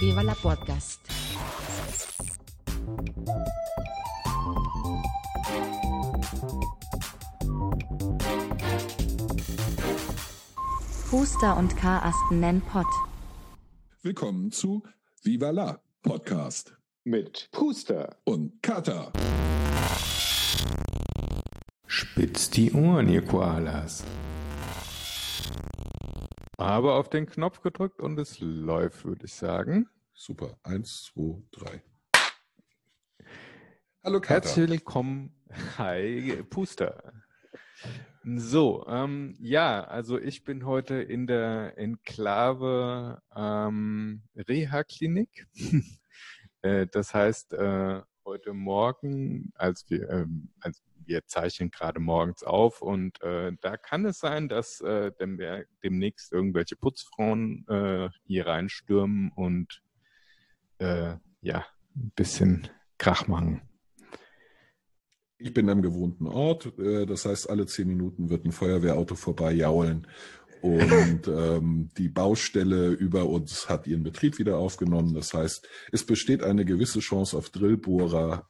Viva la Podcast. Puster und Karasten nennen Pott. Willkommen zu Viva la Podcast mit Puster und Kata. Spitzt die Ohren, ihr Koalas. Aber auf den Knopf gedrückt und es läuft, würde ich sagen. Super. Eins, zwei, drei. Hallo Kata. Herzlich willkommen. Hi, Puster. So, ähm, ja, also ich bin heute in der Enklave ähm, Reha-Klinik. äh, das heißt, äh, heute Morgen, als wir, ähm, als wir zeichnen gerade morgens auf und äh, da kann es sein, dass äh, dem, demnächst irgendwelche Putzfrauen äh, hier reinstürmen und äh, ja, ein bisschen Krach machen. Ich bin am gewohnten Ort, äh, das heißt, alle zehn Minuten wird ein Feuerwehrauto vorbei jaulen und ähm, die Baustelle über uns hat ihren Betrieb wieder aufgenommen. Das heißt, es besteht eine gewisse Chance auf Drillbohrer,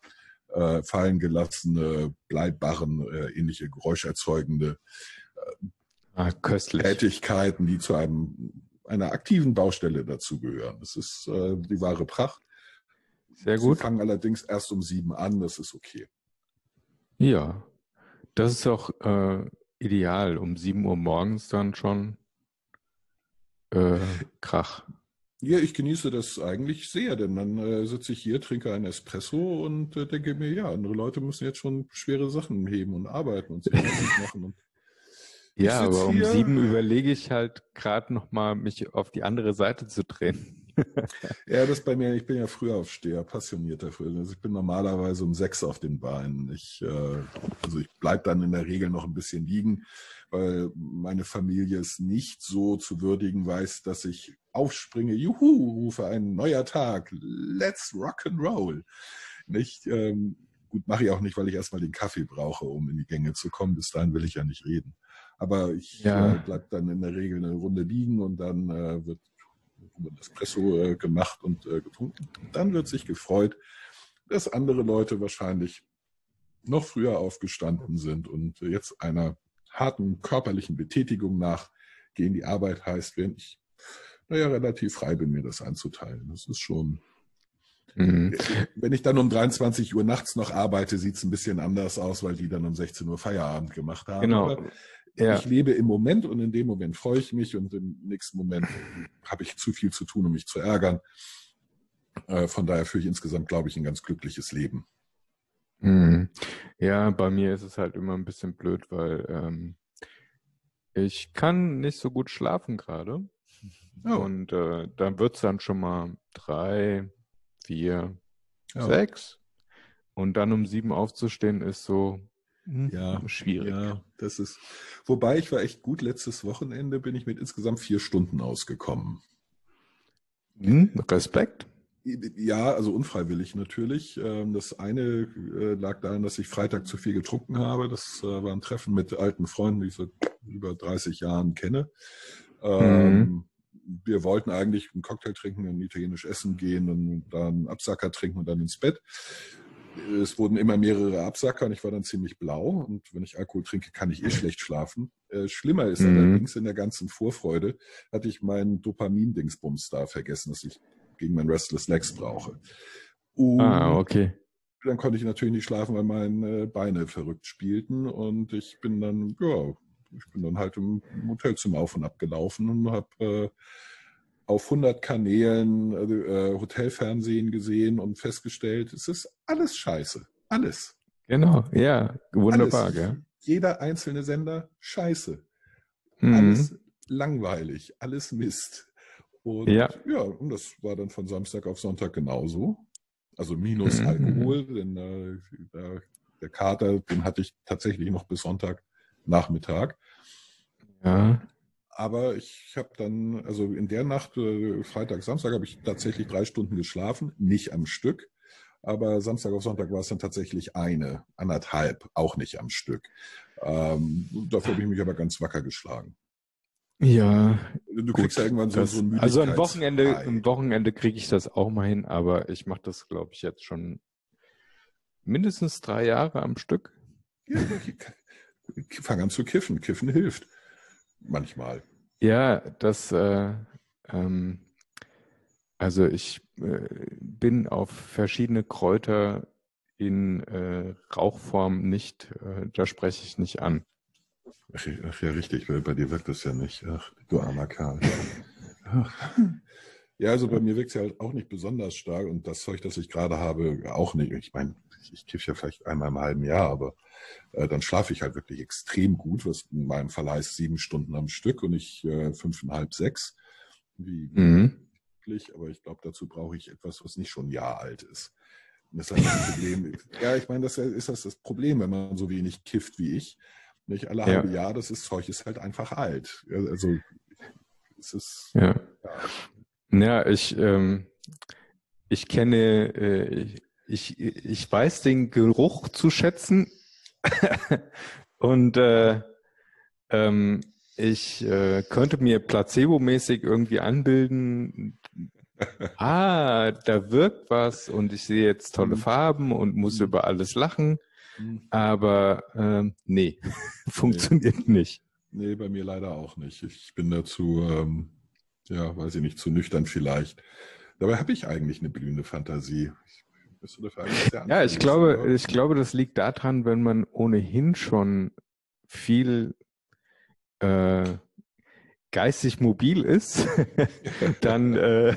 äh, fallen gelassene Bleibarren, äh, ähnliche geräuscherzeugende äh, ah, Tätigkeiten, die zu einem einer aktiven Baustelle dazugehören. Das ist äh, die wahre Pracht. Sehr gut. Sie fangen allerdings erst um sieben an, das ist okay. Ja, das ist auch äh, ideal. Um sieben Uhr morgens dann schon äh, Krach. Ja, ich genieße das eigentlich sehr, denn dann äh, sitze ich hier, trinke einen Espresso und äh, denke mir, ja, andere Leute müssen jetzt schon schwere Sachen heben und arbeiten und so machen. Und ja, aber um sieben überlege ich halt gerade nochmal, mich auf die andere Seite zu drehen. ja, das bei mir, ich bin ja früher Aufsteher, passionierter früher. Also ich bin normalerweise um sechs auf den Beinen. Ich, äh, also ich bleib dann in der Regel noch ein bisschen liegen, weil meine Familie es nicht so zu würdigen weiß, dass ich aufspringe, juhu, rufe ein neuer Tag, let's rock and roll. Nicht, ähm, gut, mache ich auch nicht, weil ich erstmal den Kaffee brauche, um in die Gänge zu kommen. Bis dahin will ich ja nicht reden. Aber ich ja. äh, bleib dann in der Regel eine Runde liegen und dann äh, wird ein Espresso äh, gemacht und äh, getrunken. Dann wird sich gefreut, dass andere Leute wahrscheinlich noch früher aufgestanden sind und jetzt einer harten körperlichen Betätigung nachgehen. Die Arbeit heißt, wenn ich naja, relativ frei bin, mir das einzuteilen. Das ist schon. Mhm. Wenn ich dann um 23 Uhr nachts noch arbeite, sieht es ein bisschen anders aus, weil die dann um 16 Uhr Feierabend gemacht haben. Genau. Aber ja. Ich lebe im Moment und in dem Moment freue ich mich und im nächsten Moment habe ich zu viel zu tun, um mich zu ärgern. Äh, von daher führe ich insgesamt, glaube ich, ein ganz glückliches Leben. Mhm. Ja, bei mir ist es halt immer ein bisschen blöd, weil ähm, ich kann nicht so gut schlafen gerade. Oh. Und äh, dann wird es dann schon mal drei, vier, oh. sechs. Und dann um sieben aufzustehen ist so, hm, ja, schwierig. Ja, das ist. Wobei ich war echt gut. Letztes Wochenende bin ich mit insgesamt vier Stunden ausgekommen. Hm, Respekt. Ja, also unfreiwillig natürlich. Ähm, das eine äh, lag daran, dass ich Freitag zu viel getrunken habe. Das äh, war ein Treffen mit alten Freunden, die ich seit über 30 Jahren kenne. Ähm, mhm. Wir wollten eigentlich einen Cocktail trinken, ein italienisch essen gehen und dann Absacker trinken und dann ins Bett es wurden immer mehrere Absacker und ich war dann ziemlich blau. Und wenn ich Alkohol trinke, kann ich eh schlecht schlafen. Äh, schlimmer ist mhm. allerdings in der ganzen Vorfreude, hatte ich meinen Dopamin-Dingsbums da vergessen, dass ich gegen mein Restless Legs brauche. Und ah, okay. Dann konnte ich natürlich nicht schlafen, weil meine Beine verrückt spielten. Und ich bin dann, ja, ich bin dann halt im Hotelzimmer auf und ab gelaufen und habe äh, auf 100 Kanälen äh, Hotelfernsehen gesehen und festgestellt, es ist alles scheiße. Alles. Genau, ja, wunderbar. Alles. Gell? Jeder einzelne Sender scheiße. Mhm. Alles langweilig, alles Mist. Und ja. ja, und das war dann von Samstag auf Sonntag genauso. Also minus mhm. Alkohol, denn äh, der, Kater, den hatte ich tatsächlich noch bis Sonntagnachmittag. Ja. Aber ich habe dann, also in der Nacht, äh, Freitag, Samstag, habe ich tatsächlich drei Stunden geschlafen, nicht am Stück. Aber Samstag auf Sonntag war es dann tatsächlich eine, anderthalb, auch nicht am Stück. Ähm, dafür habe ich mich aber ganz wacker geschlagen. Ja. Du gut, kriegst ja irgendwann so, das, so ein Also ein Wochenende, Wochenende kriege ich das auch mal hin, aber ich mache das, glaube ich, jetzt schon mindestens drei Jahre am Stück. Ja, fang an zu kiffen. Kiffen hilft. Manchmal. Ja, das, äh, ähm, also ich äh, bin auf verschiedene Kräuter in äh, Rauchform nicht, äh, da spreche ich nicht an. Ach, ach ja, richtig, weil bei dir wirkt das ja nicht. Ach, du armer Kerl. Ach. Ja, also bei mir wirkt es ja halt auch nicht besonders stark und das Zeug, das ich gerade habe, auch nicht. Ich meine, ich, kiffe ja vielleicht einmal im halben Jahr, aber äh, dann schlafe ich halt wirklich extrem gut, was in meinem Fall heißt sieben Stunden am Stück und ich äh, fünfeinhalb, sechs. Wie, Mhm. aber ich glaube, dazu brauche ich etwas, was nicht schon ein Jahr alt ist. Und das ist halt das Problem. ja, ich meine, das ist das, das Problem, wenn man so wenig kifft wie ich. Nicht alle Ja. halbe Jahr, das ist, Zeug ist halt einfach alt. Also es ist Ja. ja, Ja, ich, ähm, ich kenne, äh, ich, ich weiß den Geruch zu schätzen und äh, ähm, ich äh, könnte mir placebomäßig irgendwie anbilden, ah, da wirkt was und ich sehe jetzt tolle Mhm. Farben und muss Mhm. über alles lachen, hm, aber ähm, nee, funktioniert nicht. nee, bei mir leider auch nicht. Ich bin dazu, ähm, ja, weiß ich nicht, zu nüchtern vielleicht. Dabei habe ich eigentlich eine blühende Fantasie. Ich, bist dafür eigentlich sehr Ja, ich glaube, oder? ich glaube, das liegt daran, wenn man ohnehin schon viel äh, geistig mobil ist, dann, äh,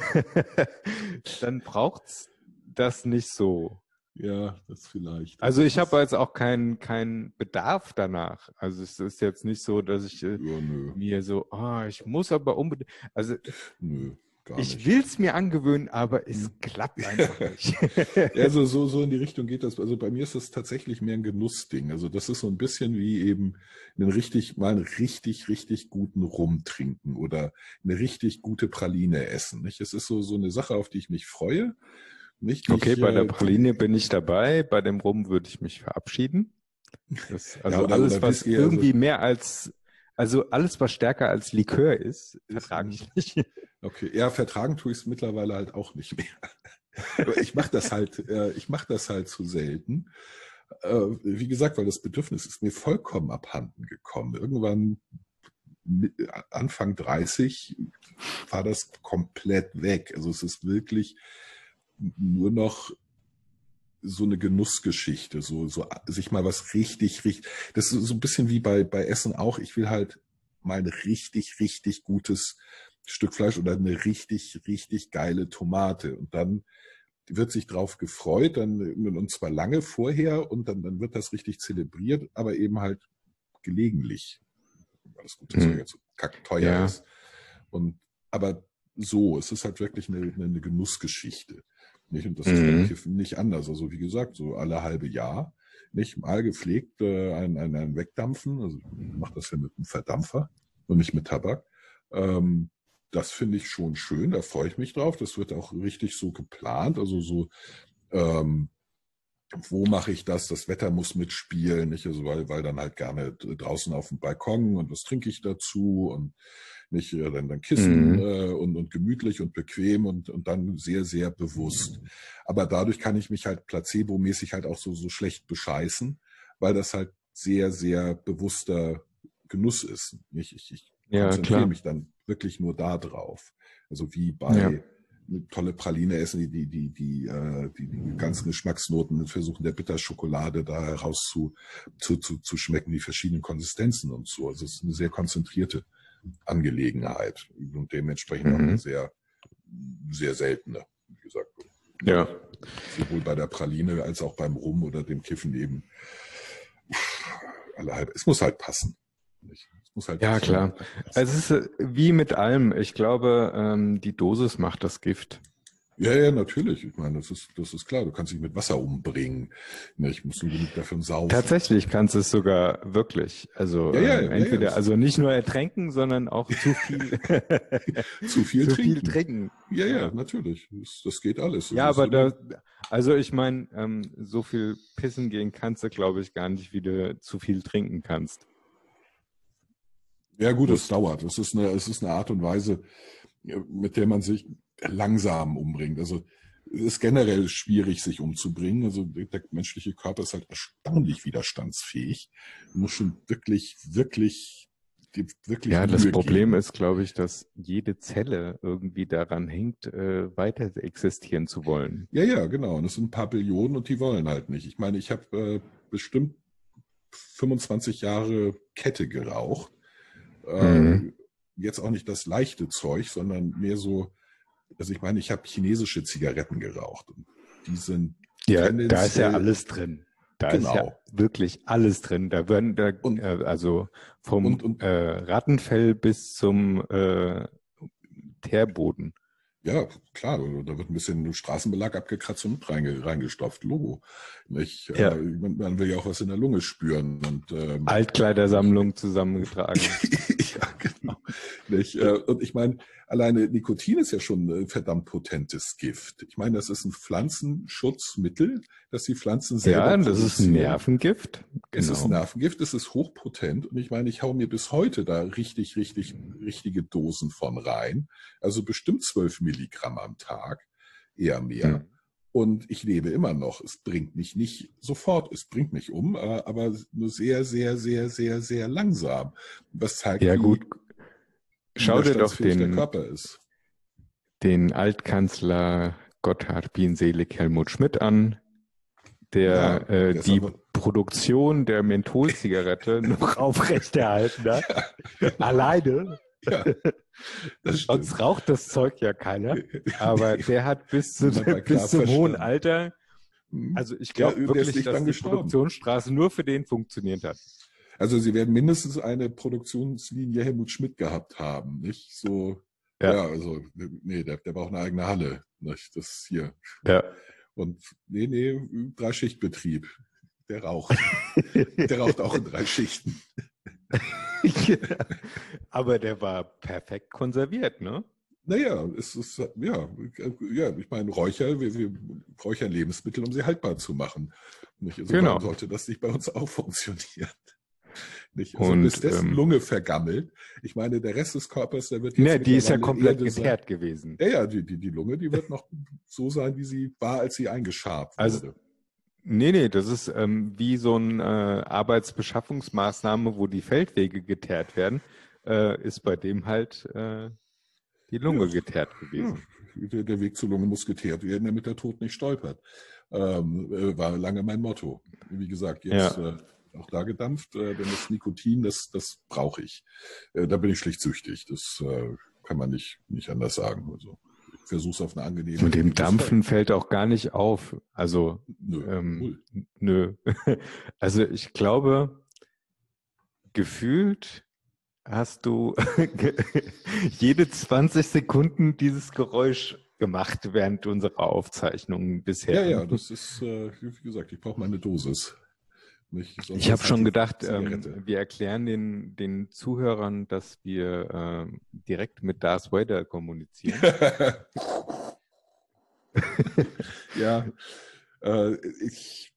dann braucht's das nicht so. Ja, das vielleicht. Also ich Das habe jetzt auch keinen keinen Bedarf danach. Also es ist jetzt nicht so, dass ich äh, Ja, mir so, ah, ich muss aber unbedingt, also nö, gar ich nicht. will's mir angewöhnen, aber es klappt einfach nicht. Ja, so, so, so in die Richtung geht das. Also bei mir ist das tatsächlich mehr ein Genussding. Also das ist so ein bisschen wie eben einen richtig, mal einen richtig, richtig guten Rum trinken oder eine richtig gute Praline essen. Nicht? Es ist so, so eine Sache, auf die ich mich freue. Nicht, Okay, ich, bei der äh, Praline bin ich dabei, bei dem Rum würde ich mich verabschieden. Das, also oder- alles, was also- irgendwie mehr als, also alles, was stärker als Likör ist, vertrage ich nicht. Okay, ja, vertragen tue ich es mittlerweile halt auch nicht mehr. Aber ich mache das halt, äh, ich mache das halt zu selten. Äh, wie gesagt, weil das Bedürfnis ist mir vollkommen abhanden gekommen. Irgendwann Anfang 30 war das komplett weg. Also es ist wirklich nur noch so eine Genussgeschichte, so, so sich mal was richtig, richtig, das ist so ein bisschen wie bei, bei Essen auch. Ich will halt mal ein richtig, richtig gutes Stück Fleisch oder eine richtig, richtig geile Tomate. Und dann wird sich drauf gefreut, dann, und zwar lange vorher, und dann, dann wird das richtig zelebriert, aber eben halt gelegentlich. Weil das gute Hm. Zeug jetzt so kackteuer Ja. ist. Und, aber so, es ist halt wirklich eine, eine, eine Genussgeschichte. Nicht? Und das ist Mhm. beim Kiffen nicht anders. Also wie gesagt, so alle halbe Jahr, nicht mal gepflegt, äh, ein, ein, ein Wegdampfen. Also ich mache das ja mit einem Verdampfer und nicht mit Tabak. Ähm, das finde ich schon schön, da freue ich mich drauf. Das wird auch richtig so geplant. Also so, ähm, wo mache ich das? Das Wetter muss mitspielen, nicht? Also weil, weil dann halt gerne draußen auf dem Balkon und was trinke ich dazu und nicht äh, dann, dann Kissen Mhm. äh, und, und gemütlich und bequem und, und dann sehr, sehr bewusst. Aber dadurch kann ich mich halt placebo-mäßig halt auch so, so schlecht bescheißen, weil das halt sehr, sehr bewusster Genuss ist. Nicht? Ich, ich Ja, konzentriere klar. mich dann wirklich nur da drauf. Also wie bei Ja. tolle Praline essen, die, die, die, die, äh, die, die ganzen Geschmacksnoten versuchen der Bitterschokolade da heraus zu, zu, zu, zu schmecken, die verschiedenen Konsistenzen und so. Also es ist eine sehr konzentrierte Angelegenheit und dementsprechend auch Mhm. eine sehr, sehr seltene, wie gesagt. Ja. Sowohl bei der Praline als auch beim Rum oder dem Kiffen eben. Alle halb, es muss halt passen. Nicht? Es muss halt Ja, klar. Also es ist äh, wie mit allem. Ich glaube, ähm, die Dosis macht das Gift. Ja, ja, natürlich. Ich meine, das ist, das ist klar. Du kannst dich mit Wasser umbringen. Ne, Ich muss nur genug davon saufen. Tatsächlich kannst du es sogar wirklich. Also Ja, ja, ähm, ja, entweder, ja. also nicht nur ertränken, sondern auch zu viel, Zu viel zu trinken. viel trinken. Ja, ja, natürlich. Das, das geht alles. Ja, Das ist aber da, also ich meine, ähm, so viel pissen gehen kannst du, glaube ich, gar nicht, wie du zu viel trinken kannst. Ja, gut, es dauert. Es ist, eine, es ist eine Art und Weise, mit der man sich langsam umbringt. Also es ist generell schwierig, sich umzubringen. Also der menschliche Körper ist halt erstaunlich widerstandsfähig. Man muss schon wirklich, wirklich, wirklich. Ja, das Problem geben. ist, glaube ich, dass jede Zelle irgendwie daran hängt, äh, weiter existieren zu wollen. Ja, ja, genau. Und es sind ein paar Billionen und die wollen halt nicht. Ich meine, ich habe äh, bestimmt 25 Jahre Kette geraucht. Äh, mhm. Jetzt auch nicht das leichte Zeug, sondern mehr so also ich meine, ich habe chinesische Zigaretten geraucht und die sind ja, da ist ja alles drin. Da genau. ist ja genau. wirklich alles drin. Da werden da und, äh, also vom und, und, äh, Rattenfell bis zum äh, Teerboden. Ja, klar, da wird ein bisschen Straßenbelag abgekratzt und reinge, reingestopft, Logo. Nicht? Ja. Äh, man, man, will ja auch was in der Lunge spüren. Und, ähm, Altkleidersammlung zusammengetragen. Nicht? Äh, und ich meine, alleine Nikotin ist ja schon ein verdammt potentes Gift. Ich meine, das ist ein Pflanzenschutzmittel, das die Pflanzen selber Ja, das ist ein Nervengift. Genau. Es ist ein genau. Nervengift, es ist hochpotent. Und ich meine, ich hau mir bis heute da richtig, richtig, richtige Dosen von rein. Also bestimmt zwölf Milligramm am Tag, eher mehr. Hm. Und ich lebe immer noch. Es bringt mich nicht sofort, es bringt mich um, äh, aber nur sehr, sehr, sehr, sehr, sehr langsam. Was zeigt, ja, gut. Schau dir doch den, den Altkanzler Gotthard Bienselig Helmut Schmidt an, der, ja, äh, die Produktion der Mentholzigarette noch aufrechterhalten hat. Ja. Alleine. Ja, Sonst raucht das Zeug ja keiner. Aber der hat bis, zu, bis zum hohen Alter, mhm. also ich glaube wirklich, dass die Produktionsstraße nur für den funktioniert hat. Also sie werden mindestens eine Produktionslinie Helmut Schmidt gehabt haben, nicht? So, ja, ja also, nee, der, der braucht eine eigene Halle, nicht? Das hier. Ja. Und nee, nee, Dreischichtbetrieb. Der raucht. der raucht auch in drei Schichten. Aber der war perfekt konserviert, ne? Naja, es ist, ja, ja, ich meine, Räucher, wir, wir räuchern Lebensmittel, um sie haltbar zu machen. Nicht? Also genau. sollte das nicht bei uns auch funktionieren. Nicht? Also und, bis dessen ähm, Lunge vergammelt. Ich meine, der Rest des Körpers, der wird jetzt. Ne, die ist ja komplett geteert gewesen. Ja, ja, die, die, die Lunge, die wird noch so sein, wie sie war, als sie eingeschabt also, wurde. Nee, nee, das ist ähm, wie so eine äh, Arbeitsbeschaffungsmaßnahme, wo die Feldwege geteert werden, äh, ist bei dem halt äh, die Lunge ja. geteert gewesen. Ja. Der, der, Weg zur Lunge muss geteert werden, damit der Tod nicht stolpert. Ähm, äh, war lange mein Motto. Wie gesagt, jetzt ja. Auch da gedampft, äh, denn das Nikotin, das, das brauche ich. Äh, da bin ich schlicht süchtig. Das äh, kann man nicht, nicht anders sagen. Also ich versuche es auf eine angenehme Und dem Dampfen fällt auch gar nicht auf. Also nö. Ähm, nö. also ich glaube, gefühlt hast du jede 20 Sekunden dieses Geräusch gemacht während unserer Aufzeichnung bisher. Ja, ja, das ist, äh, wie gesagt, ich brauche meine Dosis. Ich habe schon gedacht, ähm, wir erklären den, den Zuhörern, dass wir ähm, direkt mit Darth Vader kommunizieren. ja, äh, ich,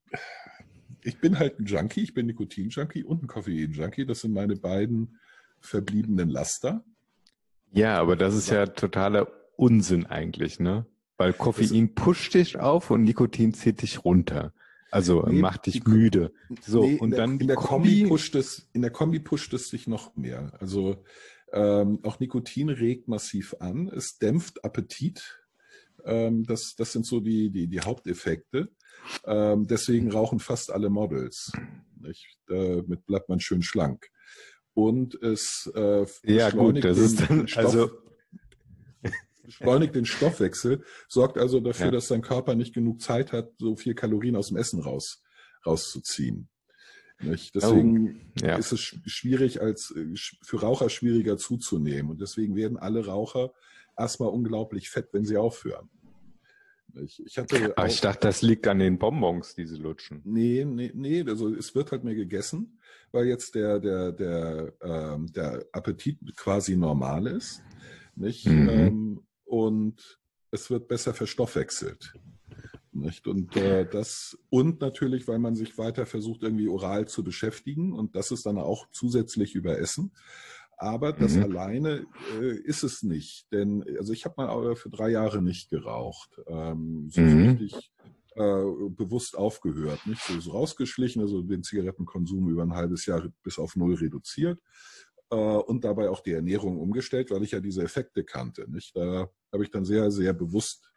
ich bin halt ein Junkie, ich bin Nikotin-Junkie und ein Koffein-Junkie. Das sind meine beiden verbliebenen Laster. Ja, aber das ist ja totaler Unsinn eigentlich, ne? Weil Koffein pusht dich auf und Nikotin zieht dich runter. Also nee, macht dich müde. So, nee, und der, dann in der Kombi, Kombi pusht es, in der Kombi pusht es sich noch mehr. Also ähm, auch Nikotin regt massiv an, es dämpft Appetit. Ähm, das, das sind so die, die, die Haupteffekte. Ähm, deswegen rauchen fast alle Models. Nicht? Damit bleibt man schön schlank. Und es äh, ja gut, das ist dann also beschleunigt den Stoffwechsel, sorgt also dafür, ja. dass dein Körper nicht genug Zeit hat, so viel Kalorien aus dem Essen raus, rauszuziehen. Nicht? Deswegen oh, ja. ist es schwierig, als für Raucher schwieriger zuzunehmen. Und deswegen werden alle Raucher erstmal unglaublich fett, wenn sie aufhören. Ich, ich, hatte Aber ich dachte, das liegt an den Bonbons, diese lutschen. Nee, nee, nee, also es wird halt mehr gegessen, weil jetzt der, der, der, ähm, der Appetit quasi normal ist. Nicht? Mhm. Ähm, und es wird besser verstoffwechselt. Nicht? Und äh, das und natürlich, weil man sich weiter versucht, irgendwie oral zu beschäftigen und das ist dann auch zusätzlich über Essen. Aber das mhm. alleine äh, ist es nicht. Denn also ich habe mal für drei Jahre nicht geraucht. Ähm, so mhm. richtig äh, bewusst aufgehört. Nicht so, so rausgeschlichen, also den Zigarettenkonsum über ein halbes Jahr bis auf null reduziert und dabei auch die Ernährung umgestellt, weil ich ja diese Effekte kannte. Nicht? Da habe ich dann sehr, sehr bewusst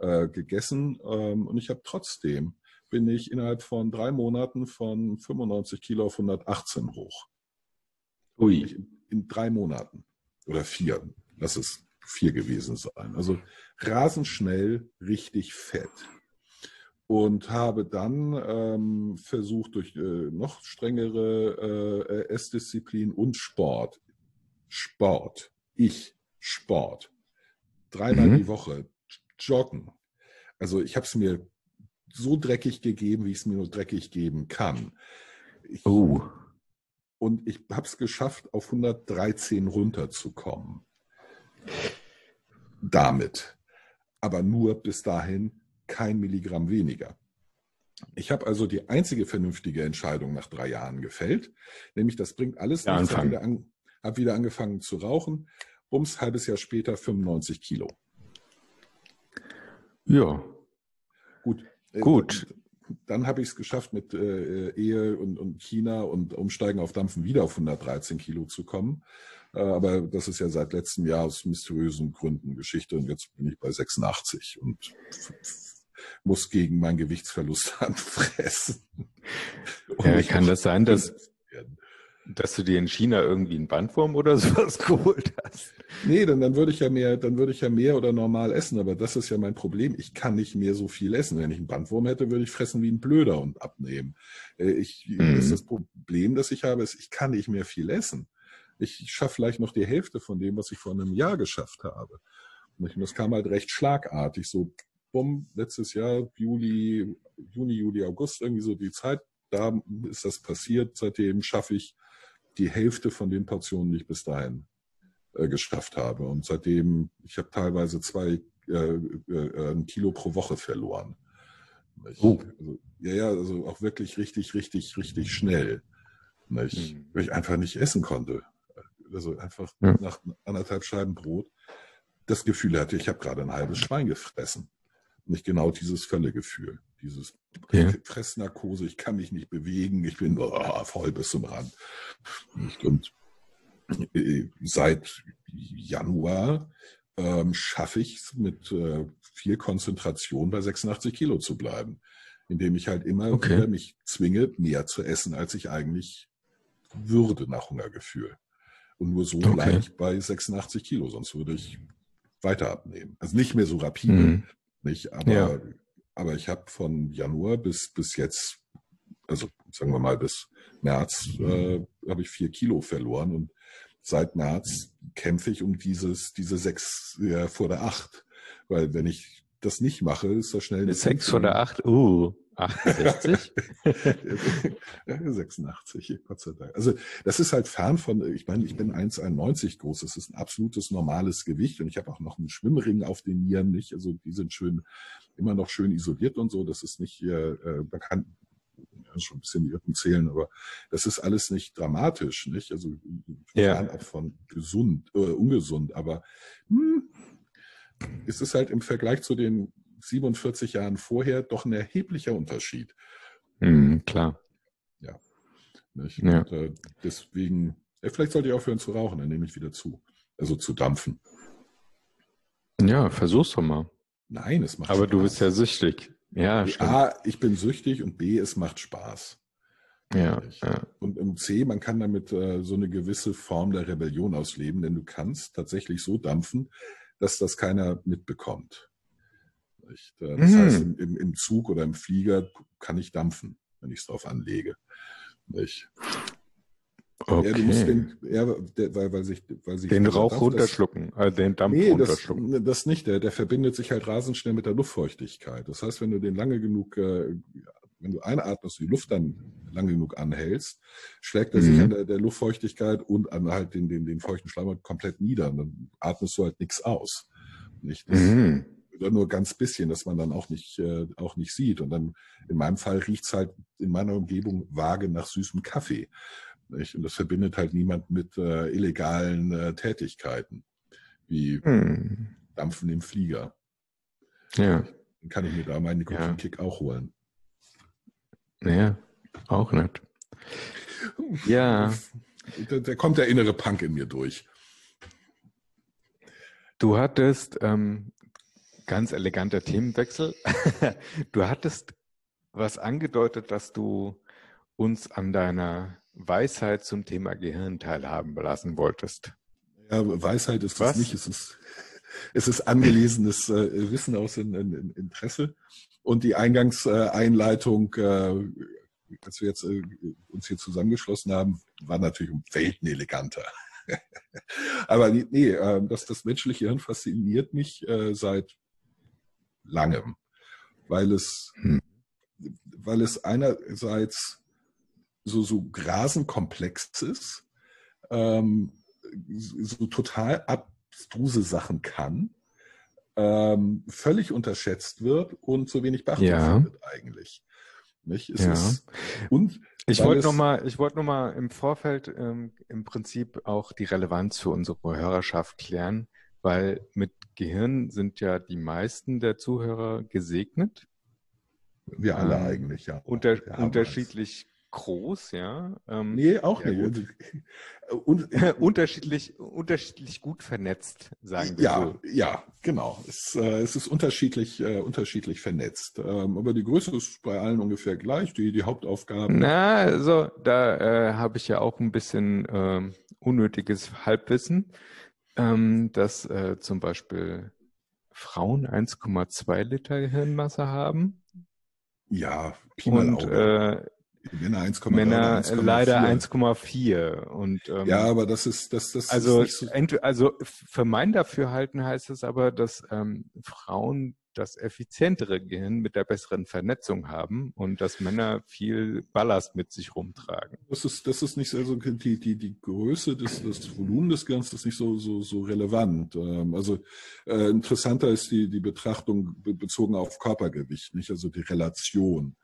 äh, gegessen ähm, und ich habe trotzdem bin ich innerhalb von drei Monaten von 95 Kilo auf 118 hoch. Ui. In, in drei Monaten. Oder vier. Lass es vier gewesen sein. Also rasend schnell, richtig fett. Und habe dann ähm, versucht, durch äh, noch strengere äh, Essdisziplin und Sport, Sport, ich, Sport, dreimal mhm. die Woche, joggen. Also ich habe es mir so dreckig gegeben, wie ich es mir nur dreckig geben kann. Ich, oh. Und ich habe es geschafft, auf 113 runterzukommen. Damit. Aber nur bis dahin kein Milligramm weniger. Ich habe also die einzige vernünftige Entscheidung nach drei Jahren gefällt, nämlich das bringt alles ja, nichts. Habe wieder, hab wieder angefangen zu rauchen. Ums halbes Jahr später 95 Kilo. Ja. Gut. Äh, Gut. Dann habe ich es geschafft, mit äh, Ehe und, und China und Umsteigen auf Dampfen wieder auf 113 Kilo zu kommen. Äh, aber das ist ja seit letztem Jahr aus mysteriösen Gründen Geschichte und jetzt bin ich bei 86 und muss gegen meinen Gewichtsverlust anfressen. Ja, kann das sein, dass, dass du dir in China irgendwie einen Bandwurm oder sowas geholt hast? Nee, dann, dann würde ich ja mehr, dann würde ich ja mehr oder normal essen, aber das ist ja mein Problem. Ich kann nicht mehr so viel essen. Wenn ich einen Bandwurm hätte, würde ich fressen wie ein Blöder und abnehmen. Äh, ich, mhm. das, das Problem, das ich habe, ist, ich kann nicht mehr viel essen. Ich schaffe vielleicht noch die Hälfte von dem, was ich vor einem Jahr geschafft habe. Und das kam halt recht schlagartig, so bumm, letztes Jahr, Juli, Juni, Juli, August, irgendwie so die Zeit, da ist das passiert. Seitdem schaffe ich die Hälfte von den Portionen, die ich bis dahin äh, geschafft habe. Und seitdem, ich habe teilweise zwei äh, äh, ein Kilo pro Woche verloren. Ich, oh. also, ja, ja, also auch wirklich richtig, richtig, richtig schnell. Nicht? Mhm. Weil ich einfach nicht essen konnte. Also einfach ja. nach anderthalb Scheiben Brot das Gefühl hatte, ich habe gerade ein halbes Schwein gefressen. Nicht genau dieses Völlegefühl, dieses ja. Fressnarkose, ich kann mich nicht bewegen, ich bin oh, voll bis zum Rand. Und äh, seit Januar ähm, schaffe ich es mit äh, viel Konzentration bei 86 Kilo zu bleiben, indem ich halt immer okay. wieder mich zwinge, mehr zu essen, als ich eigentlich würde nach Hungergefühl. Und nur so okay. bleibe ich bei 86 Kilo, sonst würde ich weiter abnehmen. Also nicht mehr so rapide, mhm. Nicht, aber, ja. aber ich habe von Januar bis, bis jetzt, also sagen wir mal bis März, äh, habe ich vier Kilo verloren und seit März kämpfe ich um dieses, diese sechs ja, vor der acht. Weil wenn ich das nicht mache, ist das schnell eine Sechs vor der acht, uh. 68? 86, Gott sei Dank. Also das ist halt fern von, ich meine, ich bin 1,91 groß, das ist ein absolutes normales Gewicht und ich habe auch noch einen Schwimmring auf den Nieren, nicht? Also die sind schön, immer noch schön isoliert und so, das ist nicht, äh, man kann schon ein bisschen die Rippen zählen, aber das ist alles nicht dramatisch, nicht? Also ja. fern auch von gesund, äh, ungesund, aber hm, ist es halt im Vergleich zu den 47 Jahren vorher doch ein erheblicher Unterschied. Mhm, klar. Ja. Ja. Und, äh, deswegen, ja, vielleicht sollte ich aufhören zu rauchen, dann nehme ich wieder zu. Also zu dampfen. Ja, versuch's doch mal. Nein, es macht Aber Spaß. du bist ja süchtig. Ja, stimmt. A, ich bin süchtig und B, es macht Spaß. Ja, ja. Und im C, man kann damit äh, so eine gewisse Form der Rebellion ausleben, denn du kannst tatsächlich so dampfen, dass das keiner mitbekommt. Nicht? Äh, das mhm. heißt, im, im, Zug oder im Flieger kann ich dampfen, wenn ich es drauf anlege. Nicht? Okay. Ja, du musst den, ja, der, weil, weil sich, weil sich den Rauch Dampf, runterschlucken, das, also den Dampf nee, runterschlucken. Das, das nicht, der, der verbindet sich halt rasend schnell mit der Luftfeuchtigkeit. Das heißt, wenn du den lange genug, äh, wenn du einatmest, die Luft dann lange genug anhältst, schlägt er mhm. sich an der, der, Luftfeuchtigkeit und an halt den, den, den feuchten Schleim komplett nieder. Und dann atmest du halt nichts aus. Nicht? Das, mhm oder nur ganz bisschen, dass man dann auch nicht, äh, auch nicht sieht. Und dann in meinem Fall riecht's halt in meiner Umgebung vage nach süßem Kaffee. Nicht? Und das verbindet halt niemand mit äh, illegalen äh, Tätigkeiten, wie Hm. Dampfen im Flieger. Ja. Dann kann ich mir da meinen Nikotinkick auch holen. Ja, auch nicht. Ja, Da, da kommt der innere Punk in mir durch. du hattest, ähm, ganz eleganter Themenwechsel, du hattest was angedeutet, dass du uns an deiner Weisheit zum Thema Gehirn teilhaben lassen wolltest. Ja, Weisheit ist Was? nicht. Es ist, es ist angelesenes äh, Wissen aus in, in, in Interesse. Und die Eingangseinleitung, äh, als wir jetzt äh, uns hier zusammengeschlossen haben, war natürlich um Welten eleganter. Aber nee, nee äh, das, das menschliche Hirn fasziniert mich äh, seit langem, weil es, Hm. weil es einerseits so, so grasenkomplex ist, ähm, so total abstruse Sachen kann, ähm, völlig unterschätzt wird und zu wenig Beachtung Ja. findet eigentlich. Nicht? Es Ja. ist, und Ich wollte es- noch mal, ich wollte im Vorfeld ähm, im Prinzip auch die Relevanz für unsere Hörerschaft klären, weil mit Gehirn sind ja die meisten der Zuhörer gesegnet, wir alle Ähm, eigentlich, ja. unter, haben unterschiedlich groß, ja, ähm. Nee, auch Ja, nicht. Und, unterschiedlich, unterschiedlich gut vernetzt, sagen wir ja, so. ja, genau. Es, äh, es ist unterschiedlich, äh, unterschiedlich vernetzt. Ähm, aber die Größe ist bei allen ungefähr gleich. Die, die Hauptaufgaben. Na, also da äh, habe ich ja auch ein bisschen ähm, unnötiges Halbwissen, ähm, dass äh, zum Beispiel Frauen 1,2 Liter Hirnmasse haben Ja, Pi mal und Auge. äh, Männer 1,3 Männer oder 1,4. leider 1,4. Und ähm, Ja, aber das ist, das, das also, ist so, also für mein Dafürhalten heißt es aber, dass ähm, Frauen das effizientere Gehirn mit der besseren Vernetzung haben und dass Männer viel Ballast mit sich rumtragen. das ist, das ist nicht so, also die, die, die Größe des, des Volumen des Gehirns ist nicht so, so, so relevant. Ähm, Also äh, interessanter ist die, die Betrachtung be- bezogen auf Körpergewicht, nicht? Also die Relation.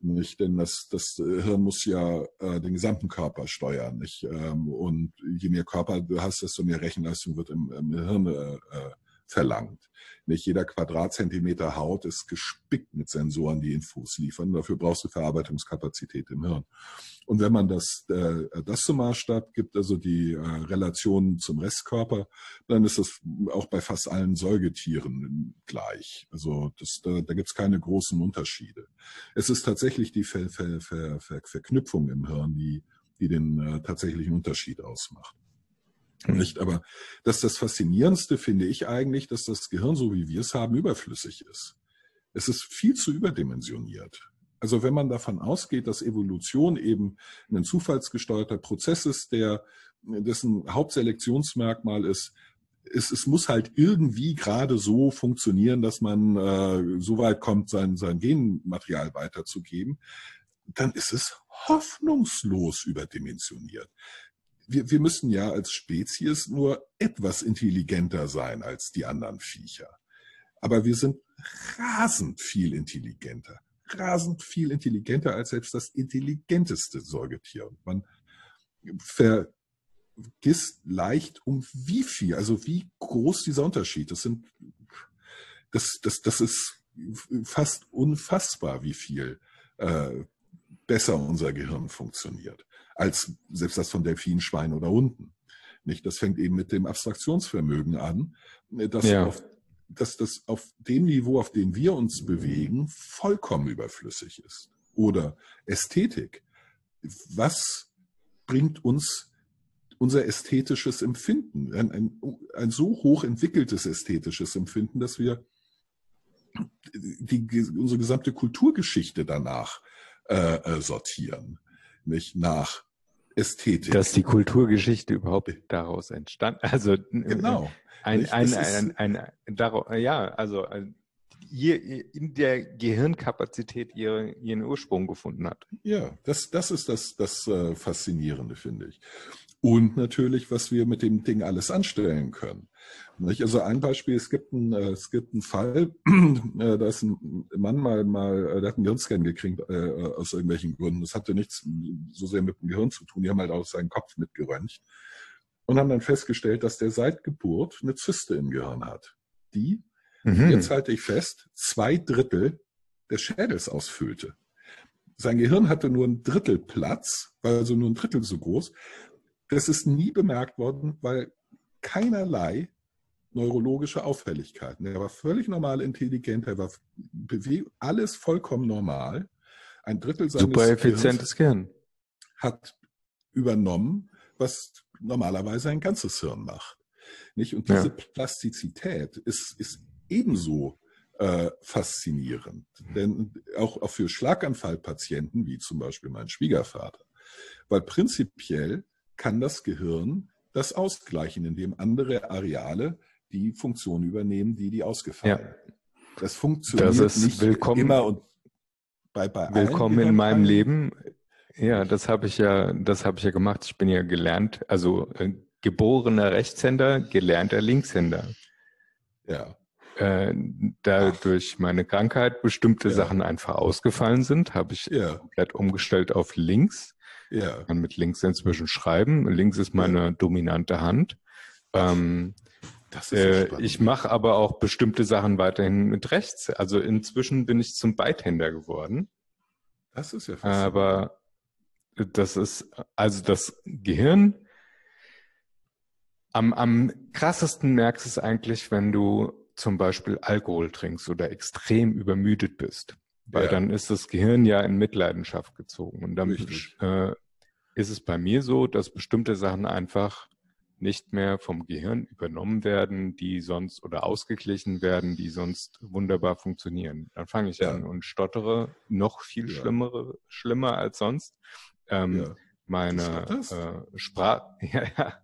Nicht? Denn das, das Hirn muss ja äh, den gesamten Körper steuern, nicht? Ähm, und je mehr Körper du hast, desto mehr Rechenleistung wird im, im Hirn äh, äh, verlangt. Nicht jeder Quadratzentimeter Haut ist gespickt mit Sensoren, die Infos liefern. Dafür brauchst du Verarbeitungskapazität im Hirn. Und wenn man das, äh, das zum Maßstab gibt, also die äh, Relation zum Restkörper, dann ist das auch bei fast allen Säugetieren gleich. Also das, da, da gibt es keine großen Unterschiede. Es ist tatsächlich die Ver, Ver, Ver, Verknüpfung im Hirn, die, die den äh, tatsächlichen Unterschied ausmacht. Nicht, aber das, das Faszinierendste finde ich eigentlich, dass das Gehirn, so wie wir es haben, überflüssig ist. Es ist viel zu überdimensioniert. Also wenn man davon ausgeht, dass Evolution eben ein zufallsgesteuerter Prozess ist, der dessen Hauptselektionsmerkmal ist, es, es muss halt irgendwie gerade so funktionieren, dass man äh, so weit kommt, sein, sein Genmaterial weiterzugeben, dann ist es hoffnungslos überdimensioniert. Wir, wir müssen ja als Spezies nur etwas intelligenter sein als die anderen Viecher. Aber wir sind rasend viel intelligenter. Rasend viel intelligenter als selbst das intelligenteste Säugetier. Und man vergisst leicht, um wie viel, also wie groß dieser Unterschied. Das sind, das, das, das ist fast unfassbar, wie viel äh, besser unser Gehirn funktioniert als selbst das von Delfinen, Schweinen oder Hunden. Nicht? Das fängt eben mit dem Abstraktionsvermögen an, dass, Ja. auf, dass das auf dem Niveau, auf dem wir uns bewegen, vollkommen überflüssig ist. Oder Ästhetik. Was bringt uns unser ästhetisches Empfinden? Ein, ein, ein so hoch entwickeltes ästhetisches Empfinden, dass wir die, unsere gesamte Kulturgeschichte danach äh, äh, sortieren. Nicht nach Ästhetik. Dass die Kulturgeschichte überhaupt daraus entstand. Also äh, genau. ein, ein, ein, ein, ein daraus, ja, also ihr in der Gehirnkapazität ihre, ihren Ursprung gefunden hat. Ja, das, das ist das, das äh, Faszinierende, finde ich. und natürlich, was wir mit dem Ding alles anstellen können. Nicht? Also ein Beispiel, es gibt einen, äh, es gibt einen Fall, äh, da ist ein Mann mal, mal äh, der hat einen Gehirnscan gekriegt äh, aus irgendwelchen Gründen. Das hatte nichts so sehr mit dem Gehirn zu tun. Die haben halt auch seinen Kopf mitgeröntgt und haben dann festgestellt, dass der seit Geburt eine Zyste im Gehirn hat, die, mhm. jetzt halte ich fest, zwei Drittel des Schädels ausfüllte. Sein Gehirn hatte nur ein Drittel Platz, also nur ein Drittel so groß. Das ist nie bemerkt worden, weil keinerlei neurologische Auffälligkeiten. Er war völlig normal intelligent, er war alles vollkommen normal. Ein Drittel seines Super effizientes Gehirn. hat übernommen, was normalerweise ein ganzes Hirn macht. Nicht? Und diese ja. Plastizität ist, ist ebenso äh, faszinierend. Denn auch, auch für Schlaganfallpatienten, wie zum Beispiel mein Schwiegervater, weil prinzipiell kann das Gehirn das ausgleichen, indem andere Areale die Funktion übernehmen, die die ausgefallen. Ja. Das funktioniert das ist nicht willkommen, immer und bei, bei Willkommen in meinem Leben. Ja, das habe ich ja, das habe ich ja gemacht. Ich bin ja gelernt, also äh, geborener Rechtshänder, gelernter Linkshänder. Ja. Äh, da Ach. durch meine Krankheit bestimmte ja. Sachen einfach ausgefallen sind, habe ich ja. komplett umgestellt auf links. Ja. Ich kann mit links inzwischen schreiben. Links ist meine ja. dominante Hand. Ähm, äh, ich mache aber auch bestimmte Sachen weiterhin mit rechts. Also inzwischen bin ich zum Beidhänder geworden. Das ist ja faszinierend. Aber das ist, also das Gehirn, am, am krassesten merkst du es eigentlich, wenn du zum Beispiel Alkohol trinkst oder extrem übermüdet bist. Weil ja. dann ist das Gehirn ja in Mitleidenschaft gezogen. Und dann äh, ist es bei mir so, dass bestimmte Sachen einfach nicht mehr vom Gehirn übernommen werden, die sonst oder ausgeglichen werden, die sonst wunderbar funktionieren. Dann fange ich ja. an und stottere noch viel ja. schlimmere, schlimmer als sonst. Ähm, ja. Meine äh, Sprache, ja,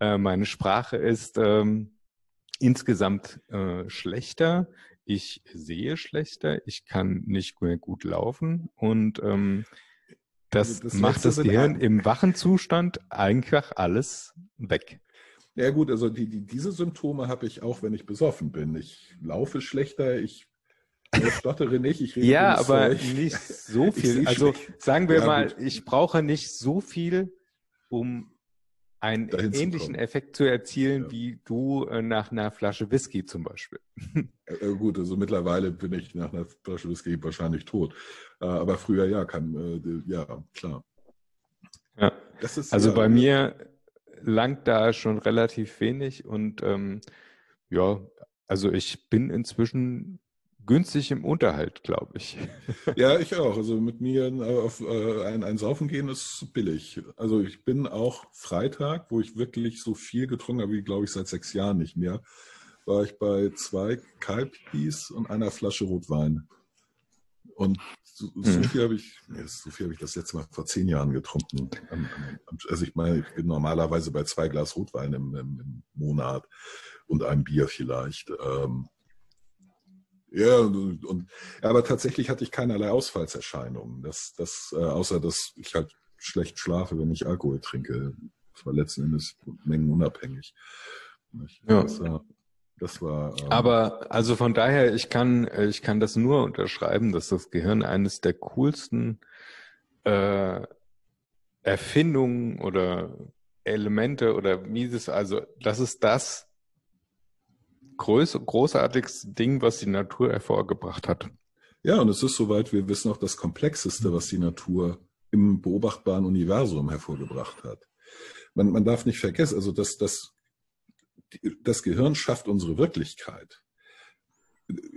äh, meine Sprache ist ähm, insgesamt äh, schlechter. Ich sehe schlechter. Ich kann nicht mehr gut laufen und ähm, das, das macht das Gehirn im wachen Zustand einfach alles weg. Ja gut, also die, die, diese Symptome habe ich auch, wenn ich besoffen bin. Ich laufe schlechter, ich stottere nicht, ich rede Ja, aber Zeug. nicht so viel. Also schlecht. sagen wir ja, mal, gut. ich brauche nicht so viel, um einen ähnlichen Effekt zu erzielen, ja. wie du äh, nach einer Flasche Whisky zum Beispiel. Äh, gut, also mittlerweile bin ich nach einer Flasche Whisky wahrscheinlich tot. Äh, aber früher ja, kann, äh, ja, klar. Ja. also ja, bei mir langt da schon relativ wenig und ähm, ja, also ich bin inzwischen günstig im Unterhalt, glaube ich. Ja, ich auch. Also mit mir auf äh, ein, ein Saufen gehen ist billig. Also ich bin auch Freitag, wo ich wirklich so viel getrunken habe, wie glaube ich seit sechs Jahren nicht mehr, war ich bei zwei Kalbis und einer Flasche Rotwein. Und so, so mhm. viel habe ich, nee, so viel habe ich das letzte Mal vor zehn Jahren getrunken. Also ich meine, ich bin normalerweise bei zwei Glas Rotwein im, im, im Monat und einem Bier vielleicht. Ähm, ja, und, und, aber tatsächlich hatte ich keinerlei Ausfallserscheinungen. Das, das, äh, außer dass ich halt schlecht schlafe, wenn ich Alkohol trinke. Das war letzten Endes mengenunabhängig. Ja. Das war, das war ähm, aber also von daher, ich kann, ich kann das nur unterschreiben, dass das Gehirn eines der coolsten äh, Erfindungen oder Elemente oder wie das, also das ist das, groß, großartigste Ding, was die Natur hervorgebracht hat. Ja, und es ist soweit, wir wissen auch das Komplexeste, was die Natur im beobachtbaren Universum hervorgebracht hat. Man, man darf nicht vergessen, also das, das, das Gehirn schafft unsere Wirklichkeit.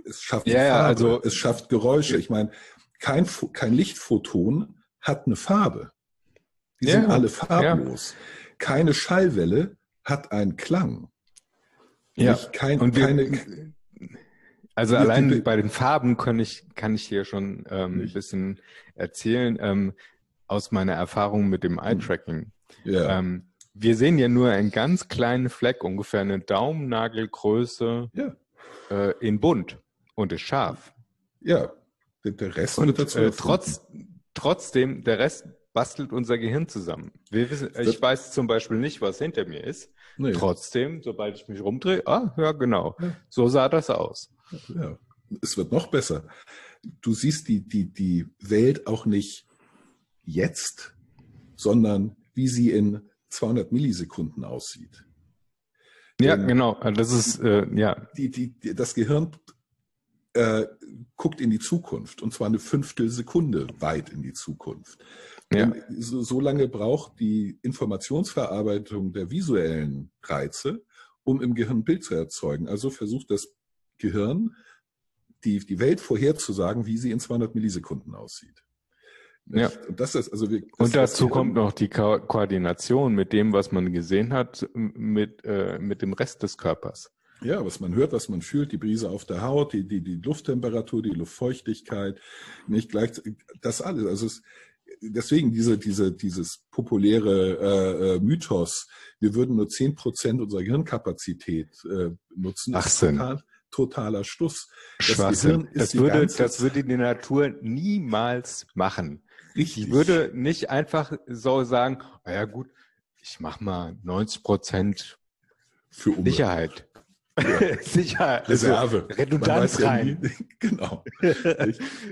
Es schafft ja, Farbe, also, es schafft Geräusche. Ich meine, kein, kein Lichtphoton hat eine Farbe. Die ja, sind alle farblos. Keine Schallwelle hat einen Klang. Ja, kein, und wir, keine, also wir, allein wir, bei den Farben kann ich, kann ich hier schon ähm, ein bisschen erzählen ähm, aus meiner Erfahrung mit dem Eye-Tracking. Ja. Ähm, wir sehen ja nur einen ganz kleinen Fleck, ungefähr eine Daumennagelgröße ja. äh, in bunt und ist scharf. Ja, der Rest und, wird dazu. Äh, trotz, trotzdem, der Rest bastelt unser Gehirn zusammen. Wir wissen, ich weiß zum Beispiel nicht, was hinter mir ist. Nee. Trotzdem, sobald ich mich rumdrehe, ah, ja, genau. So sah das aus. Ja. Es wird noch besser. Du siehst die, die, die Welt auch nicht jetzt, sondern wie sie in 200 Millisekunden aussieht. Ja, Denn genau. Das ist, äh, ja, Die, die, die, das Gehirn äh, guckt in die Zukunft und zwar eine Fünftelsekunde weit in die Zukunft. Ja. So, so lange braucht die Informationsverarbeitung der visuellen Reize, um im Gehirn ein Bild zu erzeugen. Also versucht das Gehirn, die, die Welt vorherzusagen, wie sie in 200 Millisekunden aussieht. Ja. Und das ist also wir, Und dazu Gehirn- kommt noch die Ko Koordination mit dem, was man gesehen hat, mit, äh, mit dem Rest des Körpers. Ja, was man hört, was man fühlt, die Brise auf der Haut, die, die, die Lufttemperatur, die Luftfeuchtigkeit, nicht gleich, das alles. Also es, deswegen diese, diese, dieses populäre äh, äh, Mythos, wir würden nur zehn Prozent unserer Gehirnkapazität äh, nutzen, ist Schwachsinn. total, totaler Schluss. Das. Gehirn ist Das würde, ganze das würde die Natur niemals machen. Richtig. Die würde nicht einfach so sagen, "Ah ja gut, ich mach mal 90 Prozent für Umwelt. Sicherheit. Also Reserve. Man Redundanz weiß ja rein. genau.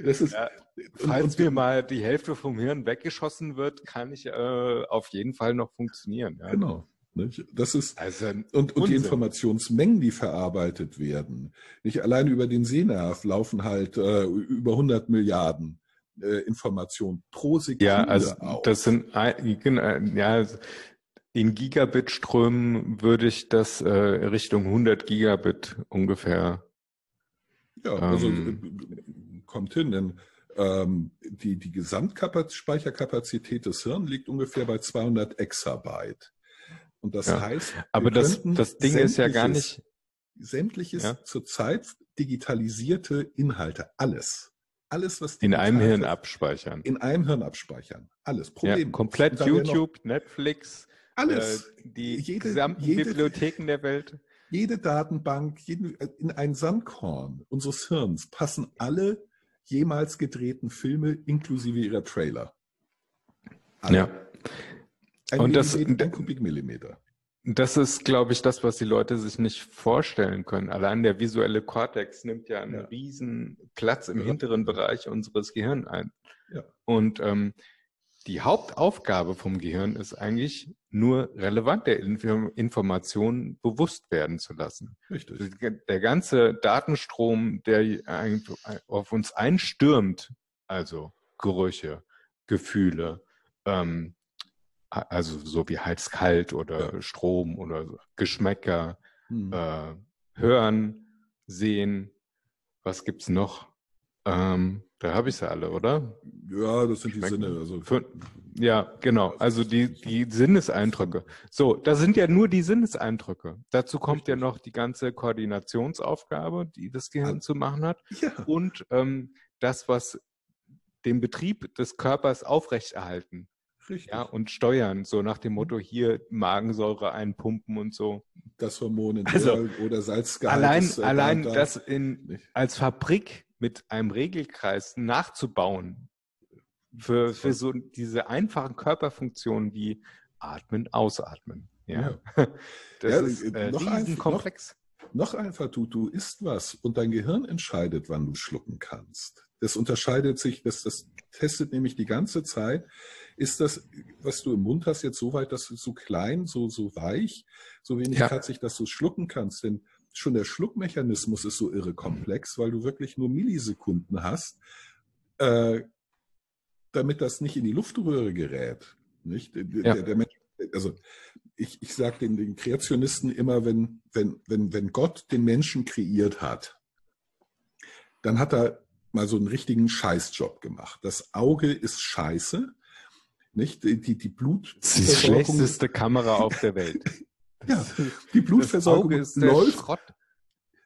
Das ist, Ja, Falls mir mal die Hälfte vom Hirn weggeschossen wird, kann ich äh, auf jeden Fall noch funktionieren. Ja. Genau. Nicht? Das ist, Also Und, und die. Informationsmengen, die verarbeitet werden, nicht allein über den Sehnerv laufen halt äh, über 100 Milliarden äh, Informationen pro Sekunde Ja, also auf. das sind genau, ja in Gigabit-Strömen würde ich das äh, Richtung 100 Gigabit ungefähr. ja, also ähm, äh, kommt hin, denn ähm, die, die Gesamtspeicherkapazität des Hirns liegt ungefähr bei 200 Exabyte. Und das Ja, heißt, Aber das, das Ding ist ja gar sämtliches- nicht sämtliches Ja. zurzeit digitalisierte Inhalte, alles, alles was in einem Hirn abspeichern. in einem Hirn abspeichern. Alles. Ja, Problem. komplett wäre noch YouTube, Netflix, Alles. äh, die Jede- gesamten jede- Bibliotheken der Welt. Jede Datenbank, jeden, in ein Sandkorn unseres Hirns passen alle jemals gedrehten Filme inklusive ihrer Trailer. Alle. Ja. Ein, Und das- ein Kubikmillimeter. Das ist, glaube ich, das, was die Leute sich nicht vorstellen können. Allein der visuelle Kortex nimmt ja einen Ja. riesen Platz im Ja. hinteren Bereich unseres Gehirns ein. Ja. Und ähm, die Hauptaufgabe vom Gehirn ist eigentlich nur relevante Inf- Informationen bewusst werden zu lassen. Richtig. Der ganze Datenstrom, der auf uns einstürmt, also Gerüche, Gefühle, ähm, also so wie heiß-kalt oder Ja. Strom oder Geschmäcker, Hm. äh, Hören, Sehen, was gibt's noch? Ähm, da habe ich sie alle, oder? Ja, das sind die Schmecken. Sinne. Also, ja, genau. Also die, die Sinneseindrücke. So, das sind ja nur die Sinneseindrücke. Dazu kommt ja noch die ganze Koordinationsaufgabe, die das Gehirn zu machen hat. ja, Und ähm, das, was den Betrieb des Körpers aufrechterhalten richtig. ja, und steuern. So nach dem Motto, hier Magensäure einpumpen und so. das Hormon in Also, oder Salzgehalt. Allein, äh, allein da. das in, als Fabrik mit einem Regelkreis nachzubauen für, für so diese einfachen Körperfunktionen wie Atmen, Ausatmen. Ja, das Ja, ist äh, äh, noch ein- riesenkomplex. Noch einfach, du, du isst was und dein Gehirn entscheidet, wann du schlucken kannst. Das unterscheidet sich, das, das testet nämlich die ganze Zeit. Ist das, was du im Mund hast, jetzt so weit, dass es so klein, so, so weich, so wenig Ja. kratzig, dass du schlucken kannst? Denn schon der Schluckmechanismus ist so irre komplex, weil du wirklich nur Millisekunden hast, äh, damit das nicht in die Luftröhre gerät. Nicht? Der, Ja. der, der Mensch, also ich, ich sage den, den Kreationisten immer, wenn, wenn, wenn, wenn Gott den Menschen kreiert hat, dann hat er mal so einen richtigen Scheißjob gemacht. Das Auge ist scheiße, nicht? Die, die, die Das Blut ist die schlechteste Kamera auf der Welt. Ja, die Blutversorgung läuft,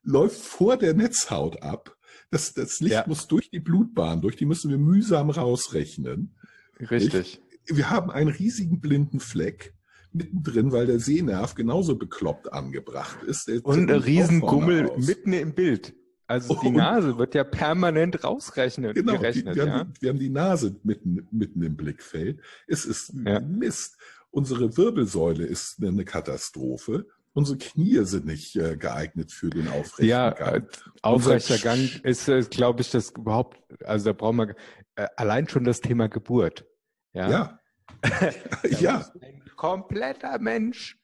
läuft vor der Netzhaut ab. Das, das Licht Ja. muss durch die Blutbahn, durch die müssen wir mühsam rausrechnen. Richtig. Wir haben einen riesigen blinden Fleck mittendrin, weil der Sehnerv genauso bekloppt angebracht ist. Der Und ein Riesengummel mitten im Bild. Also die Nase wird ja permanent rausrechnen, genau, gerechnet. Die, wir, ja? haben die, wir haben die Nase mitten, mitten im Blickfeld. Es ist Ja. Mist. Unsere Wirbelsäule ist eine Katastrophe. Unsere Knie sind nicht äh, geeignet für den aufrechten Ja, Gang. äh, aufrechter Unser Gang Sch- ist, äh, glaube ich, das überhaupt, also da brauchen wir äh, allein schon das Thema Geburt. Ja. Ja. Ja. Ein kompletter Mensch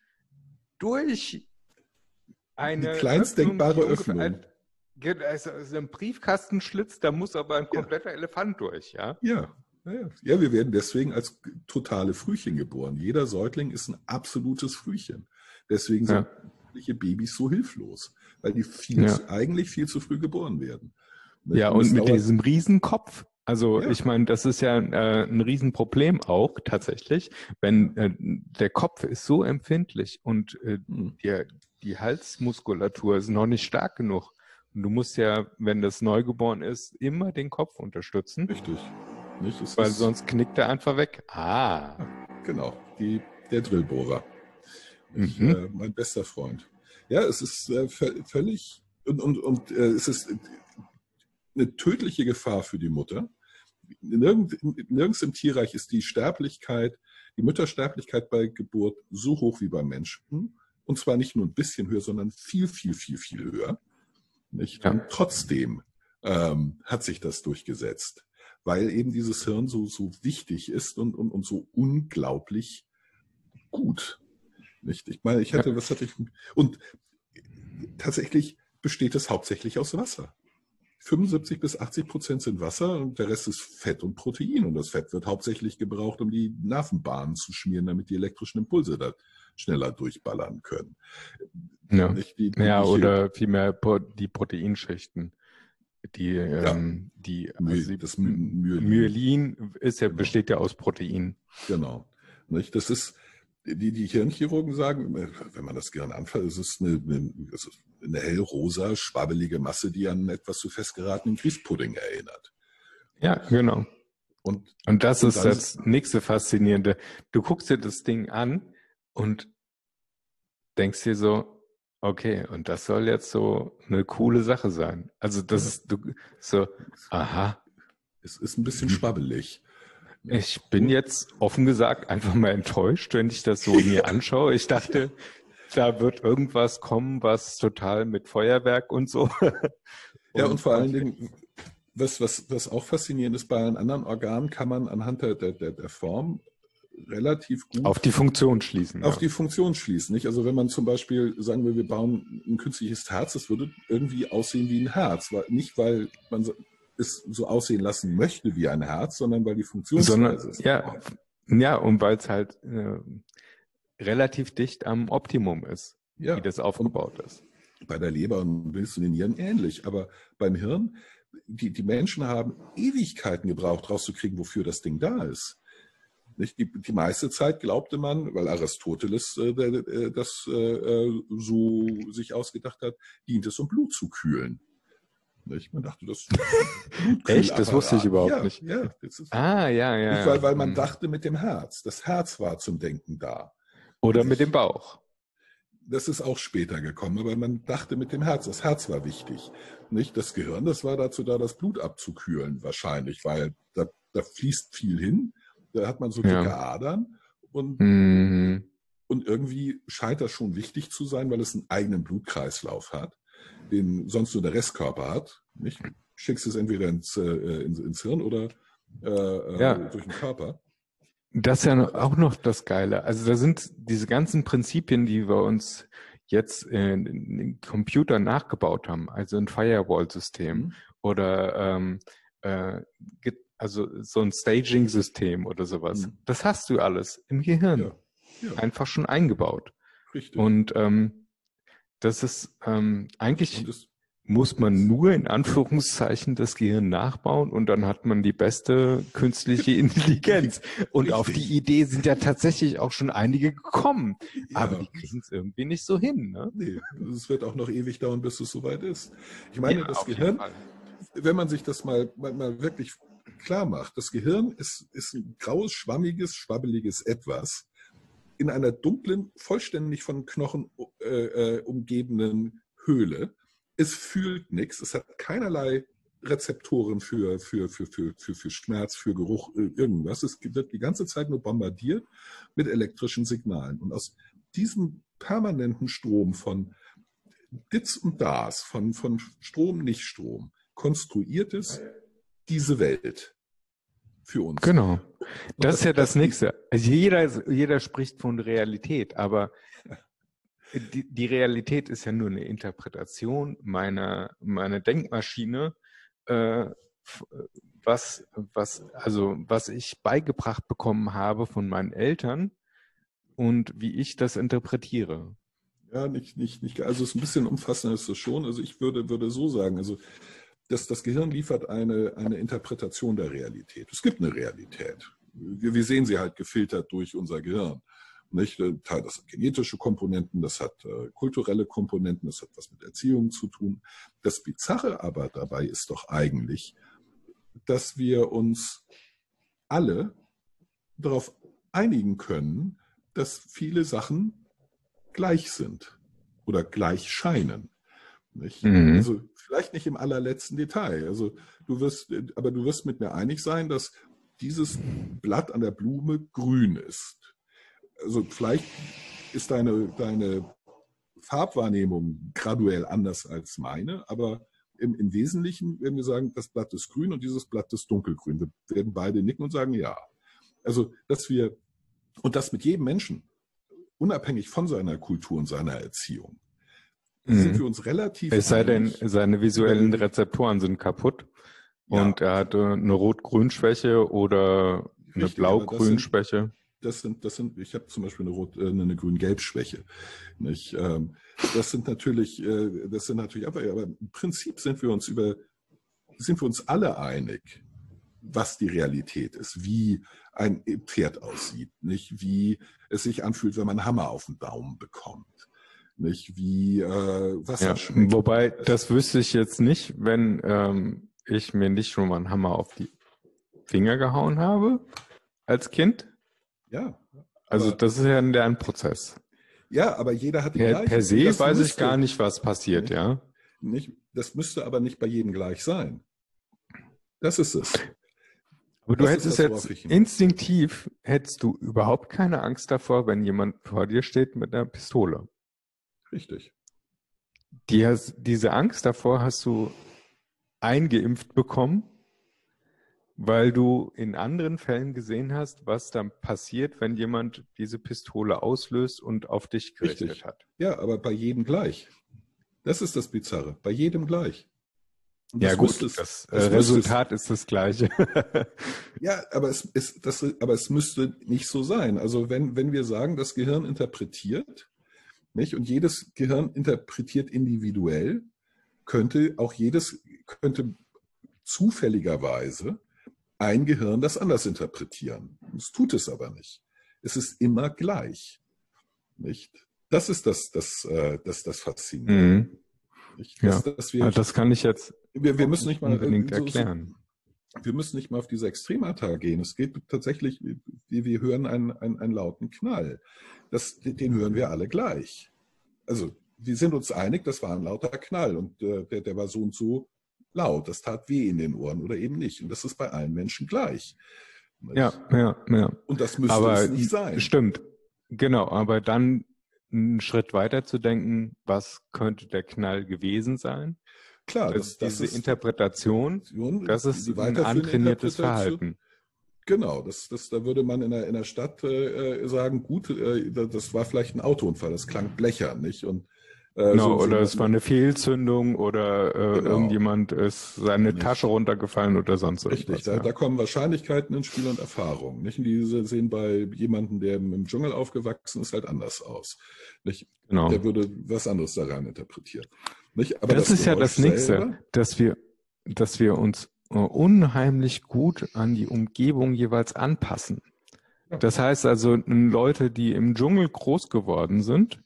durch eine Die kleinst denkbare die ungefähr Öffnung. Ein, also also ein Briefkastenschlitz, da muss aber ein Ja. kompletter Elefant durch, ja. Ja. Ja, ja. ja, wir werden deswegen als totale Frühchen geboren. Jeder Säugling ist ein absolutes Frühchen. Deswegen sind sämtliche Babys so hilflos, weil die viel Ja. zu, eigentlich viel zu früh geboren werden. Ne? Ja, und mit diesem Riesenkopf. Also Ja. ich meine, das ist ja äh, ein Riesenproblem auch tatsächlich, wenn äh, der Kopf ist so empfindlich und äh, Hm. die, die Halsmuskulatur ist noch nicht stark genug. Und du musst ja, wenn das neugeboren ist, immer den Kopf unterstützen, Richtig. Nicht? Es weil sonst knickt er einfach weg. Ah, Genau, die, der Drillbohrer. Ich, Mhm. äh, mein bester Freund. Ja, es ist äh, vö- völlig und, und, und äh, es ist eine tödliche Gefahr für die Mutter. Nirgend, nirgends im Tierreich ist die Sterblichkeit, die Müttersterblichkeit bei Geburt so hoch wie beim Menschen. Und zwar nicht nur ein bisschen höher, sondern viel, viel, viel, viel höher. Nicht? Ja. Und trotzdem ähm, hat sich das durchgesetzt, weil eben dieses Hirn so, so wichtig ist und, und, und so unglaublich gut. Nicht? Ich meine, ich hatte, was hatte ich? Und tatsächlich besteht es hauptsächlich aus Wasser. 75 bis 80 Prozent sind Wasser und der Rest ist Fett und Protein. Und das Fett wird hauptsächlich gebraucht, um die Nervenbahnen zu schmieren, damit die elektrischen Impulse da schneller durchballern können. ja. Die, die, Ja, oder vielmehr die Proteinschichten. Die, ähm, die, also das My- Myelin. Myelin ist ja, Genau. besteht ja aus Protein. Genau. Nicht? Das ist, die, die Hirnchirurgen sagen, wenn man das Gehirn anfasst, es ist eine, eine, es ist eine hellrosa, schwabbelige Masse, die an etwas zu festgeratenen Grießpudding erinnert. Ja, genau. Und Und das Und ist das nächste Faszinierende. Du guckst dir das Ding an und denkst dir so, okay, und das soll jetzt so eine coole Sache sein. Also das Ja. ist du, so, aha, es ist ein bisschen schwabbelig. ich bin jetzt offen gesagt einfach mal enttäuscht, wenn ich das so mir anschaue. Ich dachte, da wird irgendwas kommen, was total mit Feuerwerk und so. Ja, und vor allen Dingen, was, was, was auch faszinierend ist, bei allen anderen Organen kann man anhand der, der der Form relativ gut auf die Funktion schließen. auf ja. die Funktion schließen. Nicht? Also wenn man zum Beispiel sagen will, wir bauen ein künstliches Herz, das würde irgendwie aussehen wie ein Herz. Nicht, weil man es so aussehen lassen möchte wie ein Herz, sondern weil die Sondern, ist. ja, ja, und weil es halt äh, relativ dicht am Optimum ist, ja. wie das aufgebaut ist. bei der Leber und willst du den Nieren ähnlich. Aber beim Hirn, die, die Menschen haben Ewigkeiten gebraucht, rauszukriegen, wofür das Ding da ist. Nicht? Die, die meiste Zeit glaubte man, weil Aristoteles äh, der, das äh, äh, so sich ausgedacht hat, dient es, um Blut zu kühlen. Nicht? Man dachte, das Echt? Das wusste ich überhaupt ja, nicht. Ja, das ist, Ah, ja, ja. nicht, weil, weil man Hm. dachte mit dem Herz. Das Herz war zum Denken da. Oder mit dem Bauch. Das ist auch später gekommen, aber man dachte mit dem Herz. Das Herz war wichtig. Nicht das Gehirn, das war dazu da, das Blut abzukühlen, wahrscheinlich, weil da, da fließt viel hin. Da hat man so Ja. dicke Adern und, Mhm. und irgendwie scheint das schon wichtig zu sein, weil es einen eigenen Blutkreislauf hat, den sonst nur der Restkörper hat. Nicht? Schickst es entweder ins, äh, ins, ins Hirn oder äh, äh, Ja. durch den Körper. Das ist ja auch noch das Geile. Also da sind diese ganzen Prinzipien, die wir uns jetzt in, in den Computer nachgebaut haben, also ein Firewall-System Mhm. oder ähm, äh, also so ein Staging-System oder sowas. Mhm. Das hast du alles im Gehirn, Ja. Ja, einfach schon eingebaut. richtig. Und ähm, das ist ähm, eigentlich es, muss man nur in Anführungszeichen das Gehirn nachbauen und dann hat man die beste künstliche Intelligenz. Und auf Richtig. die Idee sind ja tatsächlich auch schon einige gekommen. Aber ja. die kriegen es irgendwie nicht so hin. Ne? Nee, es wird auch noch ewig dauern, bis es soweit ist. Ich meine, Ja, das auf Gehirn, wenn man sich das mal, mal wirklich klar macht, das Gehirn ist, ist ein graues, schwammiges, schwabbeliges Etwas in einer dunklen, vollständig von Knochen äh, äh, umgebenen Höhle, es fühlt nichts, es hat keinerlei Rezeptoren für, für, für, für, für, für Schmerz, für Geruch, äh, irgendwas. Es wird die ganze Zeit nur bombardiert mit elektrischen Signalen. Und aus diesem permanenten Strom von Ditz und Das, von, von Strom, Nicht-Strom, konstruiert es diese Welt für uns. Genau. Das ist ja das Nächste. Also jeder, jeder spricht von Realität, aber die, die Realität ist ja nur eine Interpretation meiner, meiner Denkmaschine, äh, was, was, also was ich beigebracht bekommen habe von meinen Eltern und wie ich das interpretiere. Ja, nicht, nicht, nicht, also es ist ein bisschen umfassender ist das schon. Also ich würde, würde so sagen, also das, das Gehirn liefert eine, eine Interpretation der Realität. Es gibt eine Realität. Wir, wir sehen sie halt gefiltert durch unser Gehirn. Nicht? Das hat genetische Komponenten, das hat äh, kulturelle Komponenten, das hat was mit Erziehung zu tun. Das Bizarre aber dabei ist doch eigentlich, dass wir uns alle darauf einigen können, dass viele Sachen gleich sind oder gleich scheinen. Mhm. Also vielleicht nicht im allerletzten Detail. Also du wirst, aber du wirst mit mir einig sein, dass dieses Blatt an der Blume grün ist also vielleicht ist deine, deine Farbwahrnehmung graduell anders als meine, aber im, im Wesentlichen werden wir sagen, das Blatt ist grün und dieses Blatt ist dunkelgrün. Wir werden beide nicken und sagen ja. Also, dass wir, und das mit jedem Menschen, unabhängig von seiner Kultur und seiner Erziehung, mhm. sind wir uns relativ. Es sei denn, seine visuellen Rezeptoren sind kaputt ja. und er hat eine Rot-Grün-Schwäche oder eine Blau-Grün-Schwäche das sind, das sind, ich habe zum Beispiel eine, Rot, äh, eine Grün-Gelb-Schwäche. Nicht? Ähm, das sind natürlich, äh, das sind natürlich, aber, aber im Prinzip sind wir uns über, sind wir uns alle einig, was die Realität ist, wie ein Pferd aussieht, nicht wie es sich anfühlt, wenn man einen Hammer auf den Daumen bekommt, nicht wie äh, Wasser ja, schmeckt. Wobei, das wüsste ich jetzt nicht, wenn ähm, ich mir nicht schon mal einen Hammer auf die Finger gehauen habe als Kind. Ja. Also das ist ja ein Lernprozess. Ja, aber jeder hat per. Per se weiß müsste, ich gar nicht, was passiert, nicht, ja. Nicht, das müsste aber nicht bei jedem gleich sein. Das ist es. Aber du das hättest das, jetzt instinktiv, hättest du überhaupt keine Angst davor, wenn jemand vor dir steht mit einer Pistole. Richtig. Die hast, diese Angst davor hast du eingeimpft bekommen weil du in anderen Fällen gesehen hast, was dann passiert, wenn jemand diese Pistole auslöst und auf dich gerichtet Richtig. hat. Ja, aber bei jedem gleich. Das ist das Bizarre. Bei jedem gleich. ja gut, es, das, das Resultat es, ist das gleiche. ja, aber es, ist, das, aber es müsste nicht so sein. Also wenn, wenn wir sagen, das Gehirn interpretiert, nicht, und jedes Gehirn interpretiert individuell, könnte auch jedes, könnte zufälligerweise ein Gehirn das anders interpretieren. Es tut es aber nicht. Es ist immer gleich. Nicht? Das ist das, das, äh, das, das Faszinierende. Mhm. Das, ja. dass wir, das kann ich jetzt wir, wir müssen nicht mal unbedingt so, erklären. So, wir müssen nicht mal auf diese Extremata gehen. Es geht tatsächlich, wir, wir hören einen, einen, einen lauten Knall. Das, den hören wir alle gleich. Also wir sind uns einig, das war ein lauter Knall und äh, der, der war so und so laut, das tat weh in den Ohren oder eben nicht. Und das ist bei allen Menschen gleich. Ja, ja, ja. Und das müsste aber es nicht sein. Stimmt. Genau, aber dann einen Schritt weiter zu denken, was könnte der Knall gewesen sein? Klar, das, das diese ist Interpretation, das ist ein antrainiertes Verhalten. Genau, das, das, da würde man in der, in der Stadt äh, sagen, gut, äh, das war vielleicht ein Autounfall, das klang blechern, nicht? Und äh, genau, so, oder es war eine Fehlzündung oder äh, genau. irgendjemand ist seine nicht. Tasche runtergefallen oder sonst Richtig, irgendwas. Richtig, da, ja. da, kommen Wahrscheinlichkeiten ins Spiel und Erfahrungen. Nicht? Und diese sehen bei jemandem, der im Dschungel aufgewachsen ist, halt anders aus. Nicht? Genau. Der würde was anderes da rein interpretieren. Nicht? Aber das, das ist ja das Nächste, dass wir, dass wir uns äh, unheimlich gut an die Umgebung jeweils anpassen. Das heißt also, Leute, die im Dschungel groß geworden sind,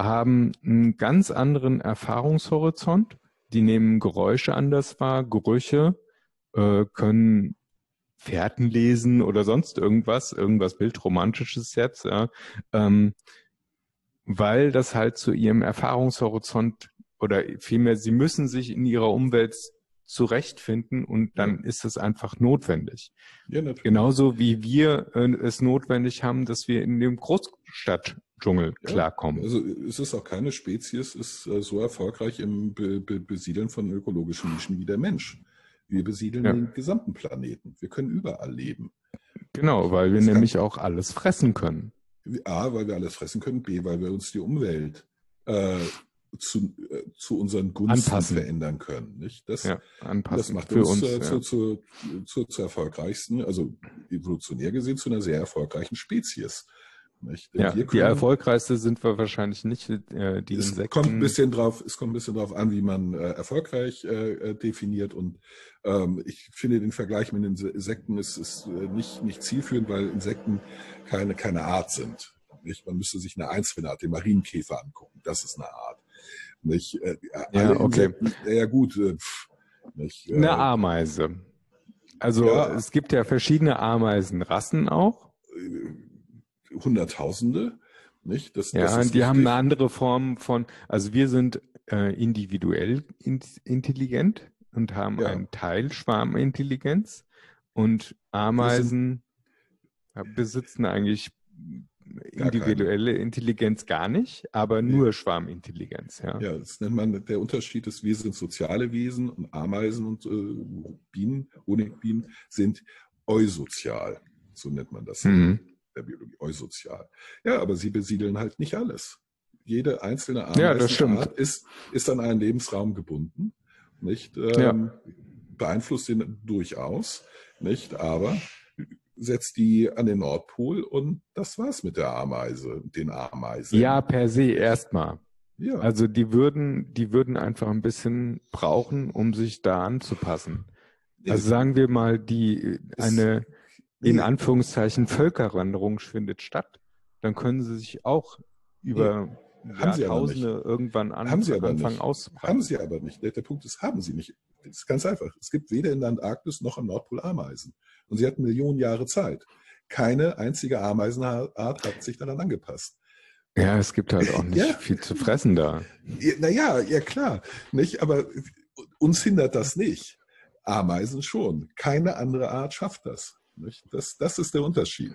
haben einen ganz anderen Erfahrungshorizont. Die nehmen Geräusche anders wahr, Gerüche, äh, können Fährten lesen oder sonst irgendwas, irgendwas Bildromantisches jetzt, ja, ähm, weil das halt zu ihrem Erfahrungshorizont oder vielmehr, sie müssen sich in ihrer Umwelt zurechtfinden und dann ist es einfach notwendig. Ja, natürlich. Genauso wie wir äh, es notwendig haben, dass wir in dem Großstadtdschungel ja, klarkommen. Also es ist auch keine Spezies ist äh, so erfolgreich im Be Be Besiedeln von ökologischen Nischen wie der Mensch. Wir besiedeln ja. den gesamten Planeten. Wir können überall leben. Genau, weil wir das nämlich auch alles fressen können. A, weil wir alles fressen können, B, weil wir uns die Umwelt äh, zu, äh, zu unseren Gunsten anpassen. verändern können. Nicht? Das, ja, das macht uns, uns äh, zu, zu, zu, zu erfolgreichsten, also evolutionär gesehen, zu einer sehr erfolgreichen Spezies. Ja, können, die erfolgreichste sind wir wahrscheinlich nicht, äh, die es Insekten. Kommt ein bisschen drauf, es kommt ein bisschen drauf an, wie man äh, erfolgreich äh, äh, definiert. Und ähm, ich finde den Vergleich mit den Insekten ist, ist äh, nicht, nicht zielführend, weil Insekten keine, keine Art sind. Nicht? Man müsste sich eine einzelne Art, den Marienkäfer angucken. Das ist eine Art. Nicht? Äh, ja, okay. Insekten, ja gut. Äh, nicht, äh, eine Ameise. Also ja, es gibt ja verschiedene Ameisenrassen auch. Hunderttausende. Nicht? Das, ja, das die haben eine andere Form von, also wir sind äh, individuell in, intelligent und haben ja. einen Teil Schwarmintelligenz und Ameisen besitzen eigentlich individuelle. Intelligenz gar nicht, aber nee. nur Schwarmintelligenz. Ja. ja, das nennt man, der Unterschied ist, wir sind soziale Wesen und Ameisen und äh, Bienen, Honigbienen sind eusozial. So nennt man das. Mhm der Biologie, eusozial. Ja, aber sie besiedeln halt nicht alles. Jede einzelne Art ja, ist, ist an einen Lebensraum gebunden, nicht? Ähm, ja. Beeinflusst ihn durchaus, nicht? Aber setzt die an den Nordpol und das war's mit der Ameise, den Ameisen. Ja, per se erstmal. Ja. Also die würden, die würden einfach ein bisschen brauchen, um sich da anzupassen. Also sagen wir mal, die eine in Anführungszeichen Völkerwanderung findet statt, dann können sie sich auch über ja, Jahrtausende irgendwann an, haben sie aber anfangen auszubreiten. Haben sie aber nicht. Der, der, Punkt ist, haben sie nicht. Das ist ganz einfach. Es gibt weder in der Antarktis noch am Nordpol Ameisen. Und sie hatten Millionen Jahre Zeit. Keine einzige Ameisenart hat sich daran angepasst. Ja, es gibt halt auch nicht ja. viel zu fressen da. Naja, ja klar. Nicht, aber uns hindert das nicht. Ameisen schon. Keine andere Art schafft das. Nicht? Das, das ist der Unterschied.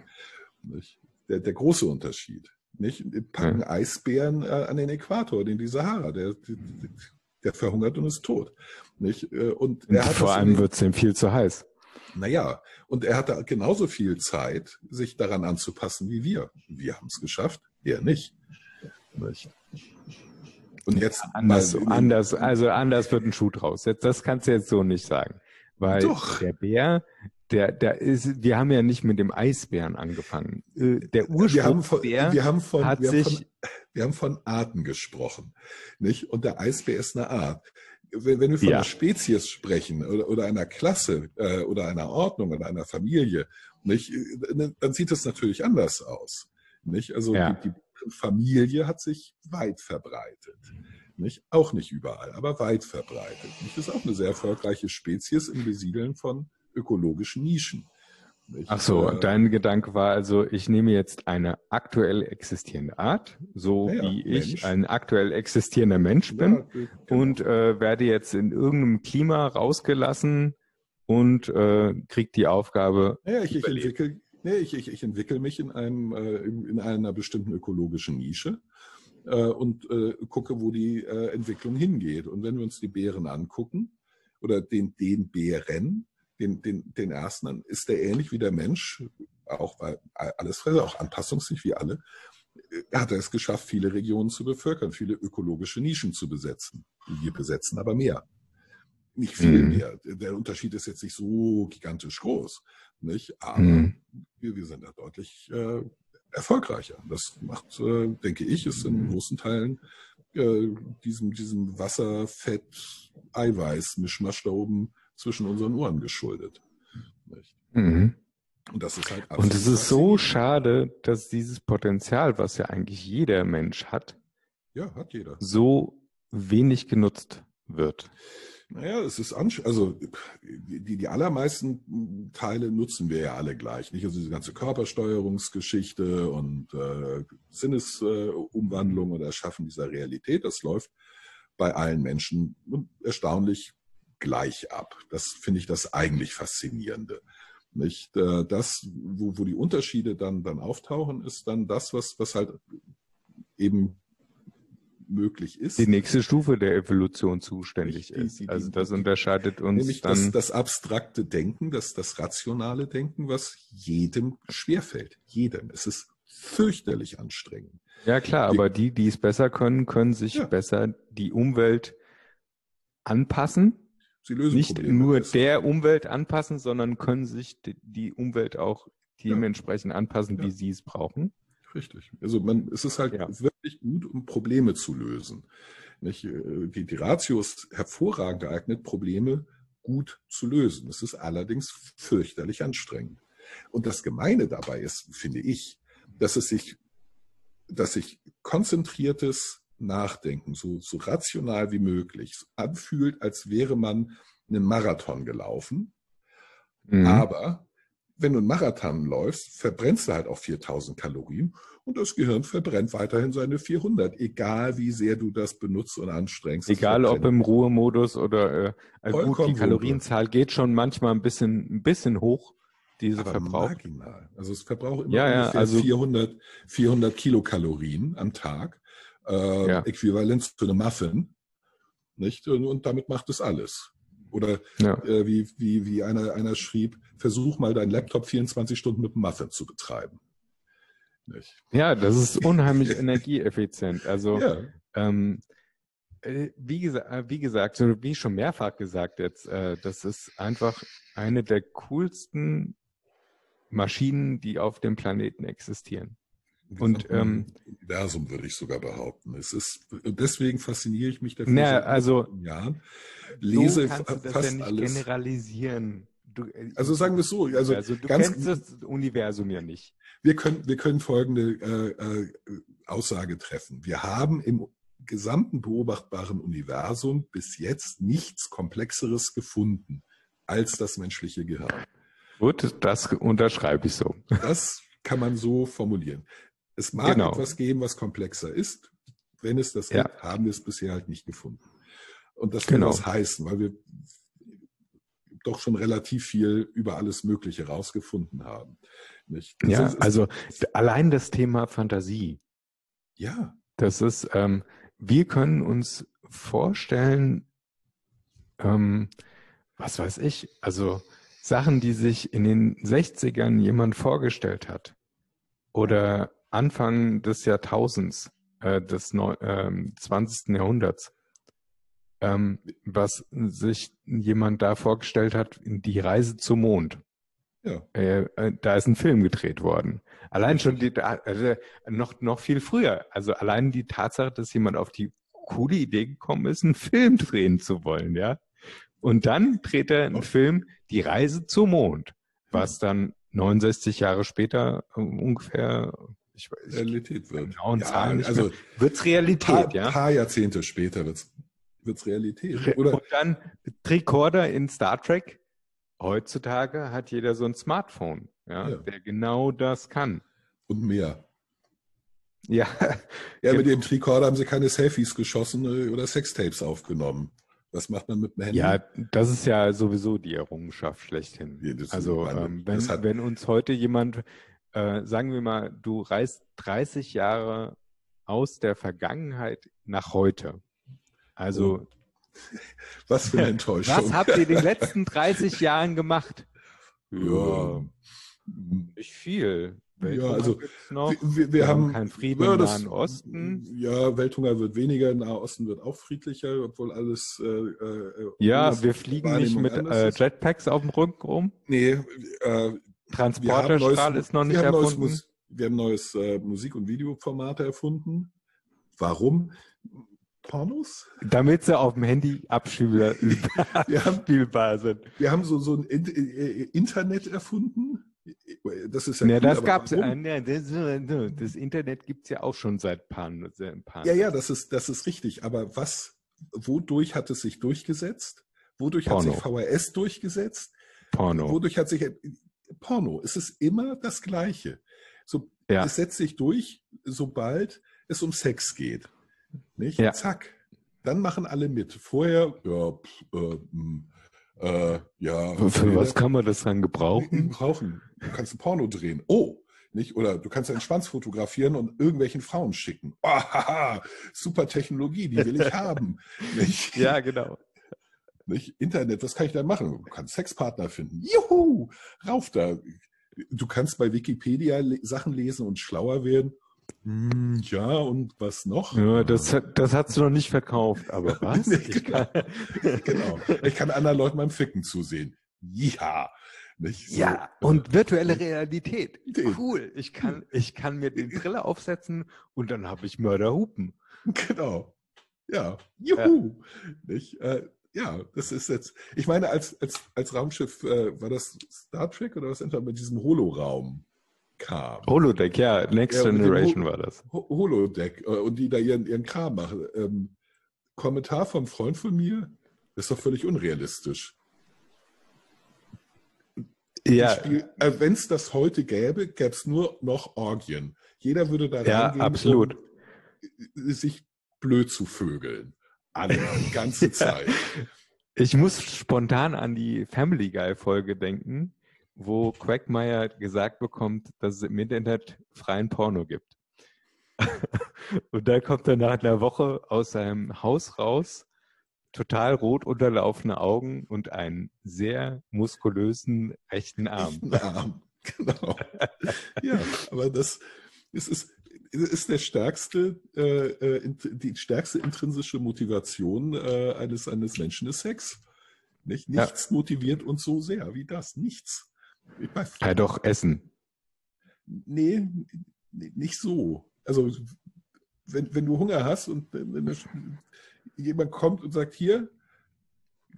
Nicht? Der, der große Unterschied. Nicht? Packen ja. Eisbären äh, an den Äquator, in die Sahara. Der, der, der verhungert und ist tot. Nicht? Äh, und, und vor allem wird es ihm viel zu heiß. Naja, und er hatte genauso viel Zeit, sich daran anzupassen wie wir. Wir haben es geschafft, er nicht. nicht? Und jetzt anders, anders, also anders wird ein Schuh draus. Jetzt, das kannst du jetzt so nicht sagen. Weil Doch. der Bär, der, der ist, wir haben ja nicht mit dem Eisbären angefangen. Äh, der Ursprungsbär wir haben von, hat wir sich, haben von, wir haben von Arten gesprochen, nicht? Und der Eisbär ist eine Art. Wenn, wenn wir von ja. einer Spezies sprechen oder, oder einer Klasse äh, oder einer Ordnung oder einer Familie, nicht? Äh, dann sieht es natürlich anders aus, nicht? Also ja. die, die Familie hat sich weit verbreitet. Nicht? Auch nicht überall, aber weit verbreitet. Nicht? Das ist auch eine sehr erfolgreiche Spezies im Besiedeln von ökologischen Nischen. Nicht? Ach so, äh, dein Gedanke war also, ich nehme jetzt eine aktuell existierende Art, so ja, wie ich Mensch. ein aktuell existierender Mensch bin ja, genau. und äh, werde jetzt in irgendeinem Klima rausgelassen und äh, kriege die Aufgabe. Ja, ich, ich entwickle nee, ich, ich, ich entwickle mich in, einem, äh, in einer bestimmten ökologischen Nische äh, und äh, gucke, wo die äh, Entwicklung hingeht. Und wenn wir uns die Bären angucken oder den, den Bären, den, den, den ersten, dann ist der ähnlich wie der Mensch, auch weil alles auch anpassungsfähig wie alle, er hat es geschafft, viele Regionen zu bevölkern, viele ökologische Nischen zu besetzen. Wir besetzen aber mehr. Nicht viel mhm. mehr. Der Unterschied ist jetzt nicht so gigantisch groß, nicht? Aber mhm. wir, wir sind da deutlich äh, erfolgreicher. Das macht, äh, denke ich, ist in großen Teilen äh, diesem, diesem Wasser, Fett, Eiweiß, Mischmasch da oben zwischen unseren Ohren geschuldet. Mhm. Und das ist halt Und es ist so schade, dass dieses Potenzial, was ja eigentlich jeder Mensch hat, ja, hat jeder. so wenig genutzt wird. Naja, es ist also die, die allermeisten Teile nutzen wir ja alle gleich. Nicht also diese ganze Körpersteuerungsgeschichte und äh, Sinnesumwandlung äh, oder Erschaffen dieser Realität, das läuft bei allen Menschen erstaunlich gleich ab. Das finde ich das eigentlich Faszinierende. Nicht? Äh, das, wo, wo die Unterschiede dann, dann auftauchen, ist dann das, was, was halt eben möglich ist. Die nächste Stufe der Evolution zuständig die, ist. Die, also das unterscheidet uns nämlich dann. Das, das abstrakte Denken, das, das rationale Denken, was jedem schwerfällt. Jedem. Es ist fürchterlich anstrengend. Ja klar, die, aber die, die es besser können, können sich ja. besser die Umwelt anpassen. Sie lösen Nicht Probleme nur besser. der Umwelt anpassen, sondern können sich die, Umwelt auch dementsprechend ja. anpassen, wie ja. sie es brauchen. Richtig. Also man, es ist halt ja. wirklich gut, um Probleme zu lösen. Nicht? Äh, die, die Ratio ist hervorragend geeignet, Probleme gut zu lösen. Es ist allerdings fürchterlich anstrengend. Und das Gemeine dabei ist, finde ich, dass es sich, dass sich konzentriertes Nachdenken so, so rational wie möglich anfühlt, als wäre man einen Marathon gelaufen. Mhm. Aber wenn du einen Marathon läufst, verbrennst du halt auch 4000 Kalorien und das Gehirn verbrennt weiterhin seine 400, egal wie sehr du das benutzt und anstrengst. Egal ob im Ruhemodus oder äh, also gut, die Kalorienzahl geht schon manchmal ein bisschen, ein bisschen hoch, diese Aber Verbrauch. Marginal. Also es verbraucht immer ja, ja, also 400, 400 Kilokalorien am Tag, äh, ja. äquivalent zu einem Muffin. Nicht? Und, damit macht es alles. Oder ja. äh, wie, wie, wie einer, einer schrieb, versuch mal deinen Laptop 24 Stunden mit einem Muffin zu betreiben. Nicht? Ja, das ist unheimlich energieeffizient. Also ja. ähm, äh, wie, gesa äh, wie gesagt, wie schon mehrfach gesagt jetzt, äh, das ist einfach eine der coolsten Maschinen, die auf dem Planeten existieren. Und ähm, Universum würde ich sogar behaupten. Es ist deswegen fasziniere ich mich dafür. Na, also Jahren. Lese so kannst du das ja nicht alles. generalisieren. Du, äh, also sagen wir es so. Also, also du ganz, kennst das Universum ja nicht. Wir können, wir können folgende äh, äh, Aussage treffen. Wir haben im gesamten beobachtbaren Universum bis jetzt nichts Komplexeres gefunden als das menschliche Gehirn. Gut, das unterschreibe ich so. Das kann man so formulieren. Es mag genau. etwas geben, was komplexer ist. Wenn es das ja. gibt, haben wir es bisher halt nicht gefunden. Und das kann genau. was heißen, weil wir doch schon relativ viel über alles Mögliche rausgefunden haben. Ja, ist, also allein das Thema Fantasie. Ja. Das ist, ähm, wir können uns vorstellen, ähm, was weiß ich, also Sachen, die sich in den 60ern jemand vorgestellt hat oder Anfang des Jahrtausends, äh, des Neu äh, 20. Jahrhunderts, ähm, was sich jemand da vorgestellt hat, die Reise zum Mond. Ja. Äh, äh, da ist ein Film gedreht worden. Allein schon die, also noch, noch viel früher. Also allein die Tatsache, dass jemand auf die coole Idee gekommen ist, einen Film drehen zu wollen, ja. Und dann dreht er einen Film, Die Reise zum Mond, was dann 69 Jahre später äh, ungefähr ich Realität wird. Genauen ja, Zahlen also wird's Realität, paar, ja. Ein paar Jahrzehnte später wird's wird's Realität. Oder? Und dann Tricorder in Star Trek. Heutzutage hat jeder so ein Smartphone, ja, ja. der genau das kann. Und mehr. Ja. Ja, mit dem Tricorder haben sie keine Selfies geschossen äh, oder Sextapes aufgenommen. Was macht man mit dem Handy? Ja, das ist ja sowieso die Errungenschaft schlechthin. Ja, also ähm, wenn, wenn uns heute jemand äh, sagen wir mal, du reist 30 Jahre aus der Vergangenheit nach heute. Also. Oh. Was für eine Enttäuschung. Was habt ihr in den letzten 30 Jahren gemacht? Ja. Nicht viel. Welthunger ja, also wir, wir, wir haben keinen Frieden ja, im Nahen Osten. Ja, Welthunger wird weniger, Nahe Osten wird auch friedlicher, obwohl alles. Äh, äh, ja, wir fliegen nicht mit äh, Jetpacks auf dem Rücken rum. Nee, äh, Transporterstrahl ist noch nicht wir erfunden. Neues, wir haben neues äh, Musik- und Videoformate erfunden. Warum? Pornos? Damit sie auf dem Handy abspielbar sind. Wir haben so, so ein Internet erfunden. Das ist ja, ja cool, das gab's. Äh, das, das, Internet gibt es ja auch schon seit ein paar, ein paar Ja, ja, das ist, das ist richtig. Aber was, wodurch hat es sich durchgesetzt? Wodurch Porno. hat sich VHS durchgesetzt? Porno. Wodurch hat sich Porno. Es ist immer das Gleiche. So, ja. Es setzt sich durch, sobald es um Sex geht. Nicht? Ja. Zack. dann machen alle mit. Vorher, ja, pff, äh, mh, äh, ja. Für was kann man das dann gebrauchen? Brauchen. Du kannst ein Porno drehen. Oh, nicht? Oder du kannst deinen Schwanz fotografieren und irgendwelchen Frauen schicken. Oh, haha, super Technologie, die will ich haben. Nicht? Ja, genau. Nicht? Internet, was kann ich da machen? Du kannst Sexpartner finden. Juhu, rauf da. Du kannst bei Wikipedia le Sachen lesen und schlauer werden. Hm, ja, und was noch? Ja, das, das hast du noch nicht verkauft, aber was? Nee, Ich genau. kann, genau. Ich kann anderen Leuten beim Ficken zusehen. Ja. Nicht? So, ja, und virtuelle Realität. Den. Cool. Ich kann, ich kann mir die Brille aufsetzen und dann habe ich Mörderhupen. Genau. Ja. Juhu. Nicht? Äh, ja, das ist jetzt. Ich meine, als, als, als Raumschiff, äh, war das Star Trek oder was etwa mit diesem Holoraum kam? Holodeck, ja, Next Ja, Generation Ho- war das. Ho- Holodeck. Äh, und die da ihren, ihren Kram machen. Ähm, Kommentar vom Freund von mir, das ist doch völlig unrealistisch. Ja, äh, Wenn es das heute gäbe, gäbe es nur noch Orgien. Jeder würde da Ja, reingehen, absolut. um sich blöd zu vögeln. Alle, die ganze Ja. Zeit. ich muss spontan an die Family Guy Folge denken, wo Quagmire gesagt bekommt, dass es im Internet freien Porno gibt. Und da kommt er nach einer Woche aus seinem Haus raus, total rot unterlaufene Augen und einen sehr muskulösen rechten Arm. Echten Arm. Genau. ja, aber das, es ist, ist der stärkste, äh, äh, die stärkste intrinsische Motivation äh, eines, eines Menschen ist Sex. Nicht? Ja. Nichts motiviert uns so sehr wie das. Nichts. Ich weiß, Ja, doch, Essen. Nee, nicht so. Also, wenn, wenn du Hunger hast und das, jemand kommt und sagt, hier,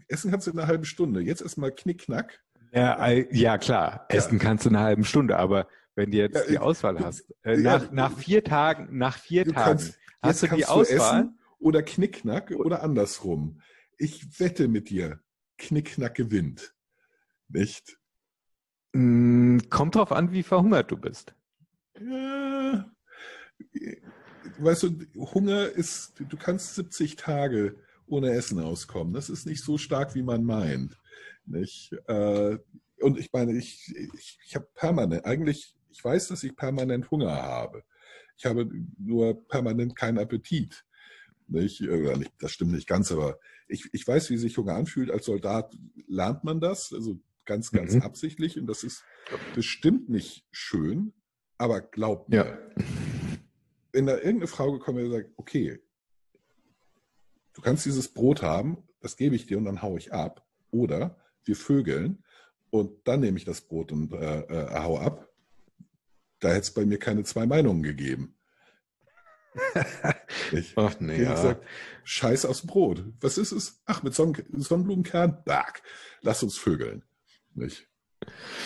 essen kannst du in einer halben Stunde, jetzt erstmal Knickknack. Ja, ja klar, Ja. essen kannst du in einer halben Stunde, aber wenn du jetzt die Auswahl hast, äh, nach, nach vier Tagen, nach vier Du Tagen kannst, hast du die du Auswahl. essen oder Knickknack oder andersrum. Ich wette mit dir, Knickknack gewinnt. Nicht? Mm, Kommt drauf an, wie verhungert du bist. Ja, weißt du, Hunger ist, du kannst 70 Tage ohne Essen auskommen. Das ist nicht so stark, wie man meint. Nicht? Äh, Und ich meine, ich, ich, ich habe permanent, eigentlich, ich weiß, dass ich permanent Hunger habe. Ich habe nur permanent keinen Appetit. Nicht? Nicht, das stimmt nicht ganz, aber ich, ich weiß, wie sich Hunger anfühlt. Als Soldat lernt man das, also ganz, ganz Mhm. absichtlich. Und das ist bestimmt nicht schön, aber glaubt mir, Ja. wenn da irgendeine Frau gekommen wäre und sagt, okay, du kannst dieses Brot haben, das gebe ich dir und dann hau ich ab. Oder wir vögeln und dann nehme ich das Brot und äh, äh, hau ab. Da hätte es bei mir keine zwei Meinungen gegeben. Ich Ach nee, ja. gesagt, Scheiß aufs Brot. Was ist es? Ach, mit Sonnen Sonnenblumenkern? Back. Lass uns vögeln. Nicht?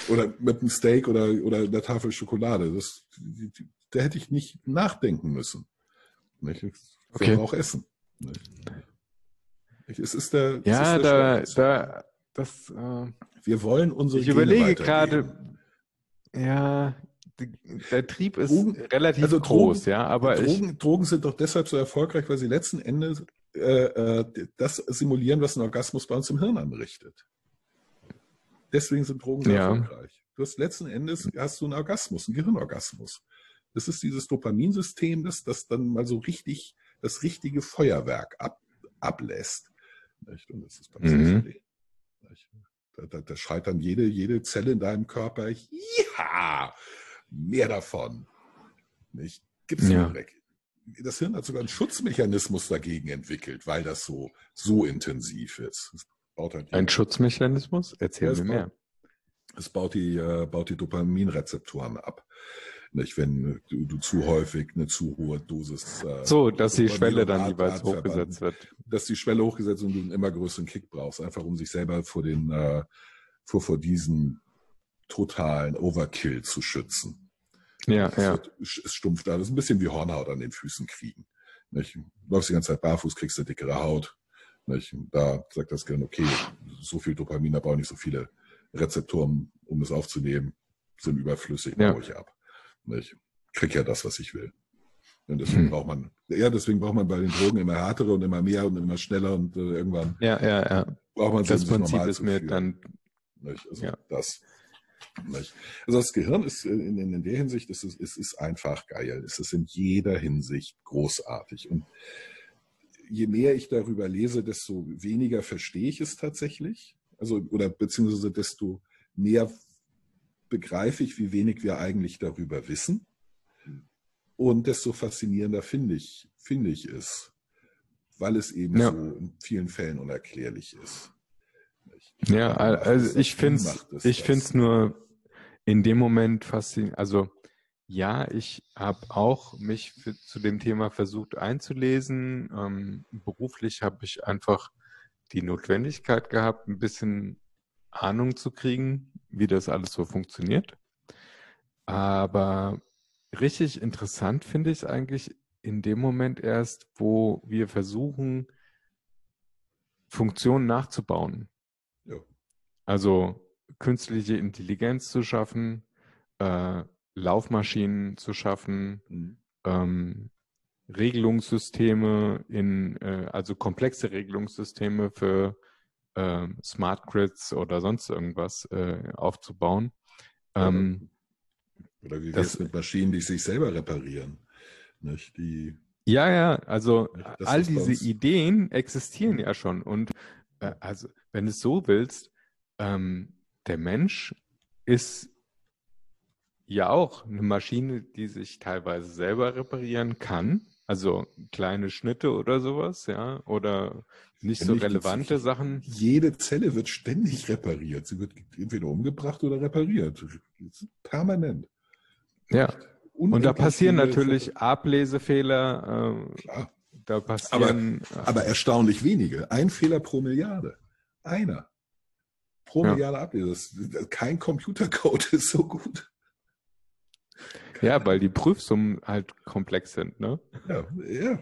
Oder mit einem Steak oder, oder einer Tafel Schokolade. Das, die, die, da hätte ich nicht nachdenken müssen. Nicht? Ich Okay. auch essen. Nicht? Es ist der, Ja, ist der da, da, das, äh, Wir wollen unsere ich Gene überlege gerade, ja, der Trieb ist Drogen- relativ also groß, Drogen- ja, aber ich, Drogen, Drogen sind doch deshalb so erfolgreich, weil sie letzten Endes äh, äh, das simulieren, was ein Orgasmus bei uns im Hirn anrichtet. Deswegen sind Drogen Ja. erfolgreich. Du hast letzten Endes hast du einen Orgasmus, einen Gehirnorgasmus. Das ist dieses Dopaminsystem, das, das dann mal so richtig, das richtige Feuerwerk ab, ablässt. Nicht? Und das ist beim Mhm. Da, da, da schreit dann jede, jede Zelle in deinem Körper, ja, mehr davon. Nicht? Gibt's Ja. weg. Das Hirn hat sogar einen Schutzmechanismus dagegen entwickelt, weil das so, so intensiv ist. Halt ein Schutzmechanismus? Erzähl Ja, mir es mehr. es baut die, äh, baut die Dopaminrezeptoren ab. Nicht, wenn du, du zu häufig eine zu hohe Dosis. Äh, So, dass die Schwelle dann jeweils hochgesetzt wird. Dass die Schwelle hochgesetzt und du einen immer größeren Kick brauchst, einfach um sich selber vor den, äh, vor, vor diesem totalen Overkill zu schützen. Ja, Es, ja. wird, es stumpft alles. Ein bisschen wie Hornhaut an den Füßen kriegen. Nicht? Du läufst die ganze Zeit barfuß, kriegst eine dickere Haut. Nicht? Da sagt das Gehirn, okay, so viel Dopamin, da brauche ich nicht so viele Rezeptoren, um es aufzunehmen, sind überflüssig, Ja. baue ich ab. Nicht? Krieg ja das, was ich will. Und deswegen hm. braucht man, ja, deswegen braucht man bei den Drogen immer härtere und immer mehr und immer schneller und äh, irgendwann ja, ja, ja. braucht man das Prinzip ist mir dann nicht? Also ja. das. Nicht? Also das Gehirn ist in, in, in der Hinsicht ist es ist, ist einfach geil. Es ist in jeder Hinsicht großartig. Und je mehr ich darüber lese, desto weniger verstehe ich es tatsächlich. Also, oder beziehungsweise desto mehr begreife ich, wie wenig wir eigentlich darüber wissen. Und desto faszinierender finde ich, finde ich es, weil es eben ja. so in vielen Fällen unerklärlich ist. Ja, also ich finde es ich finde es nur in dem Moment faszinierend. Also ja, ich habe auch mich für, zu dem Thema versucht einzulesen. Ähm, beruflich habe ich einfach die Notwendigkeit gehabt, ein bisschen Ahnung zu kriegen, wie das alles so funktioniert. Aber richtig interessant finde ich es eigentlich in dem Moment erst, wo wir versuchen, Funktionen nachzubauen. Also künstliche Intelligenz zu schaffen, äh, Laufmaschinen zu schaffen, mhm. ähm, Regelungssysteme in, äh, also komplexe Regelungssysteme für äh, Smart Grids oder sonst irgendwas äh, aufzubauen. Ähm, oder wie es mit Maschinen, die sich selber reparieren? Nicht? Die, ja, ja, also all diese Ideen existieren ja schon. Und äh, also, wenn du es so willst, ähm, der Mensch ist ja auch eine Maschine, die sich teilweise selber reparieren kann. Also kleine Schnitte oder sowas, ja, oder nicht so relevante Sachen. Jede Zelle wird ständig repariert. Sie wird entweder umgebracht oder repariert. Permanent. Ja. Und da passieren natürlich Ablesefehler. Äh, Klar. Da passieren. Aber, aber, erstaunlich wenige. Ein Fehler pro Milliarde. Einer. Pro ja. Milliarde Ablese. Kein Computercode ist so gut. Ja, weil die Prüfsummen halt komplex sind, ne? Ja, ja.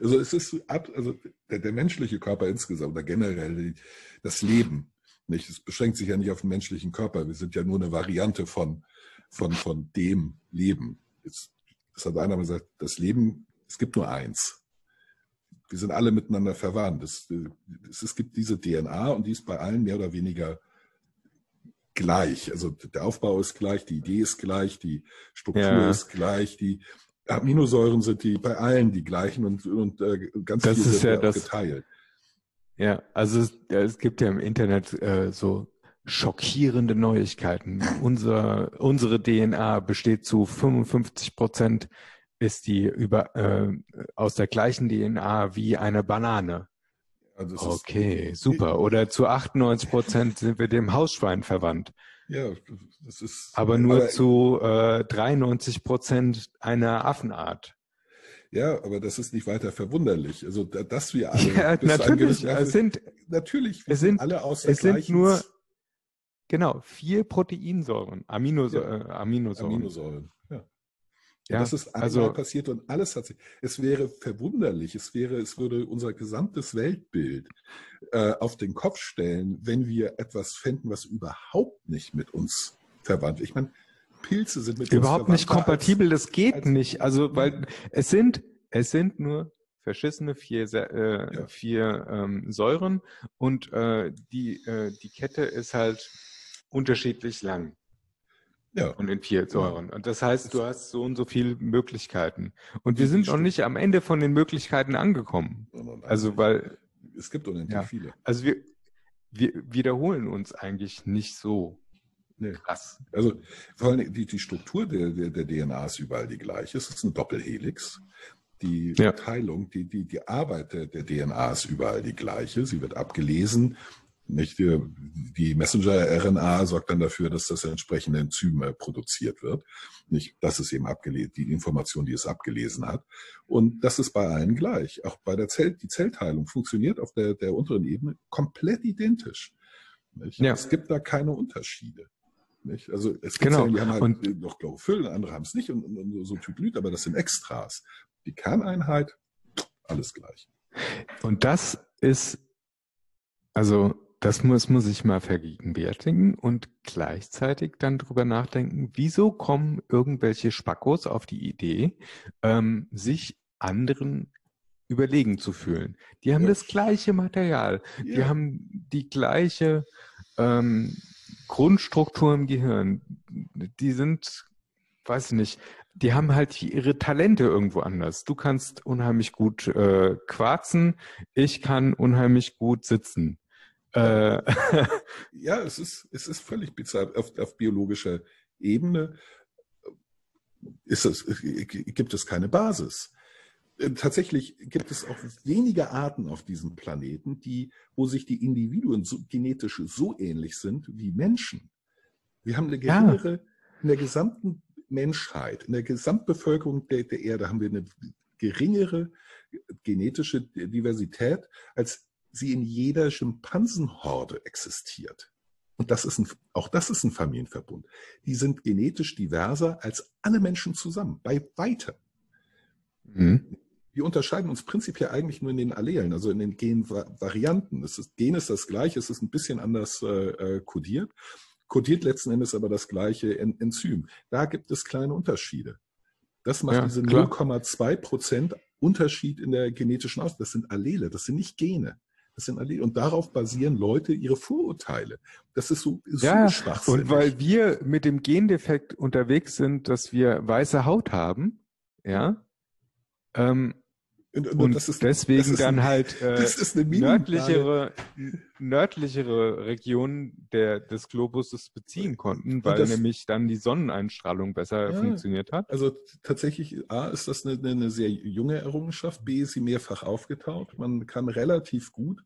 Also es ist ab, also der, der menschliche Körper insgesamt oder generell das Leben, nicht? Es beschränkt sich ja nicht auf den menschlichen Körper. Wir sind ja nur eine Variante von, von, von dem Leben. Jetzt, das hat einer mal gesagt, das Leben, es gibt nur eins. Wir sind alle miteinander verwandt. Es, es, es gibt diese DNA und die ist bei allen mehr oder weniger gleich. Also der Aufbau ist gleich, die Idee ist gleich, die Struktur ja. ist gleich, die Aminosäuren sind die bei allen die gleichen und, und äh, ganz das viel ist ja das, geteilt. Ja, also es, es gibt ja im Internet äh, so schockierende Neuigkeiten. Unser, unsere DNA besteht zu 55 Prozent ist die über äh, aus der gleichen DNA wie eine Banane. Also okay, super. Oder zu 98 Prozent sind wir dem Hausschwein verwandt. Ja, das ist. Aber nur aber, zu äh, 93 Prozent einer Affenart. Ja, aber das ist nicht weiter verwunderlich. Also, dass wir alle. Ja, natürlich. Es sind, natürlich, wir es sind alle aus der Es sind nur, genau, vier Proteinsäuren, Aminosäuren. Ja, Aminosäuren. Aminosäuren. Ja, das ist einmal also, passiert und alles hat sich. Es wäre verwunderlich, es wäre, es würde unser gesamtes Weltbild äh, auf den Kopf stellen, wenn wir etwas fänden, was überhaupt nicht mit uns verwandt. Ich meine, Pilze sind mit überhaupt uns nicht kompatibel. Als, das geht nicht. Also weil es sind es sind nur verschissene vier, äh, ja. vier ähm, Säuren und äh, die äh, die Kette ist halt unterschiedlich lang. Ja. Und in vier Säuren. Und das heißt, du hast so und so viele Möglichkeiten. Und wir sind noch nicht am Ende von den Möglichkeiten angekommen. Also, weil. Es gibt unendlich ja, viele. Also, wir, wir wiederholen uns eigentlich nicht so. Nee. Krass. Also, vor allem die, die Struktur der, der, der DNA ist überall die gleiche. Es ist eine Doppelhelix. Die ja. Teilung, die, die, die Arbeit der, der DNA ist überall die gleiche. Sie wird abgelesen nicht? Die, die Messenger-RNA sorgt dann dafür, dass das entsprechende Enzym äh, produziert wird. Nicht, das ist eben abgelesen, die Information, die es abgelesen hat. Und das ist bei allen gleich. Auch bei der Zell, die Zellteilung funktioniert auf der, der unteren Ebene komplett identisch. Ja. Es gibt da keine Unterschiede. Nicht? Also es gibt genau. Zellen, die haben halt und, noch Chlorophyll, andere haben es nicht und, und, und so Typlyt, aber das sind Extras. Die Kerneinheit, alles gleich. Und das ist, also das muss man sich mal vergegenwärtigen und gleichzeitig dann drüber nachdenken, wieso kommen irgendwelche Spackos auf die Idee, ähm, sich anderen überlegen zu fühlen. Die haben Ja. das gleiche Material, die Ja. haben die gleiche ähm, Grundstruktur im Gehirn. Die sind, weiß ich nicht, die haben halt ihre Talente irgendwo anders. Du kannst unheimlich gut äh, quarzen, ich kann unheimlich gut sitzen. Äh, Ja, es ist, es ist völlig bizarr. Auf, auf biologischer Ebene ist es, gibt es keine Basis. Äh, Tatsächlich gibt es auch wenige Arten auf diesem Planeten, die, wo sich die Individuen so, genetisch so ähnlich sind wie Menschen. Wir haben eine Ja. geringere, in der gesamten Menschheit, in der Gesamtbevölkerung der, der Erde haben wir eine geringere genetische Diversität, als sie in jeder Schimpansenhorde existiert. Und das ist ein, auch das ist ein Familienverbund. Die sind genetisch diverser als alle Menschen zusammen, bei weitem. mhm. Wir unterscheiden uns prinzipiell eigentlich nur in den Allelen, also in den Genvarianten. Das ist, Gen ist das gleiche, es ist ein bisschen anders äh, äh, kodiert. Kodiert letzten Endes aber das gleiche En Enzym. Da gibt es kleine Unterschiede. Das macht Ja, diese klar. 0,2 Prozent Unterschied in der genetischen Aus. Das sind Allele, das sind nicht Gene. Das sind Allele. Und darauf basieren Leute ihre Vorurteile. Das ist so, so Ja, schwachsinnig. und weil wir mit dem Gendefekt unterwegs sind, dass wir weiße Haut haben, ja, ähm, und, und das ist- deswegen dann ein- halt äh, nördlichere, nördlichere Regionen der, des Globuses beziehen konnten, weil das- nämlich dann die Sonneneinstrahlung besser Ja. funktioniert hat. Also tatsächlich, A, ist das eine, eine sehr junge Errungenschaft, B, ist sie mehrfach aufgetaucht. Man kann relativ gut,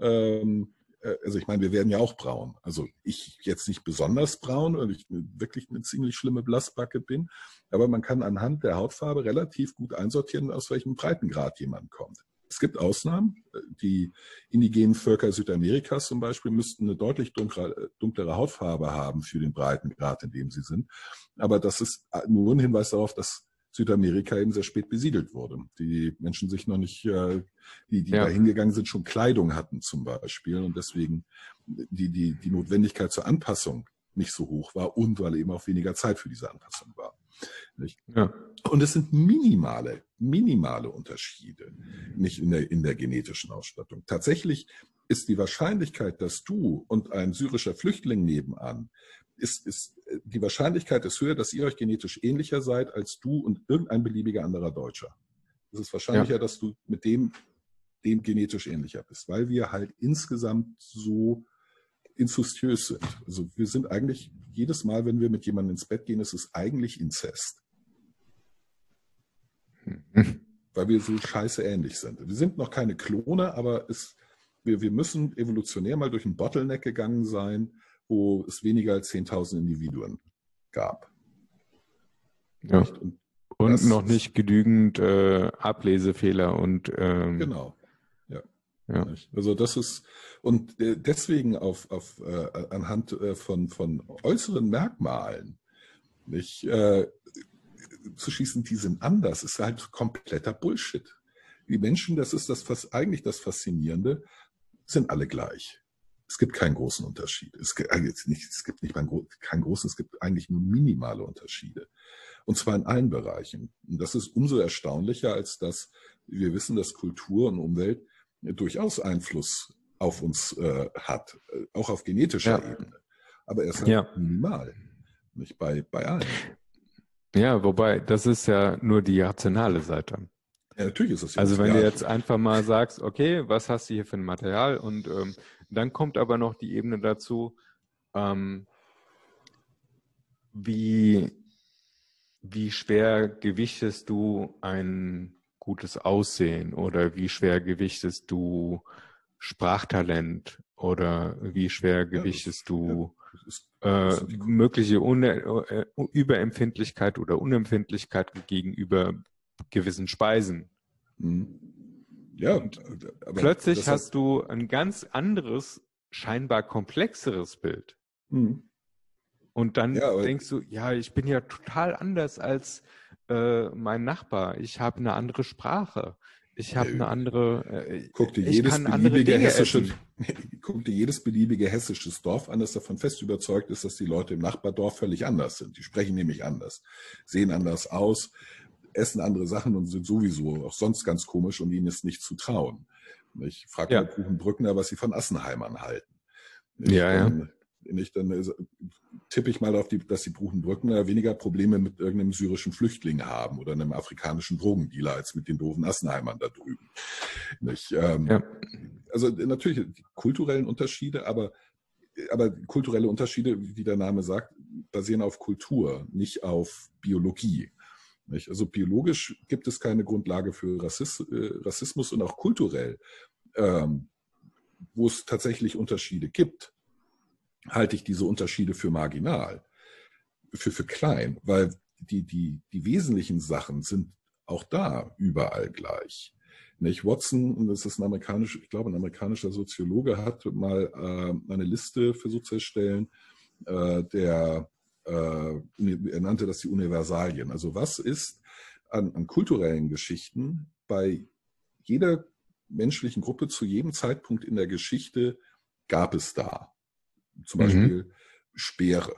ähm, äh, also ich meine, wir werden ja auch braun. Also ich jetzt nicht besonders braun, weil ich wirklich eine ziemlich schlimme Blassbacke bin, aber man kann anhand der Hautfarbe relativ gut einsortieren, aus welchem Breitengrad jemand kommt. Es gibt Ausnahmen. Die indigenen Völker Südamerikas zum Beispiel müssten eine deutlich dunklere, dunklere Hautfarbe haben für den Breitengrad, in dem sie sind. Aber das ist nur ein Hinweis darauf, dass Südamerika eben sehr spät besiedelt wurde. Die Menschen sich noch nicht, äh, die, die Ja. da hingegangen sind, schon Kleidung hatten zum Beispiel und deswegen die, die, die Notwendigkeit zur Anpassung nicht so hoch war und weil eben auch weniger Zeit für diese Anpassung war. Ja. Und es sind minimale, minimale Unterschiede, nicht in der, in der genetischen Ausstattung. Tatsächlich ist die Wahrscheinlichkeit, dass du und ein syrischer Flüchtling nebenan, ist, ist, die Wahrscheinlichkeit ist höher, dass ihr euch genetisch ähnlicher seid als du und irgendein beliebiger anderer Deutscher. Es ist wahrscheinlicher, dass du mit dem, dem genetisch ähnlicher bist, weil wir halt insgesamt so inzustiös sind. Also wir sind eigentlich jedes Mal, wenn wir mit jemandem ins Bett gehen, ist es eigentlich Inzest Mhm. weil wir so scheiße ähnlich sind. Wir sind noch keine Klone, aber es, wir, wir müssen evolutionär mal durch einen Bottleneck gegangen sein, wo es weniger als 10.000 Individuen gab. Ja. Und, Und noch nicht genügend äh, Ablesefehler und ähm, genau. Ja. Ja. Also das ist und äh, deswegen auf, auf äh, anhand äh, von, von äußeren Merkmalen nicht äh, zu schießen, die sind anders, ist halt kompletter Bullshit. Die Menschen, das ist das was eigentlich das Faszinierende, sind alle gleich. Es gibt keinen großen Unterschied. Es gibt, jetzt nicht, es gibt nicht mal einen, keinen großen, es gibt eigentlich nur minimale Unterschiede. Und zwar in allen Bereichen. Und das ist umso erstaunlicher, als dass wir wissen, dass Kultur und Umwelt durchaus Einfluss auf uns äh, hat, äh, auch auf genetischer Ja. Ebene. Aber er halt Ja. minimal. Nicht bei, bei allen. ja, wobei, das ist ja nur die rationale Seite. Ja, natürlich ist das Also wenn ja, du jetzt einfach mal sagst, okay, was hast du hier für ein Material und ähm, dann kommt aber noch die Ebene dazu, ähm, wie, wie schwer gewichtest du ein gutes Aussehen oder wie schwer gewichtest du Sprachtalent oder wie schwer gewichtest du das ist, äh, mögliche Une äh, Überempfindlichkeit oder Unempfindlichkeit gegenüber gewissen Speisen. Mhm. Ja, Und aber Plötzlich hast du ein ganz anderes, scheinbar komplexeres Bild. Mhm. Und dann Ja, denkst du, ja, ich bin ja total anders als äh, mein Nachbar. Ich habe eine andere Sprache. Ich habe eine andere. Äh, guck dir jedes beliebige hessische, guck dir jedes beliebige hessisches Dorf an, das davon fest überzeugt ist, dass die Leute im Nachbardorf völlig anders sind. Die sprechen nämlich anders, sehen anders aus, essen andere Sachen und sind sowieso auch sonst ganz komisch und ihnen ist nicht zu trauen. Ich frage Ja. mal Kuchen Brückner, was sie von Assenheimern halten. Ich, Ja, ja. Dann, nicht, dann tippe ich mal auf die, dass die Bruchenbrückner weniger Probleme mit irgendeinem syrischen Flüchtling haben oder einem afrikanischen Drogendealer als mit den doofen Assenheimern da drüben. Nicht, ähm, Ja. Also natürlich die kulturellen Unterschiede, aber, aber kulturelle Unterschiede, wie der Name sagt, basieren auf Kultur, nicht auf Biologie. Nicht? Also biologisch gibt es keine Grundlage für Rassis, äh, Rassismus und auch kulturell, ähm, wo es tatsächlich Unterschiede gibt, halte ich diese Unterschiede für marginal, für, für klein, weil die, die, die wesentlichen Sachen sind auch da überall gleich. Nicht? Watson, das ist ein amerikanischer, ich glaube, ein amerikanischer Soziologe, hat mal äh, eine Liste versucht zu erstellen, äh, der äh, er nannte das die Universalien. Also was ist an, an kulturellen Geschichten bei jeder menschlichen Gruppe zu jedem Zeitpunkt in der Geschichte gab es da? Zum Mhm. Beispiel Speere.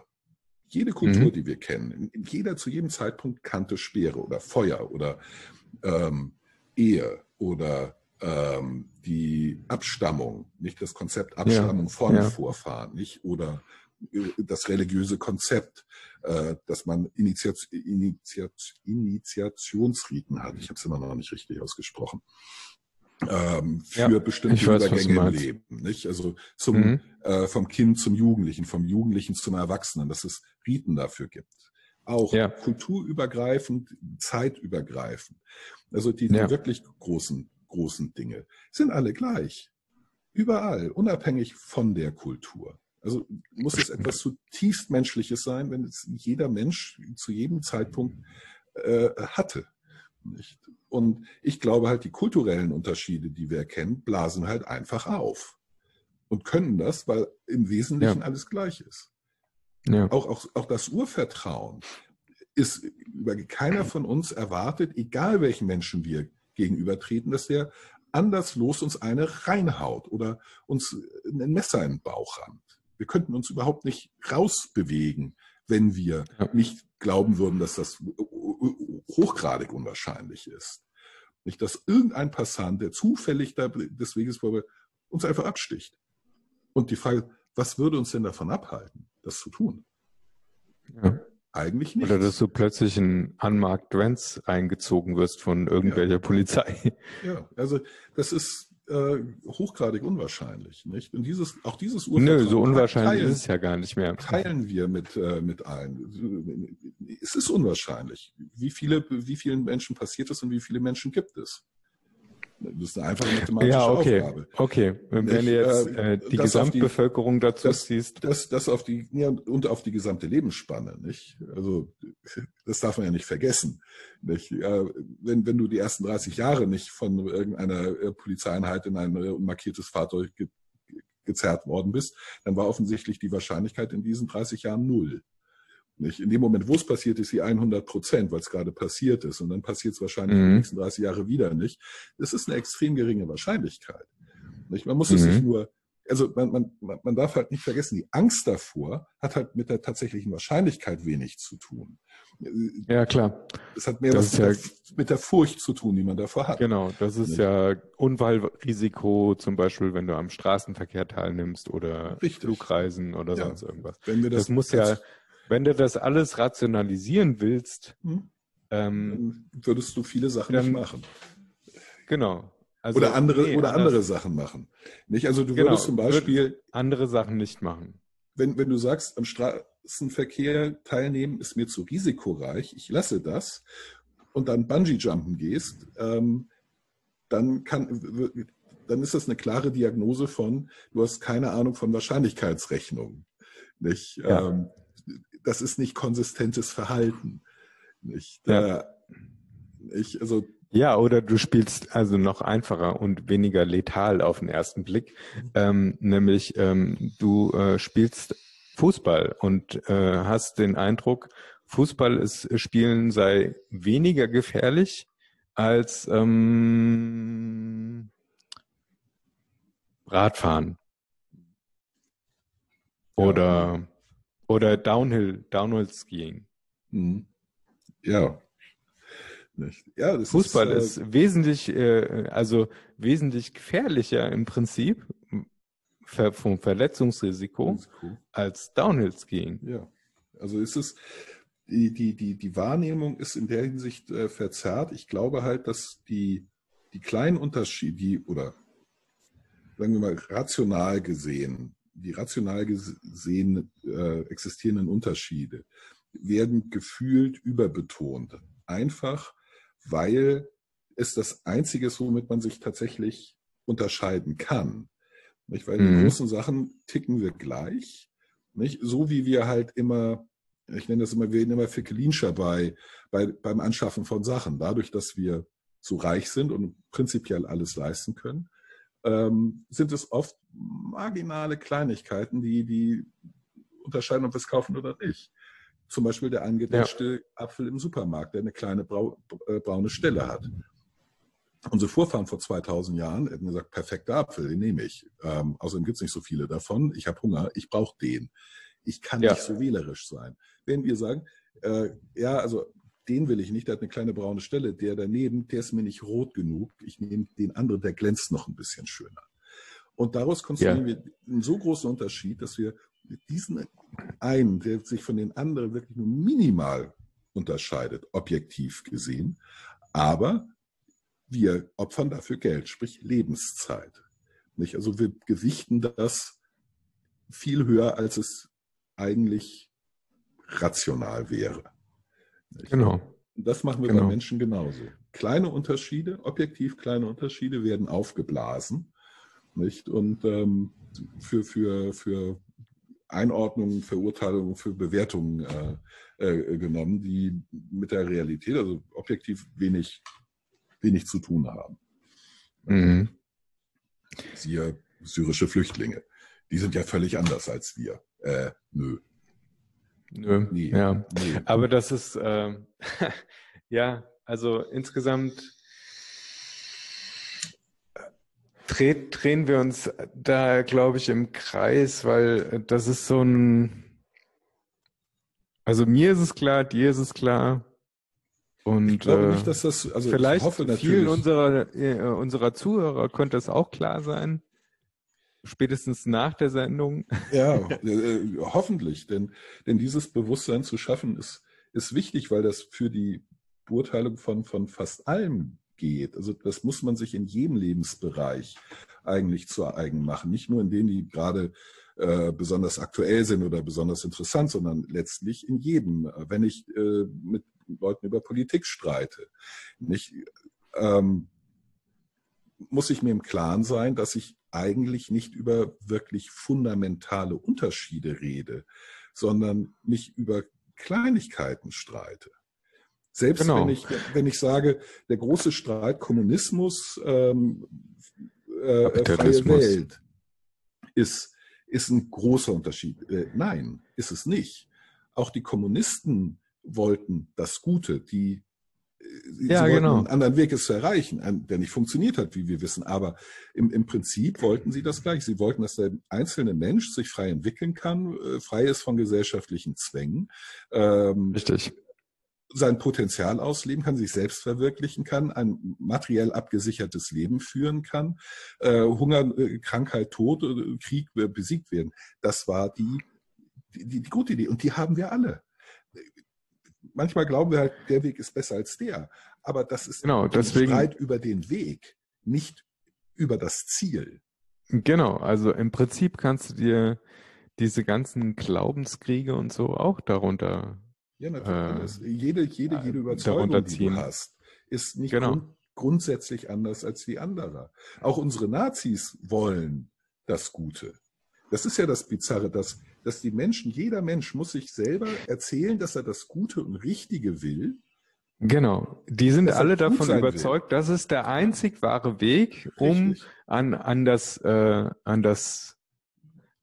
Jede Kultur, Mhm. die wir kennen, jeder zu jedem Zeitpunkt kannte Speere oder Feuer oder ähm, Ehe oder ähm, die Abstammung, nicht das Konzept Abstammung von ja. Vorfahren, nicht oder das religiöse Konzept, äh, dass man Initiat Initiat Initiationsriten hat. Ich habe es immer noch nicht richtig ausgesprochen. Ähm, für Ja, bestimmte weiß, Übergänge im. Leben, nicht? Also zum Mhm. äh, vom Kind zum Jugendlichen, vom Jugendlichen zum Erwachsenen, dass es Riten dafür gibt. Auch Ja. kulturübergreifend, zeitübergreifend. Also die, die Ja. wirklich großen, großen Dinge sind alle gleich. Überall, unabhängig von der Kultur. Also muss es etwas zutiefst Menschliches sein, wenn es jeder Mensch zu jedem Zeitpunkt äh, hatte. Nicht? Und ich glaube halt, die kulturellen Unterschiede, die wir erkennen, blasen halt einfach auf. Und können das, weil im Wesentlichen Ja. alles gleich ist. Ja. Auch, auch, auch das Urvertrauen ist über keiner von uns erwartet, egal welchen Menschen wir gegenübertreten, dass der anderslos uns eine reinhaut oder uns ein Messer in den Bauch rammt. Wir könnten uns überhaupt nicht rausbewegen, wenn wir Ja. nicht glauben würden, dass das hochgradig unwahrscheinlich ist. Nicht, dass irgendein Passant, der zufällig da des Weges vorbei, uns einfach absticht. Und die Frage, was würde uns denn davon abhalten, das zu tun? ja. Eigentlich nicht. Oder dass du plötzlich in Unmarked Vans eingezogen wirst von irgendwelcher Polizei. Ja, also das ist äh, hochgradig unwahrscheinlich, nicht? Und dieses, auch dieses Nö, Urvertrauen so unwahrscheinlich teilen, ist es ja gar nicht mehr. teilen wir mit, äh, mit ein. Es ist unwahrscheinlich. Wie viele, wie vielen Menschen passiert es und wie viele Menschen gibt es? Das ist eine einfache mathematische Ja, okay. Aufgabe. Okay. Wenn Nicht, du jetzt äh, äh, die auf die- Gesamtbevölkerung dazu das- ziehst, Das, das auf die, ja, und auf die gesamte Lebensspanne, nicht? Also, das darf man ja nicht vergessen, nicht? Ja, wenn, wenn du die ersten 30 Jahre nicht von irgendeiner äh, Polizeieinheit in ein äh, markiertes Fahrzeug ge gezerrt worden bist, dann war offensichtlich die Wahrscheinlichkeit in diesen 30 Jahren null. Nicht? In dem Moment, wo es passiert, ist sie 100 Prozent, weil es gerade passiert ist. Und dann passiert es wahrscheinlich in Mhm. den nächsten 30 Jahre wieder nicht. Das ist eine extrem geringe Wahrscheinlichkeit. Nicht? Man muss es Mhm. nicht nur, also man, man, man darf halt nicht vergessen, die Angst davor hat halt mit der tatsächlichen Wahrscheinlichkeit wenig zu tun. ja klar, Es hat mehr Das was mit, ist der, mit der Furcht zu tun, die man davor hat. genau. Das ist Nicht? ja Unfallrisiko, zum Beispiel, wenn du am Straßenverkehr teilnimmst oder Richtig. Flugreisen oder Ja. sonst irgendwas. Wenn wir Das, das, muss ja, wenn du das alles rationalisieren willst, Hm? ähm, würdest du viele Sachen Dann- nicht machen. genau. Also, Oder andere, nee, oder anders. andere Sachen machen. Nicht? Also du Genau. würdest zum Beispiel, andere Sachen nicht machen. wenn, wenn du sagst, am Straßenverkehr teilnehmen ist mir zu risikoreich, ich lasse das und dann Bungee-Jumpen gehst, ähm, dann kann, dann ist das eine klare Diagnose von, du hast keine Ahnung von Wahrscheinlichkeitsrechnung. Nicht? Ja. Ähm, das ist nicht konsistentes Verhalten. Nicht? Ja. Äh, ich, also Ja, oder du spielst also noch einfacher und weniger letal auf den ersten Blick, ähm, nämlich ähm, du äh, spielst Fußball und äh, hast den Eindruck, Fußball ist Spielen sei weniger gefährlich als ähm, Radfahren. Oder, ja. Oder Downhill, Downhill Skiing. Mhm. Ja. ja Fußball ist, äh, ist wesentlich, äh, also wesentlich gefährlicher im Prinzip vom Verletzungsrisiko Risiko. als Downhill Skiing. Ja. Also ist es, die, die, die, die Wahrnehmung ist in der Hinsicht äh, verzerrt. Ich glaube halt, dass die, die kleinen Unterschiede, die, oder sagen wir mal, rational gesehen, die rational gesehen äh, existierenden Unterschiede werden gefühlt überbetont. Einfach, weil es das Einzige ist, womit man sich tatsächlich unterscheiden kann. Nicht? Weil mhm. in großen Sachen ticken wir gleich. Nicht? So wie wir halt immer, ich nenne das immer, wir werden immer Fickelinscher bei, bei, beim Anschaffen von Sachen. Dadurch, dass wir so reich sind und prinzipiell alles leisten können, ähm, sind es oft marginale Kleinigkeiten, die, die unterscheiden, ob wir es kaufen oder nicht. Zum Beispiel der angedetschte ja. Apfel im Supermarkt, der eine kleine brau, äh, braune Stelle hat. Unsere Vorfahren vor 2000 Jahren hätten gesagt, perfekter Apfel, den nehme ich. Ähm, außerdem gibt es nicht so viele davon. Ich habe Hunger, ich brauche den. Ich kann ja. nicht so wählerisch sein. Wenn wir sagen, äh, ja, also den will ich nicht, der hat eine kleine braune Stelle, der daneben, der ist mir nicht rot genug. Ich nehme den anderen, der glänzt noch ein bisschen schöner. Und daraus konstruieren ja. wir einen so großen Unterschied, dass wir diesen einen, der sich von den anderen wirklich nur minimal unterscheidet, objektiv gesehen, aber wir opfern dafür Geld, sprich Lebenszeit. Nicht? Also wir gewichten das viel höher, als es eigentlich rational wäre. Nicht? Genau. Das machen wir genau. bei Menschen genauso. Kleine Unterschiede, objektiv kleine Unterschiede werden aufgeblasen. Nicht? Und ähm, für, für, für Einordnungen, Verurteilungen, für Bewertungen äh, äh, genommen, die mit der Realität, also objektiv wenig wenig zu tun haben. Mhm. Siehe syrische Flüchtlinge. Die sind ja völlig anders als wir. Äh, nö. Nö. Nee, ja. Nee. Aber das ist, äh, ja, also insgesamt äh, drehen wir uns da, glaube ich, im Kreis, weil das ist so ein, also mir ist es klar, dir ist es klar, und ich glaube nicht, äh, dass das, also vielleicht ich hoffe natürlich. vielen unserer, äh, unserer Zuhörer könnte es auch klar sein. Spätestens nach der Sendung. Ja, äh, hoffentlich, denn, denn dieses Bewusstsein zu schaffen ist, ist wichtig, weil das für die Beurteilung von, von fast allem geht. Also das muss man sich in jedem Lebensbereich eigentlich zu eigen machen. Nicht nur in denen, die gerade äh, besonders aktuell sind oder besonders interessant, sondern letztlich in jedem. Wenn ich äh, mit Leuten über Politik streite, nicht, ähm, muss ich mir im Klaren sein, dass ich eigentlich nicht über wirklich fundamentale Unterschiede rede, sondern mich über Kleinigkeiten streite. Selbst genau. wenn, ich, wenn ich sage, der große Streit Kommunismus, ähm, äh, freie Welt ist, ist ein großer Unterschied. Äh, nein, ist es nicht. Auch die Kommunisten wollten das Gute, die äh, ja, wollten genau. einen anderen Weg es zu erreichen, der nicht funktioniert hat, wie wir wissen. Aber im, im Prinzip wollten sie das gleich. Sie wollten, dass der einzelne Mensch sich frei entwickeln kann, äh, frei ist von gesellschaftlichen Zwängen. Ähm, Richtig. Sein Potenzial ausleben kann, sich selbst verwirklichen kann, ein materiell abgesichertes Leben führen kann, äh, Hunger, äh, Krankheit, Tod, Krieg besiegt werden. Das war die, die, die gute Idee. Und die haben wir alle manchmal glauben wir halt, der Weg ist besser als der. Aber das ist genau, deswegen, Streit über den Weg, nicht über das Ziel. Genau, also im Prinzip kannst du dir diese ganzen Glaubenskriege und so auch darunter. Ja, natürlich. Äh, jede, jede, jede Überzeugung, die du hast, ist nicht genau. grund, grundsätzlich anders als die andere. Auch unsere Nazis wollen das Gute. Das ist ja das Bizarre, dass dass die Menschen, jeder Mensch muss sich selber erzählen, dass er das Gute und Richtige will. Genau, die sind alle davon überzeugt, will. das ist der einzig wahre Weg, um an, an, das, äh, an das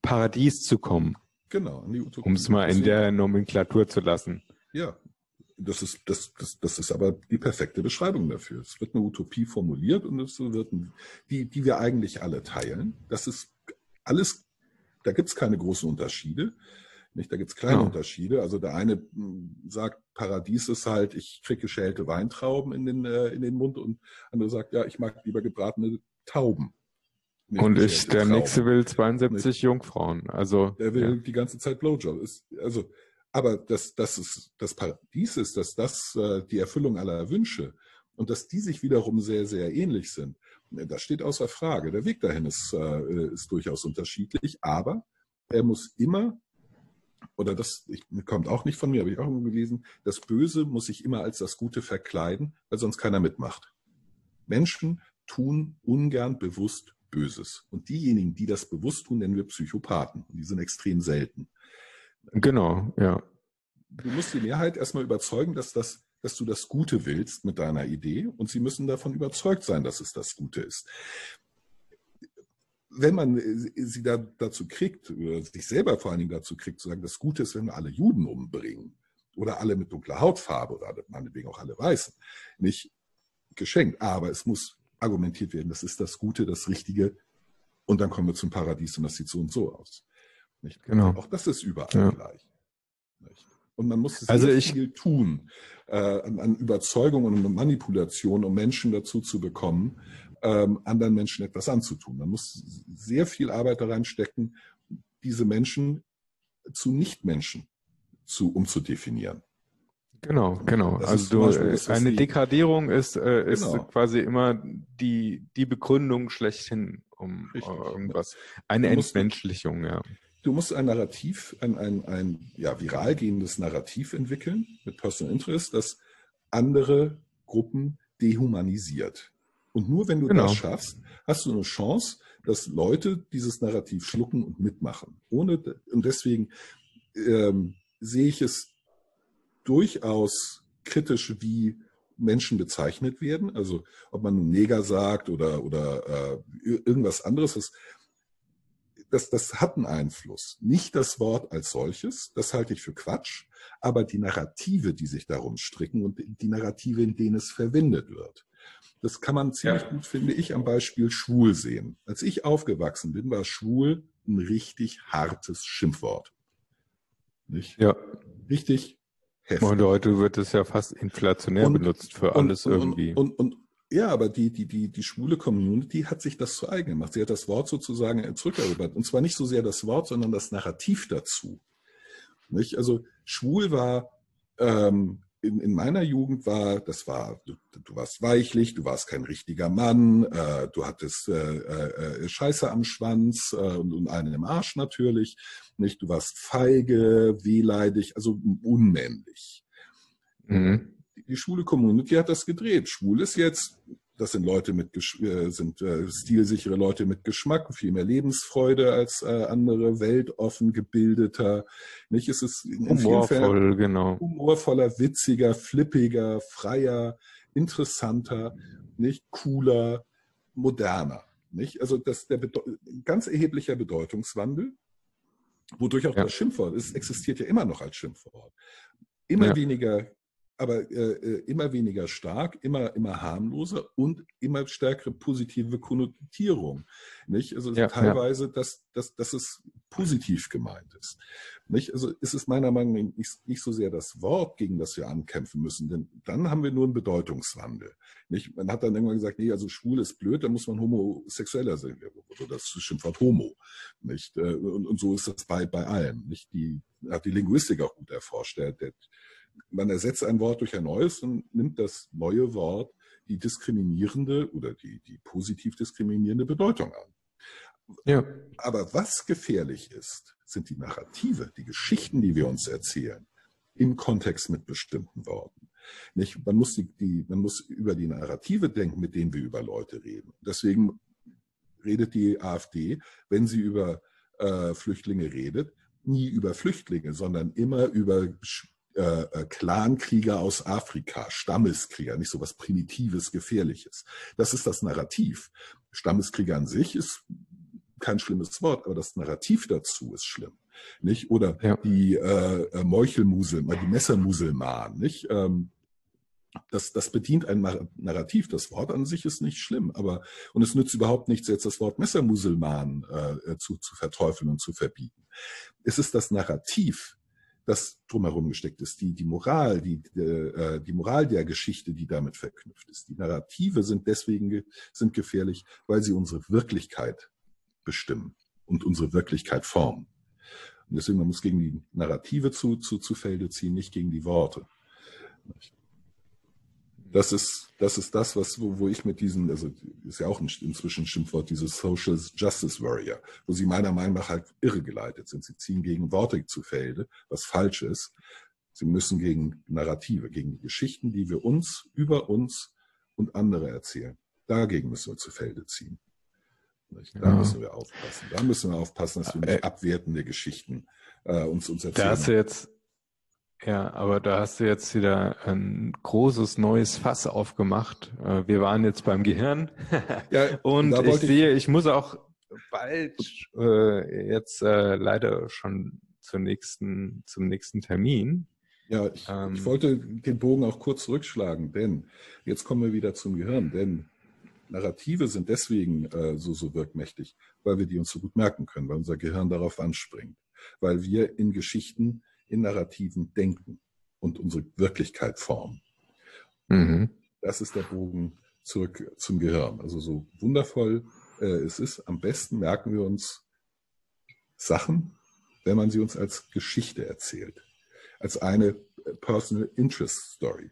Paradies zu kommen. Genau, um es mal in der Nomenklatur zu lassen. Ja, das ist, das, das, das ist aber die perfekte Beschreibung dafür. Es wird eine Utopie formuliert und es wird, die, die wir eigentlich alle teilen. Das ist alles, da gibt es keine großen Unterschiede. Nicht? Da gibt es kleine ja. Unterschiede. Also der eine hm, sagt, Paradies ist halt, ich kriege geschälte Weintrauben in den, äh, in den Mund und andere sagt, ja, ich mag lieber gebratene Tauben. Und ich, der Trauben. nächste will 72 nicht. Jungfrauen. Also der will ja. die ganze Zeit Blowjob. Ist, also, aber dass das ist das Paradies ist, dass das äh, die Erfüllung aller Wünsche und dass die sich wiederum sehr sehr ähnlich sind. Das steht außer Frage. Der Weg dahin ist, äh, ist durchaus unterschiedlich, aber er muss immer oder das ich, kommt auch nicht von mir, habe ich auch immer gelesen, das Böse muss sich immer als das Gute verkleiden, weil sonst keiner mitmacht. Menschen tun ungern bewusst Böses. Und diejenigen, die das bewusst tun, nennen wir Psychopathen. Und die sind extrem selten. Genau, ja. Du musst die Mehrheit erstmal überzeugen, dass, das, dass du das Gute willst mit deiner Idee und sie müssen davon überzeugt sein, dass es das Gute ist wenn man äh, sie da, dazu kriegt, oder sich selber vor allen Dingen dazu kriegt, zu sagen, das Gute ist, wenn wir alle Juden umbringen oder alle mit dunkler Hautfarbe oder meinetwegen auch alle Weißen, nicht geschenkt. Aber es muss argumentiert werden, das ist das Gute, das Richtige und dann kommen wir zum Paradies und das sieht so und so aus. Nicht? Genau. Auch das ist überall ja. gleich. Nicht? Und man muss sehr also ich, viel tun äh, an, an Überzeugung und Manipulation, um Menschen dazu zu bekommen, ähm, anderen Menschen etwas anzutun. Man muss sehr viel Arbeit da reinstecken, diese Menschen zu Nichtmenschen zu umzudefinieren. Genau, genau. Das also du, Beispiel, äh, eine die, Dekadierung ist, äh, ist genau. quasi immer die, die Begründung schlechthin um Richtig. irgendwas. Eine Entmenschlichung, ja. Du musst ein Narrativ, ein, ein, ein ja, viral gehendes Narrativ entwickeln mit Personal Interest, das andere Gruppen dehumanisiert. Und nur wenn du genau. das schaffst, hast du eine Chance, dass Leute dieses Narrativ schlucken und mitmachen. Ohne, und deswegen ähm, sehe ich es durchaus kritisch, wie Menschen bezeichnet werden. Also ob man Neger sagt oder, oder äh, irgendwas anderes. Das, das, das hat einen Einfluss. Nicht das Wort als solches, das halte ich für Quatsch, aber die Narrative, die sich darum stricken und die Narrative, in denen es verwendet wird. Das kann man ziemlich ja. gut, finde ich, am Beispiel schwul sehen. Als ich aufgewachsen bin, war schwul ein richtig hartes Schimpfwort. Nicht? Ja. Richtig heftig. Und heute wird es ja fast inflationär und, benutzt für und, alles irgendwie. Und, und, ja, aber die, die, die, die schwule Community hat sich das zu eigen gemacht. Sie hat das Wort sozusagen zurückerobert. Und zwar nicht so sehr das Wort, sondern das Narrativ dazu. Nicht? Also schwul war ähm, in, in meiner Jugend war, das war, du, du warst weichlich, du warst kein richtiger Mann, äh, du hattest äh, äh, Scheiße am Schwanz äh, und, und einen im Arsch natürlich, nicht? Du warst feige, wehleidig, also unmännlich. Mhm. Die, schwule Community hat das gedreht. Schwul ist jetzt das sind Leute mit äh, sind äh, stilsichere Leute mit Geschmack, viel mehr Lebensfreude als äh, andere, weltoffen, gebildeter. Nicht, es ist in Humorvoll, genau. humorvoller, witziger, flippiger, freier, interessanter, nicht cooler, moderner. Nicht? Also das der ganz erheblicher Bedeutungswandel, wodurch auch ja. das Schimpfwort, es existiert ja immer noch als Schimpfwort. Immer ja. weniger aber äh, äh, immer weniger stark, immer, immer harmloser und immer stärkere positive Konnotierung. Nicht? Also ja, teilweise, ja. Dass, dass, dass es positiv gemeint ist. Nicht? Also ist es meiner Meinung nach nicht, nicht so sehr das Wort, gegen das wir ankämpfen müssen, denn dann haben wir nur einen Bedeutungswandel. Nicht? Man hat dann irgendwann gesagt, nee, also schwul ist blöd, da muss man homosexueller sein. Oder das Schimpfwort Homo. Nicht? Äh, und, und so ist das bei, bei allem. Nicht? Die hat die Linguistik auch gut erforscht. Der, der, man ersetzt ein Wort durch ein neues und nimmt das neue Wort die diskriminierende oder die, die positiv diskriminierende Bedeutung an. Ja. Aber was gefährlich ist, sind die Narrative, die Geschichten, die wir uns erzählen, im Kontext mit bestimmten Worten. Nicht? Man, muss die, die, man muss über die Narrative denken, mit denen wir über Leute reden. Deswegen redet die AfD, wenn sie über äh, Flüchtlinge redet, nie über Flüchtlinge, sondern immer über äh, äh, Clankrieger aus Afrika, Stammeskrieger, nicht so was Primitives, Gefährliches. Das ist das Narrativ. Stammeskrieger an sich ist kein schlimmes Wort, aber das Narrativ dazu ist schlimm, nicht? Oder Ja. die äh, äh, Meuchelmusel, die Messermuselmann, nicht? Ähm, das, das bedient ein Nar- Narrativ. Das Wort an sich ist nicht schlimm, aber und es nützt überhaupt nichts, jetzt das Wort Messermuselmann äh, zu, zu verteufeln und zu verbieten. Es ist das Narrativ, das drumherum gesteckt ist, die, die Moral, die, die, äh, die Moral der Geschichte, die damit verknüpft ist. Die Narrative sind deswegen ge sind gefährlich, weil sie unsere Wirklichkeit bestimmen und unsere Wirklichkeit formen. Und deswegen, man muss gegen die Narrative zu, zu, zu Felde ziehen, nicht gegen die Worte. Das ist, das ist das, was, wo, wo ich mit diesen, also ist ja auch ein, inzwischen ein Schimpfwort, dieses Social Justice Warrior, wo sie meiner Meinung nach halt irregeleitet sind. Sie ziehen gegen Worte zu Felde, was falsch ist. Sie müssen gegen Narrative, gegen die Geschichten, die wir uns, über uns und andere erzählen. Dagegen müssen wir zu Felde ziehen. Da Ja. müssen wir aufpassen. Da müssen wir aufpassen, dass wir nicht abwertende Geschichten äh, uns, uns erzählen. Da hast du jetzt, ja, aber da hast du jetzt wieder ein großes neues Fass aufgemacht. Äh, Wir waren jetzt beim Gehirn ja, und ich wollte sehe, ich muss auch bald äh, jetzt äh, leider schon zur nächsten, zum nächsten Termin. Ja, ich, Ähm, ich wollte den Bogen auch kurz zurückschlagen, denn jetzt kommen wir wieder zum Gehirn, denn Narrative sind deswegen äh, so, so wirkmächtig, weil wir die uns so gut merken können, weil unser Gehirn darauf anspringt, weil wir in Geschichten, in Narrativen denken und unsere Wirklichkeit formen. Mhm. Das ist der Bogen zurück zum Gehirn. Also so wundervoll äh, es ist, am besten merken wir uns Sachen, wenn man sie uns als Geschichte erzählt, als eine äh, Personal Interest Story.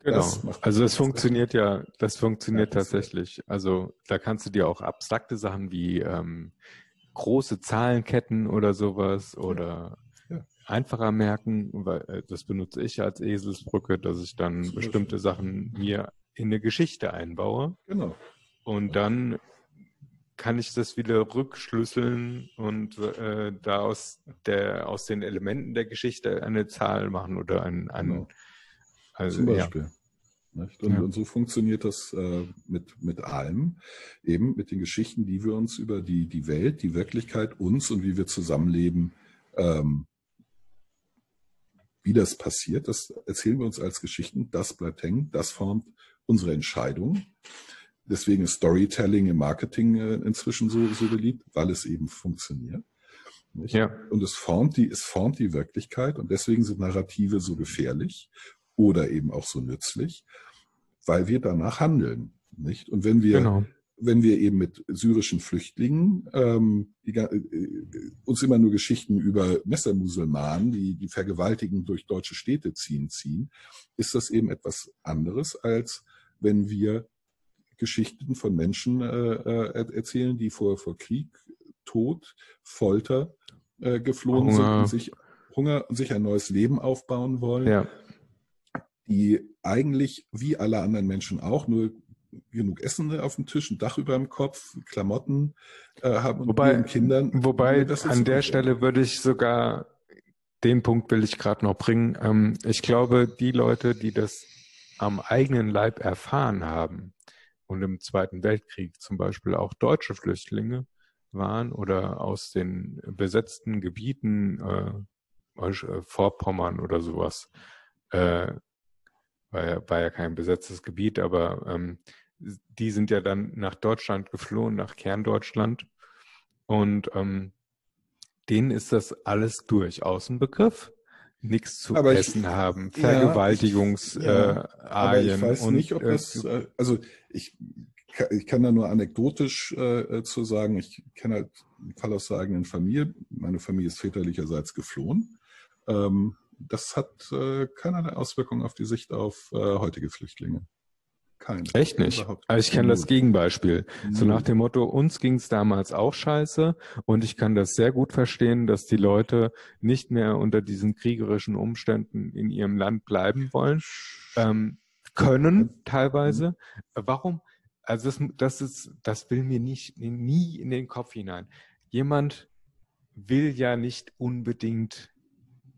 Genau. Das also das funktioniert ja, das funktioniert Ja, das- tatsächlich. Also da kannst du dir auch abstrakte Sachen wie ähm, große Zahlenketten oder sowas oder. Einfacher merken, weil äh, das benutze ich als Eselsbrücke, dass ich dann Zum bestimmte Beispiel. Sachen mir in eine Geschichte einbaue Genau. und dann kann ich das wieder rückschlüsseln und äh, da aus, der, aus den Elementen der Geschichte eine Zahl machen oder ein, ein Genau. also, Zum ja. Beispiel. Nicht? Und, Ja. und so funktioniert das äh, mit, mit allem, eben mit den Geschichten, die wir uns über die, die Welt, die Wirklichkeit, uns und wie wir zusammenleben, ähm, wie das passiert, das erzählen wir uns als Geschichten, das bleibt hängen, das formt unsere Entscheidung. Deswegen ist Storytelling im Marketing äh, inzwischen so, so beliebt, weil es eben funktioniert. Nicht? Ja. Und es formt die, es formt die Wirklichkeit und deswegen sind Narrative so gefährlich oder eben auch so nützlich, weil wir danach handeln, nicht? Und wenn wir, Genau. Wenn wir eben mit syrischen Flüchtlingen ähm, die, ga- äh, uns immer nur Geschichten über Messermuselmanen, die die Vergewaltigen durch deutsche Städte ziehen, ziehen, ist das eben etwas anderes, als wenn wir Geschichten von Menschen äh, äh, er- erzählen, die vor, vor Krieg, Tod, Folter äh, geflohen sind Hunger. und sich Hunger und sich ein neues Leben aufbauen wollen, Ja. die eigentlich wie alle anderen Menschen auch nur genug Essen auf dem Tisch, ein Dach über dem Kopf, Klamotten äh, haben und Wobei, Kindern. wobei Das ist an der. Stelle würde ich sogar, den Punkt will ich gerade noch bringen. Ähm, ich glaube, die Leute, die das am eigenen Leib erfahren haben und im Zweiten Weltkrieg zum Beispiel auch deutsche Flüchtlinge waren oder aus den besetzten Gebieten, äh, äh, Vorpommern oder sowas, äh, war, ja, war ja kein besetztes Gebiet, aber ähm, die sind ja dann nach Deutschland geflohen, nach Kerndeutschland. Und ähm, denen ist das alles durchaus ein Begriff. Nichts zu Aber ich- essen haben, Ja, Vergewaltigungs ja, äh, ich weiß und, nicht, ob äh, das, äh, also ich, ich kann da nur anekdotisch äh, zu sagen, ich kenne halt einen Fall aus der eigenen Familie. Meine Familie ist väterlicherseits geflohen. Ähm, das hat äh, keinerlei Auswirkungen auf die Sicht auf äh, heutige Flüchtlinge. Keine. Echt nicht. Also ich kenne das. Gegenbeispiel. So Null. nach dem Motto, uns ging es damals auch scheiße und ich kann das sehr gut verstehen, dass die Leute nicht mehr unter diesen kriegerischen Umständen in ihrem Land bleiben wollen, ähm, können teilweise. Warum? Also das, das ist, das will mir nicht nie in den Kopf hinein. Jemand will ja nicht unbedingt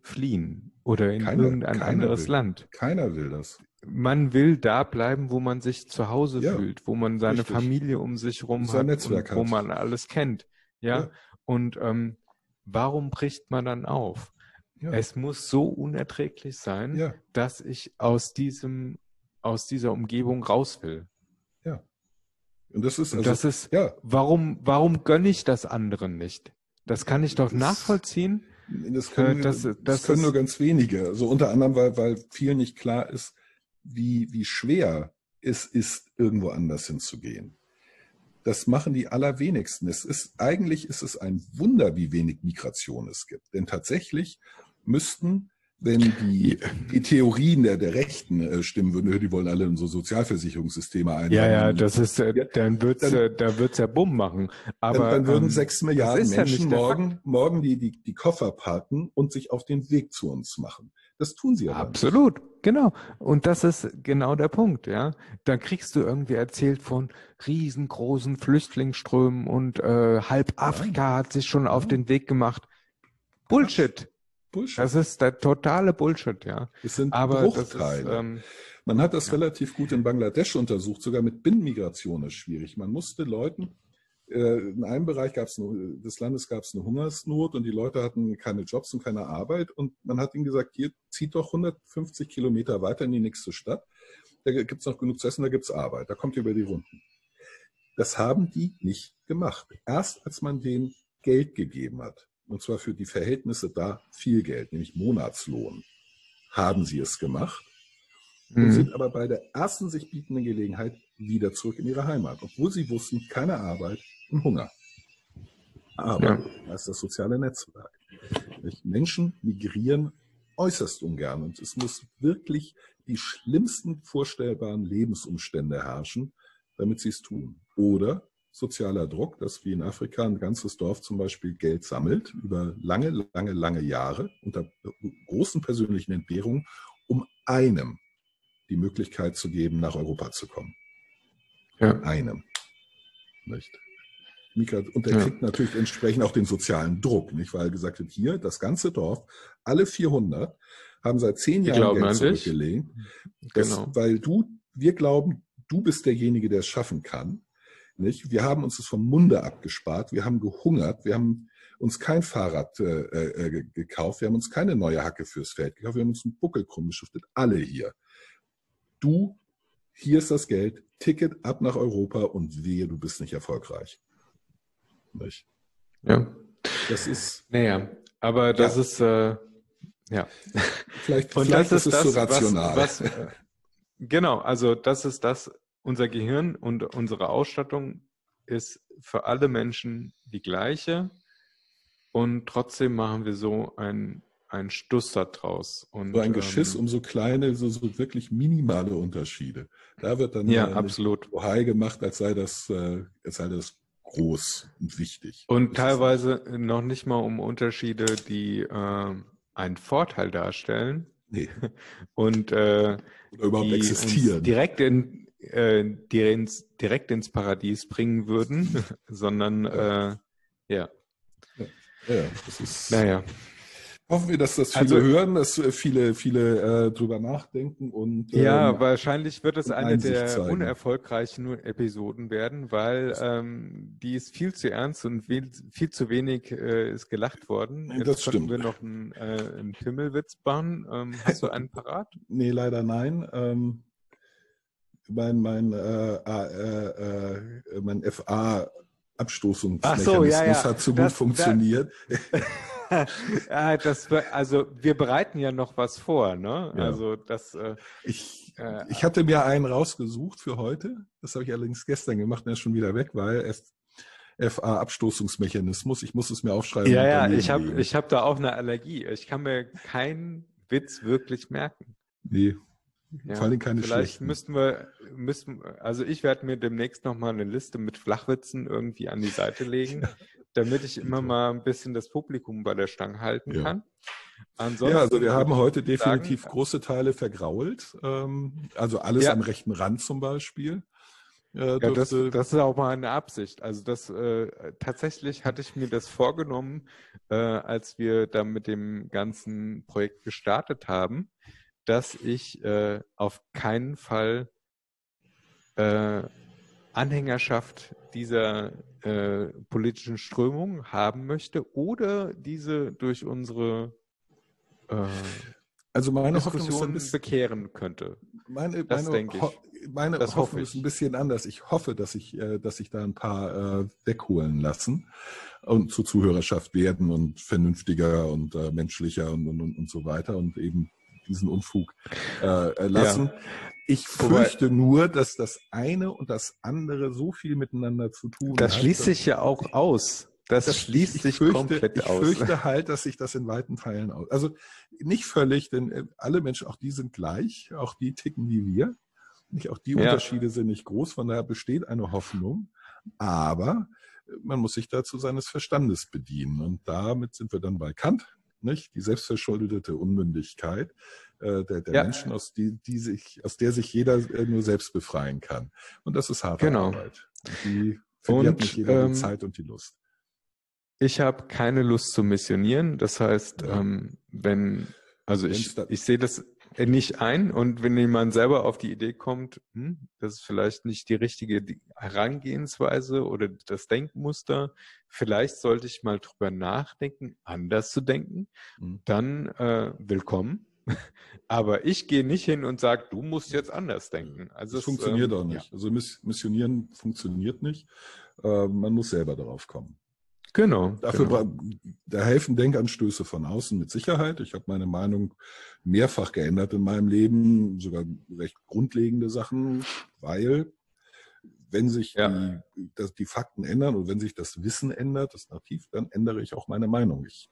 fliehen oder in Keiner- irgendein keiner anderes will. Land Keiner will das. man will da bleiben, wo man sich zu Hause Ja, fühlt, wo man seine richtig. Familie um sich rum hat und wo man alles kennt. Ja. Ja. Und ähm, warum bricht man dann auf? Ja. Es muss so unerträglich sein, Ja. dass ich aus diesem, aus dieser Umgebung raus will. Und das ist, also, das ist, ja, warum, warum gönne ich das anderen nicht? Das kann ich doch Das- nachvollziehen. Das können, Äh, das- das, das können nur ganz wenige. Also unter anderem, weil, weil vielen nicht klar ist, wie, wie schwer es ist, irgendwo anders hinzugehen. Das machen die allerwenigsten. Es ist, eigentlich ist es ein Wunder, wie wenig Migration es gibt. Denn tatsächlich müssten, wenn die, die Theorien der, der Rechten äh, stimmen würden, die wollen alle in so Sozialversicherungssysteme ein. Ja, ja, das ist, äh, Ja, dann wird's, dann- äh, da wird's ja Bumm machen. Aber dann, dann würden ähm, sechs Milliarden ist ja Menschen nicht der morgen, morgen die, die, die Koffer packen und sich auf den Weg zu uns machen. Das tun sie nicht. Absolut, genau. Und das ist genau der Punkt, ja. Dann kriegst du irgendwie erzählt von riesengroßen Flüchtlingsströmen und äh, halb Afrika hat sich schon auf Ja. den Weg gemacht. Bullshit. Bullshit. Das ist der totale Bullshit, ja. Das sind Aber das ist, Bruchteile. ähm, Man hat das ja. relativ gut in Bangladesch untersucht, sogar mit Binnenmigration ist schwierig. Man musste Leuten, äh, in einem Bereich gab's eine, des Landes gab es eine Hungersnot und die Leute hatten keine Jobs und keine Arbeit und man hat ihnen gesagt, hier zieht doch 150 Kilometer weiter in die nächste Stadt, da gibt's noch genug zu essen, da gibt's Arbeit, da kommt ihr über die Runden. Das haben die nicht gemacht. Erst als man denen Geld gegeben hat, und zwar für die Verhältnisse da viel Geld, nämlich Monatslohn, haben sie es gemacht und mhm. sind aber bei der ersten sich bietenden Gelegenheit wieder zurück in ihre Heimat, obwohl sie wussten, keine Arbeit und Hunger. Aber Ja. da ist das soziale Netzwerk. Menschen migrieren äußerst ungern und es muss wirklich die schlimmsten vorstellbaren Lebensumstände herrschen, damit sie es tun. Oder sozialer Druck, dass wie in Afrika ein ganzes Dorf zum Beispiel Geld sammelt über lange, lange, lange Jahre unter großen persönlichen Entbehrungen, um einem die Möglichkeit zu geben, nach Europa zu kommen. ja. Einem. Nicht? Mika, und der Ja. kriegt natürlich entsprechend auch den sozialen Druck, nicht? Weil er gesagt wird, hier, das ganze Dorf, alle 400 haben seit zehn Jahren Geld zurückgelegt. Genau. Weil du, wir glauben, du bist derjenige, der es schaffen kann. Nicht? Wir haben uns das vom Munde abgespart. Wir haben gehungert. Wir haben uns kein Fahrrad äh, äh, ge- gekauft. Wir haben uns keine neue Hacke fürs Feld gekauft. Wir haben uns einen Buckel krumm geschuftet. Alle hier. Du, hier ist das Geld. Ticket ab nach Europa und wehe, du bist nicht erfolgreich. Nicht? Ja. Das ist, Naja, aber das Ja. ist, äh, ja. vielleicht, Und vielleicht das ist es das, zu rational. Was, was, äh, genau, also das ist das, unser Gehirn und unsere Ausstattung ist für alle Menschen die gleiche und trotzdem machen wir so ein, ein Stuss da draus. Und, so ein Geschiss ähm, um so kleine, so, so wirklich minimale Unterschiede. Da wird dann Ja, äh, absolut. Bohai gemacht, als sei das, äh, als sei das groß und wichtig. Und Das teilweise noch nicht mal um Unterschiede, die ähm, einen Vorteil darstellen Nee, und äh, oder überhaupt die existieren. direkt in äh, ins, direkt ins Paradies bringen würden, sondern äh, ja, ja, das ist, naja. Hoffen wir, dass das viele Also- hören, dass äh, viele, viele äh, drüber nachdenken und Ja, ähm, wahrscheinlich wird es eine der zeigen. unerfolgreichen Episoden werden, weil ähm, die ist viel zu ernst und viel, viel zu wenig äh, ist gelacht worden. Jetzt Das stimmt. wir noch einen, äh, einen Pimmelwitz bauen. Ähm, hast du einen parat? nee, leider nein. Mein mein, äh, äh, äh, mein FA Abstoßungsmechanismus so, ja, ja. hat zu Das- gut funktioniert. ah, das, wär- also wir bereiten ja noch was vor, ne? Also das, äh, Ich, Äh, ich hatte mir einen rausgesucht für heute. Das habe ich allerdings gestern gemacht und er ist schon wieder weg, weil es FA-Abstoßungsmechanismus. Ich muss es mir aufschreiben. ja, ja, ich habe ich hab da auch eine Allergie. Ich kann mir keinen Witz wirklich merken. Nee, Ja. vor allem keine Vielleicht schlechten. müssten wir, müssten, also ich werde mir demnächst nochmal eine Liste mit Flachwitzen irgendwie an die Seite legen, damit ich immer mal ein bisschen das Publikum bei der Stange halten Ja. kann. Ansonsten Ja, also wir haben heute definitiv sagen, große Teile vergrault. Ähm, also alles Ja. am rechten Rand zum Beispiel. Äh, Ja, das, das ist auch mal eine Absicht. Also das äh, tatsächlich hatte ich mir das vorgenommen, äh, als wir da mit dem ganzen Projekt gestartet haben, dass ich äh, auf keinen Fall äh, Anhängerschaft dieser äh, politischen Strömung haben möchte oder diese durch unsere äh, also meine Hoffnung ist Diskussion bekehren könnte. Meine, Das meine, denke ich. Meine Das Hoffnung hoffe ist ich. ein bisschen anders. Ich hoffe, dass ich, äh, dass sich da ein paar äh, wegholen lassen und zur Zuhörerschaft werden und vernünftiger und menschlicher und, und, und, und so weiter und eben diesen Unfug äh, äh, lassen. Ich Wobei- fürchte nur, dass das eine und das andere so viel miteinander zu tun Das hat. schließt dass- sich ja auch aus. Das, das schließt ich sich fürchte, komplett ich aus. fürchte halt, dass sich das in weiten Teilen aus. Also nicht völlig, denn äh, alle Menschen, auch die sind gleich, auch die ticken wie wir. Nicht, auch die Ja. Unterschiede sind nicht groß, von daher besteht eine Hoffnung. Aber man muss sich dazu seines Verstandes bedienen. Und damit sind wir dann bei Kant, nicht? Die selbstverschuldete Unmündigkeit äh, der, der Ja. Menschen, aus, die, die sich, aus der sich jeder äh, nur selbst befreien kann. Und das ist harte Genau. Arbeit. Und die verliert Und, nicht jeder ähm, die Zeit und die Lust. Ich habe keine Lust zu missionieren. Das heißt, Ja. ähm, wenn, also Wenn's ich, da- ich sehe das nicht ein und wenn jemand selber auf die Idee kommt, hm, das ist vielleicht nicht die richtige Herangehensweise oder das Denkmuster, vielleicht sollte ich mal drüber nachdenken, anders zu denken, Mhm. dann äh, willkommen. Aber ich gehe nicht hin und sage, du musst jetzt anders denken. Also Das es, funktioniert ähm, auch nicht. Also Miss Missionieren funktioniert nicht. Äh, man muss selber darauf kommen. Genau. Dafür genau. da helfen Denkanstöße von außen mit Sicherheit. Ich habe meine Meinung mehrfach geändert in meinem Leben, sogar recht grundlegende Sachen, weil wenn sich Ja. die, dass die Fakten ändern und wenn sich das Wissen ändert, das Narrativ, dann ändere ich auch meine Meinung. Ich,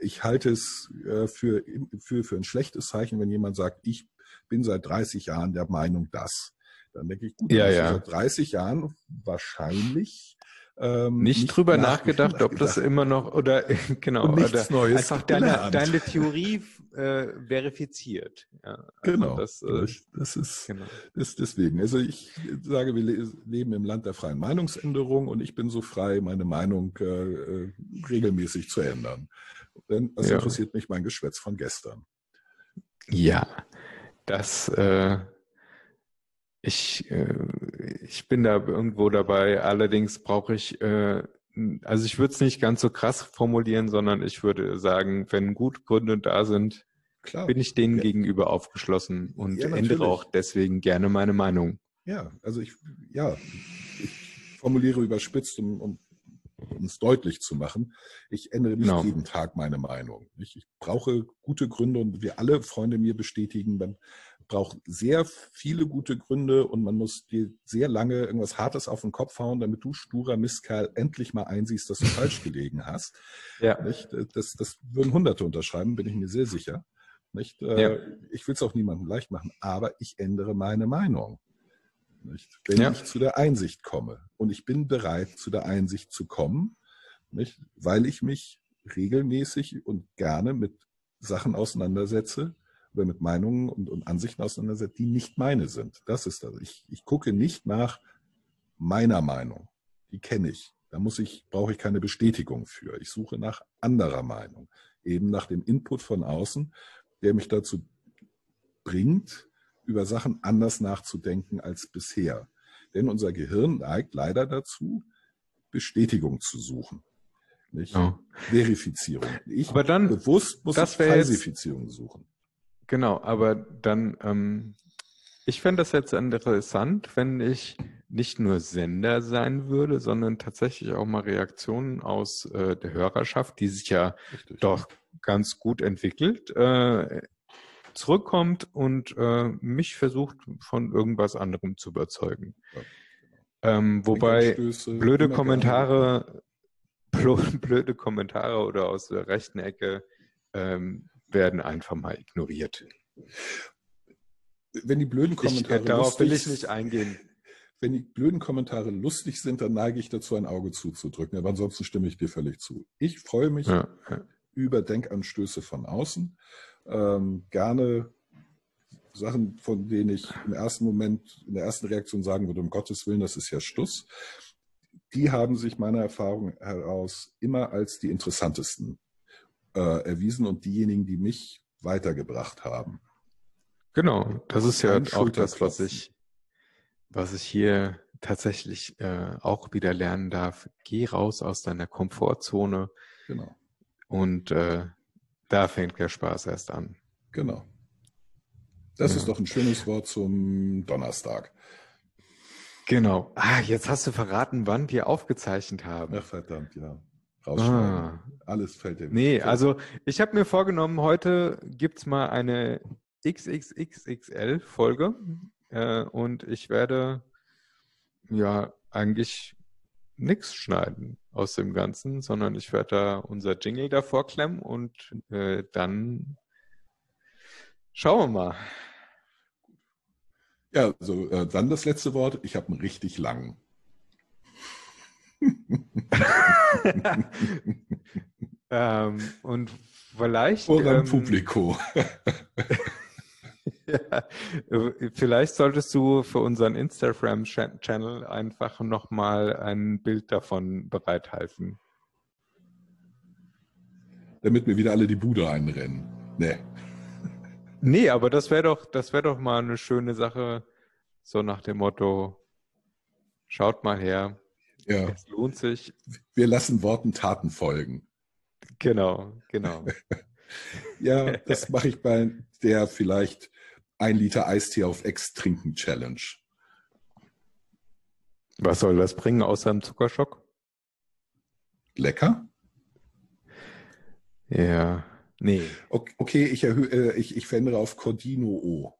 ich halte es äh, für, für, für ein schlechtes Zeichen, wenn jemand sagt, ich bin seit 30 Jahren der Meinung das. Dann denke ich, gut, Ja, ja. seit 30 Jahren wahrscheinlich ähm, nicht, drüber nach- nachgedacht, ob das nachgedacht. immer noch oder genau Und nichts oder Neues einfach deine, deine Theorie äh, verifiziert. Ja, also Genau. Das, äh, Das, das ist genau. das deswegen. Also ich sage, wir le- leben im Land der freien Meinungsänderung und ich bin so frei, meine Meinung äh, äh, regelmäßig zu ändern. Denn das Ja. interessiert mich mein Geschwätz von gestern. Ja, das äh, ich äh, ich bin da irgendwo dabei. Allerdings brauche ich äh, also ich würde es nicht ganz so krass formulieren, sondern ich würde sagen, wenn gut Gründe da sind, Klar. bin ich denen Ja. gegenüber aufgeschlossen und Ja, ändere auch deswegen gerne meine Meinung. Ja, also ich, ja, ich formuliere überspitzt, um, um um es deutlich zu machen. Ich ändere nicht Genau. jeden Tag meine Meinung. Ich, ich brauche gute Gründe und wir alle Freunde mir bestätigen, man braucht sehr viele gute Gründe und man muss dir sehr lange irgendwas Hartes auf den Kopf hauen, damit du sturer Mistkerl endlich mal einsiehst, dass du falsch gelegen hast. Ja. Nicht? Das, das würden Hunderte unterschreiben, bin ich mir sehr sicher. Nicht? Äh, Ja. Ich will es auch niemandem leicht machen, aber ich ändere meine Meinung. Nicht? Wenn Ja. ich zu der Einsicht komme. Und ich bin bereit, zu der Einsicht zu kommen, nicht? weil ich mich regelmäßig und gerne mit Sachen auseinandersetze oder mit Meinungen und, und Ansichten auseinandersetze, die nicht meine sind. Das ist das. Ich, ich gucke nicht nach meiner Meinung. Die kenne ich. Da muss ich, brauche ich keine Bestätigung für. Ich suche nach anderer Meinung. Eben nach dem Input von außen, der mich dazu bringt, über Sachen anders nachzudenken als bisher. Denn unser Gehirn neigt leider dazu, Bestätigung zu suchen. Nicht? Genau. Verifizierung. Ich Aber dann, bewusst muss das ich wär jetzt- Falsifizierung suchen. Genau, aber dann, ähm, ich fände das jetzt interessant, wenn ich nicht nur Sender sein würde, sondern tatsächlich auch mal Reaktionen aus äh, der Hörerschaft, die sich ja Richtig. doch ganz gut entwickelt, äh, zurückkommt und äh, mich versucht, von irgendwas anderem zu überzeugen. Ja. Ähm, wobei blöde Kommentare, blöde Kommentare oder aus der rechten Ecke ähm, werden einfach mal ignoriert. Wenn die blöden Ich, Kommentare äh, darauf will ich lustig- nicht eingehen. Wenn die blöden Kommentare lustig sind, dann neige ich dazu, ein Auge zuzudrücken. Aber ansonsten stimme ich dir völlig zu. Ich freue mich Ja, ja. über Denkanstöße von außen. Ähm, gerne Sachen, von denen ich im ersten Moment, in der ersten Reaktion sagen würde, um Gottes Willen, das ist ja Stuss. Die haben sich meiner Erfahrung heraus immer als die interessantesten äh, erwiesen und diejenigen, die mich weitergebracht haben. Genau, das ist ja auch das, was ich, was ich hier tatsächlich äh, auch wieder lernen darf, geh raus aus deiner Komfortzone Genau, und äh, da fängt der Spaß erst an. genau. Das Ja. ist doch ein schönes Wort zum Donnerstag. Genau. Ah, jetzt hast du verraten, wann wir aufgezeichnet haben. Ach, verdammt, ja. Rausschneiden. Ah. Alles fällt dem. Nee, fällt- also ich habe mir vorgenommen, heute gibt's mal eine XXXXL-Folge äh, und ich werde ja eigentlich nichts schneiden aus dem Ganzen, sondern ich werde da unser Jingle davor klemmen und äh, dann schauen wir mal. Ja, also äh, dann das letzte Wort. Ich habe einen richtig langen. ähm, und vielleicht. Vor ähm, Publikum. Ja, vielleicht solltest du für unseren Instagram-Channel einfach nochmal ein Bild davon bereithalten. Damit mir wieder alle die Bude einrennen. Nee. Nee, aber das wäre doch, das wäre doch mal eine schöne Sache, so nach dem Motto, schaut mal her, Ja, es lohnt sich. wir lassen Worten Taten folgen. Genau, genau. Ja, das mache ich bei der vielleicht ein Liter Eistee auf Ex trinken Challenge. Was soll das bringen außer einem Zuckerschock? Lecker? Ja, nee. Ok- Okay, ich, erhöhe, äh, ich, ich verändere auf Cordino O.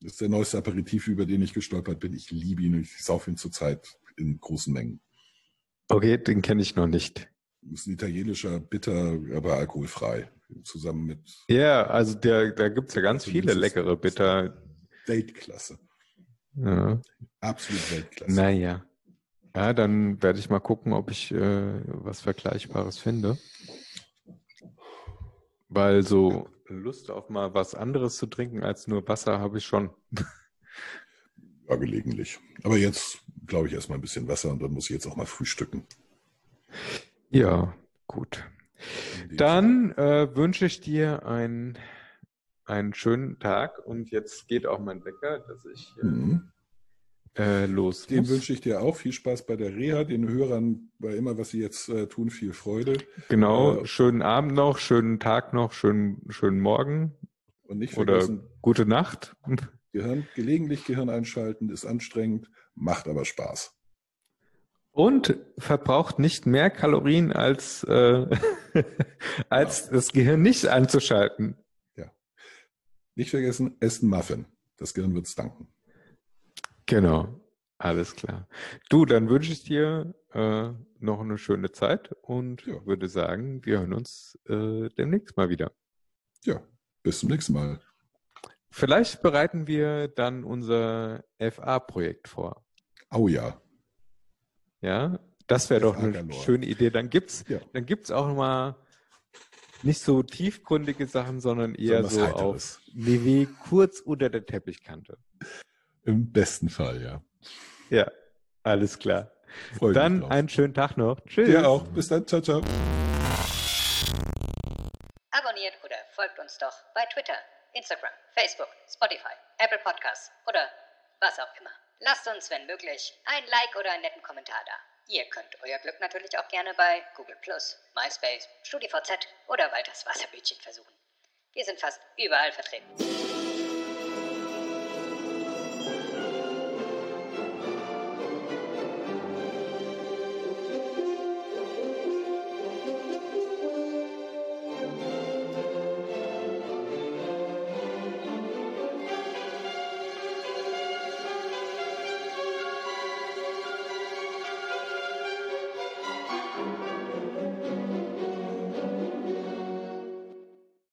Das ist der neueste Aperitif, über den ich gestolpert bin. Ich liebe ihn. Ich saufe ihn zurzeit in großen Mengen. Okay, den kenne ich noch nicht. Das ist ein italienischer Bitter, aber alkoholfrei. Zusammen mit Ja, also der, da gibt's ja ganz viele leckere Bitter. Weltklasse. Ja. Absolut Weltklasse. Naja. Ja, dann werde ich mal gucken, ob ich äh, was Vergleichbares finde. Weil so Lust auf mal was anderes zu trinken als nur Wasser habe ich schon. Ja, gelegentlich. Aber jetzt glaube ich erstmal ein bisschen Wasser und dann muss ich jetzt auch mal frühstücken. Ja, gut. Dann äh, wünsche ich dir ein, einen schönen Tag und jetzt geht auch mein Wecker, dass ich Sinne. Mhm. äh, los Dem muss. wünsche ich dir auch viel Spaß bei der Reha, den Hörern bei immer, was sie jetzt äh, tun, viel Freude. Genau, Äh, schönen Abend noch, schönen Tag noch, schönen, schönen Morgen Und nicht oder vergessen, gute Nacht. Gehirn, gelegentlich Gehirn einschalten ist anstrengend, macht aber Spaß. Und verbraucht nicht mehr Kalorien als, äh, als das Gehirn nicht anzuschalten. Nicht vergessen, essen Muffin. Das Gehirn wird's danken. Genau, alles klar. Du, dann wünsche ich dir äh, noch eine schöne Zeit und Ja. würde sagen, wir hören uns äh, demnächst mal wieder. Ja, bis zum nächsten Mal. Vielleicht bereiten wir dann unser FA-Projekt vor. Au ja. Ja, das wäre doch eine schöne Idee. Dann gibt's, Ja. dann gibt's auch mal nicht so tiefgründige Sachen, sondern eher so Heiteres. auf WW kurz unter der Teppichkante. Im besten Fall, ja. Ja, alles klar. Freu Dann einen schönen Tag noch. Tschüss. Dir auch. Bis dann. Ciao, ciao. Abonniert oder folgt uns doch bei Twitter, Instagram, Facebook, Spotify, Apple Podcasts oder was auch immer. Lasst uns, wenn möglich, ein Like oder einen netten Kommentar da. Ihr könnt euer Glück natürlich auch gerne bei Google MySpace, StudiVZ oder Walters Wasserbütchen versuchen. Wir sind fast überall vertreten.